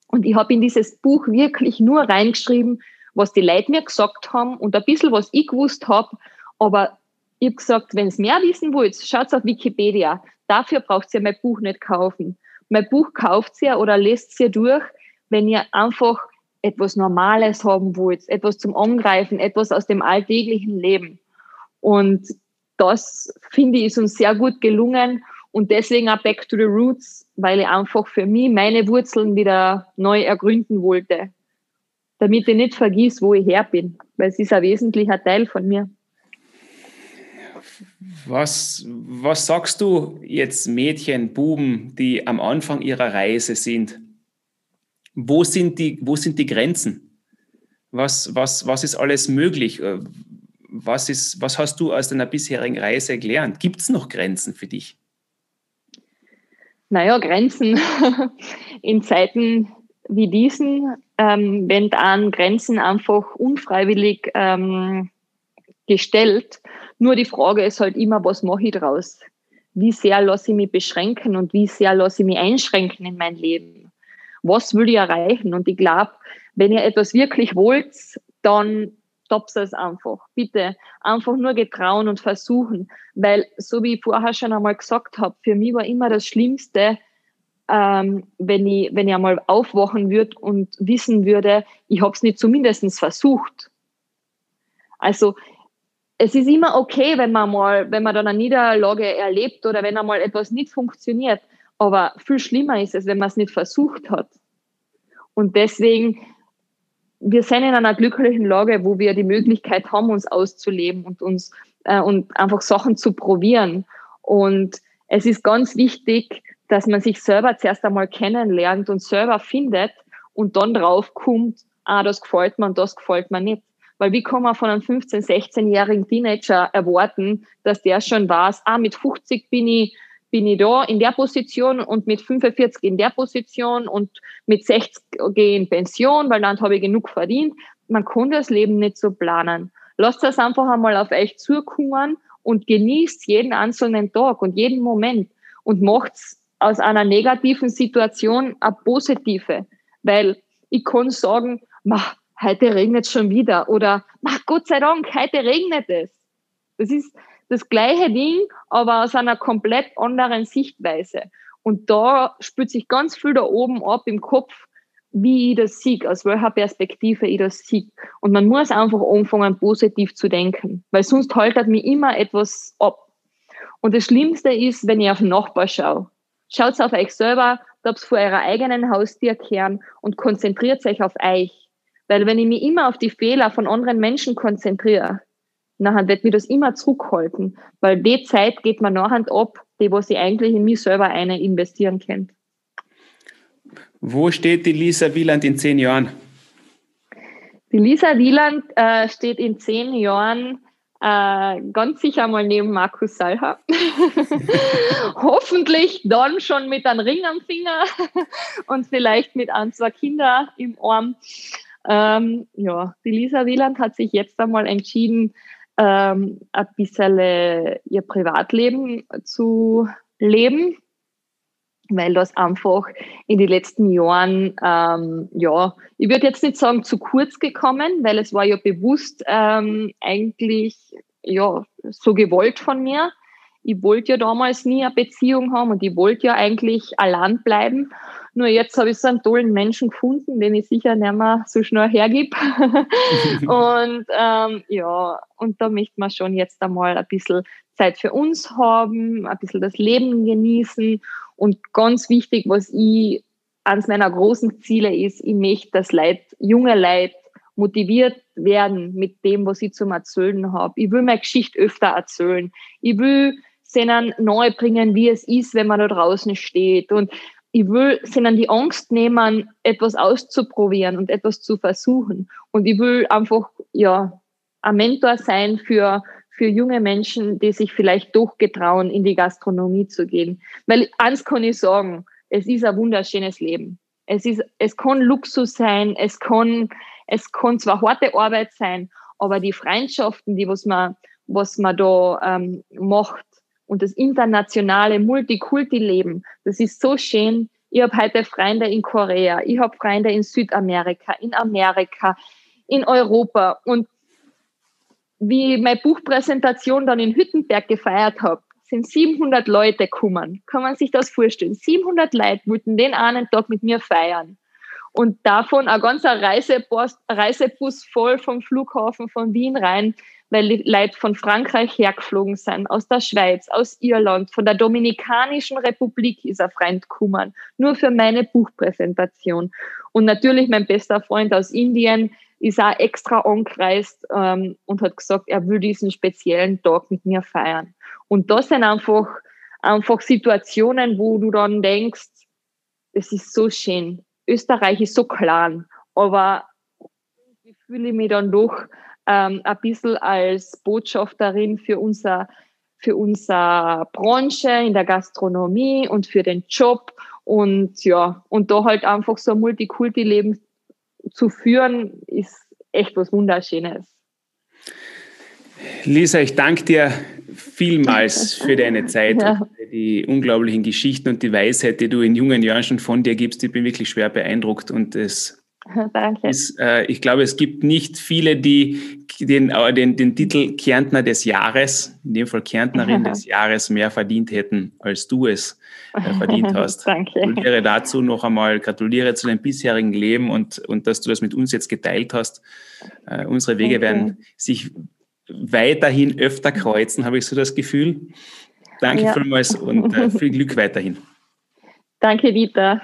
Und ich habe in dieses Buch wirklich nur reingeschrieben, was die Leute mir gesagt haben und ein bisschen, was ich gewusst habe. Aber ich habe gesagt, wenn ihr mehr wissen wollt, schaut auf Wikipedia. Dafür braucht ihr mein Buch nicht kaufen. Mein Buch kauft ihr oder lest ihr durch, wenn ihr einfach etwas Normales haben wollt, etwas zum Angreifen, etwas aus dem alltäglichen Leben. Und das, finde ich, ist uns sehr gut gelungen. Und deswegen auch Back to the Roots, weil ich einfach für mich meine Wurzeln wieder neu ergründen wollte. Damit ich nicht vergiss, wo ich her bin. Weil es ist ein wesentlicher Teil von mir. Was, was sagst du jetzt Mädchen, Buben, die am Anfang ihrer Reise sind? Wo sind die, wo sind die Grenzen? Was, was, was ist alles möglich? Äh, was, ist, was hast du aus deiner bisherigen Reise gelernt? Gibt es noch Grenzen für dich? Naja, Grenzen in Zeiten wie diesen, ähm, wenn an Grenzen einfach unfreiwillig ähm, gestellt, nur die Frage ist halt immer, was mache ich draus? wie sehr lasse ich mich beschränken und wie sehr lasse ich mich einschränken in mein Leben. Was will ich erreichen? Und ich glaube, wenn ihr etwas wirklich wollt, dann stoppt es einfach. Bitte einfach nur getrauen und versuchen. Weil, so wie ich vorher schon einmal gesagt habe, für mich war immer das Schlimmste, ähm, wenn, ich, wenn ich einmal aufwachen würde und wissen würde, ich habe es nicht zumindest versucht. Also es ist immer okay, wenn man mal, wenn man dann eine Niederlage erlebt oder wenn einmal etwas nicht funktioniert. Aber viel schlimmer ist es, wenn man es nicht versucht hat. Und deswegen wir sind in einer glücklichen Lage, wo wir die Möglichkeit haben, uns auszuleben und uns äh, und einfach Sachen zu probieren. Und es ist ganz wichtig, dass man sich selber zuerst einmal kennenlernt und selber findet und dann drauf kommt, ah, das gefällt mir und das gefällt mir nicht. Weil wie kann man von einem 15-, 16-jährigen Teenager erwarten, dass der schon weiß, ah, mit 50 bin ich bin ich da in der Position und mit 45 in der Position und mit 60 gehe ich in Pension, weil dann habe ich genug verdient. Man kann das Leben nicht so planen. Lasst das einfach einmal auf euch zukommen und genießt jeden einzelnen Tag und jeden Moment und macht aus einer negativen Situation eine positive. Weil ich kann sagen, heute regnet es schon wieder oder Gott sei Dank, heute regnet es. Das ist, das gleiche Ding, aber aus einer komplett anderen Sichtweise. Und da spürt sich ganz viel da oben ab im Kopf, wie ich das sehe, aus welcher Perspektive ich das sehe. Und man muss einfach anfangen, positiv zu denken, weil sonst haltet mir immer etwas ab. Und das Schlimmste ist, wenn ich auf den Nachbar schaue. Schaut auf euch selber, ob vor eurer eigenen Haustür kehren und konzentriert euch auf euch. Weil wenn ich mich immer auf die Fehler von anderen Menschen konzentriere, nachher wird mir das immer zurückhalten, weil die Zeit geht mir nachher ab, die was ich eigentlich in mich selber eine investieren kann. Wo steht die Lisa Wieland in zehn Jahren? Die Lisa Wieland äh, steht in zehn Jahren äh, ganz sicher mal neben Markus Salha. Hoffentlich dann schon mit einem Ring am Finger und vielleicht mit ein, zwei Kindern im Arm. Ähm, ja, die Lisa Wieland hat sich jetzt einmal entschieden, ähm, ein bisschen ihr Privatleben zu leben, weil das einfach in den letzten Jahren, ähm, ja, ich würde jetzt nicht sagen zu kurz gekommen, weil es war ja bewusst ähm, eigentlich ja so gewollt von mir. Ich wollte ja damals nie eine Beziehung haben und ich wollte ja eigentlich allein bleiben. Nur jetzt habe ich so einen tollen Menschen gefunden, den ich sicher nicht mehr so schnell hergib. und ähm, ja, und da möchte man schon jetzt einmal ein bisschen Zeit für uns haben, ein bisschen das Leben genießen. Und ganz wichtig, was ich eines meiner großen Ziele ist, ich möchte, dass Leute, junge Leute motiviert werden mit dem, was ich zum Erzählen habe. Ich will meine Geschichte öfter erzählen. Ich will ihnen neu bringen, wie es ist, wenn man da draußen steht. Und ich will ihnen die Angst nehmen, etwas auszuprobieren und etwas zu versuchen. Und ich will einfach, ja, ein Mentor sein für, für junge Menschen, die sich vielleicht doch getrauen, in die Gastronomie zu gehen. Weil eins kann ich sagen, es ist ein wunderschönes Leben. Es ist, es kann Luxus sein, es kann, es kann zwar harte Arbeit sein, aber die Freundschaften, die was man, was man da ähm, macht, und das internationale Multikulti-Leben, das ist so schön. Ich habe heute Freunde in Korea, ich habe Freunde in Südamerika, in Amerika, in Europa. Und wie ich meine Buchpräsentation dann in Hüttenberg gefeiert habe, sind 700 Leute gekommen. Kann man sich das vorstellen? 700 Leute wollten den einen Tag mit mir feiern. Und davon ein ganzer Reisebus, Reisebus voll vom Flughafen von Wien rein weil Leute von Frankreich hergeflogen sind, aus der Schweiz, aus Irland, von der Dominikanischen Republik ist ein Freund gekommen, nur für meine Buchpräsentation. Und natürlich mein bester Freund aus Indien ist auch extra angereist ähm, und hat gesagt, er will diesen speziellen Tag mit mir feiern. Und das sind einfach, einfach Situationen, wo du dann denkst, es ist so schön. Österreich ist so klein, aber ich fühle mich dann doch ähm, ein bisschen als Botschafterin für unser für unsere Branche in der Gastronomie und für den Job und ja, und da halt einfach so ein Multikulti-Leben zu führen, ist echt was Wunderschönes. Lisa, ich danke dir vielmals für deine Zeit, ja. die unglaublichen Geschichten und die Weisheit, die du in jungen Jahren schon von dir gibst. Ich bin wirklich schwer beeindruckt und es Danke. Ist, äh, ich glaube, es gibt nicht viele, die den, äh, den, den Titel Kärntner des Jahres, in dem Fall Kärntnerin des Jahres, mehr verdient hätten, als du es äh, verdient hast. Danke. Gratuliere dazu noch einmal, gratuliere zu deinem bisherigen Leben und, und dass du das mit uns jetzt geteilt hast. Äh, unsere Wege Danke. werden sich weiterhin öfter kreuzen, habe ich so das Gefühl. Danke ja. vielmals und äh, viel Glück weiterhin. Danke, Dieter.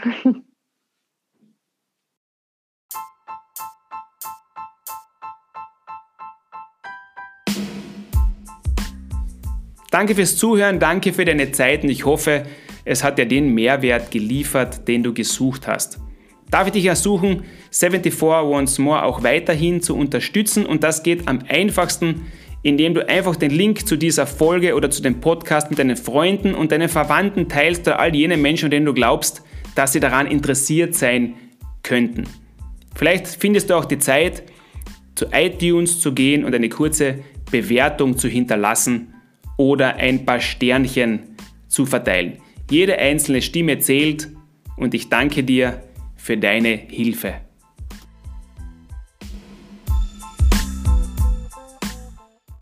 Danke fürs Zuhören, danke für deine Zeit und ich hoffe, es hat dir den Mehrwert geliefert, den du gesucht hast. Darf ich dich ersuchen, 74 Once More auch weiterhin zu unterstützen und das geht am einfachsten, indem du einfach den Link zu dieser Folge oder zu dem Podcast mit deinen Freunden und deinen Verwandten teilst oder all jene Menschen, denen du glaubst, dass sie daran interessiert sein könnten. Vielleicht findest du auch die Zeit, zu iTunes zu gehen und eine kurze Bewertung zu hinterlassen oder ein paar Sternchen zu verteilen. Jede einzelne Stimme zählt und ich danke dir für deine Hilfe.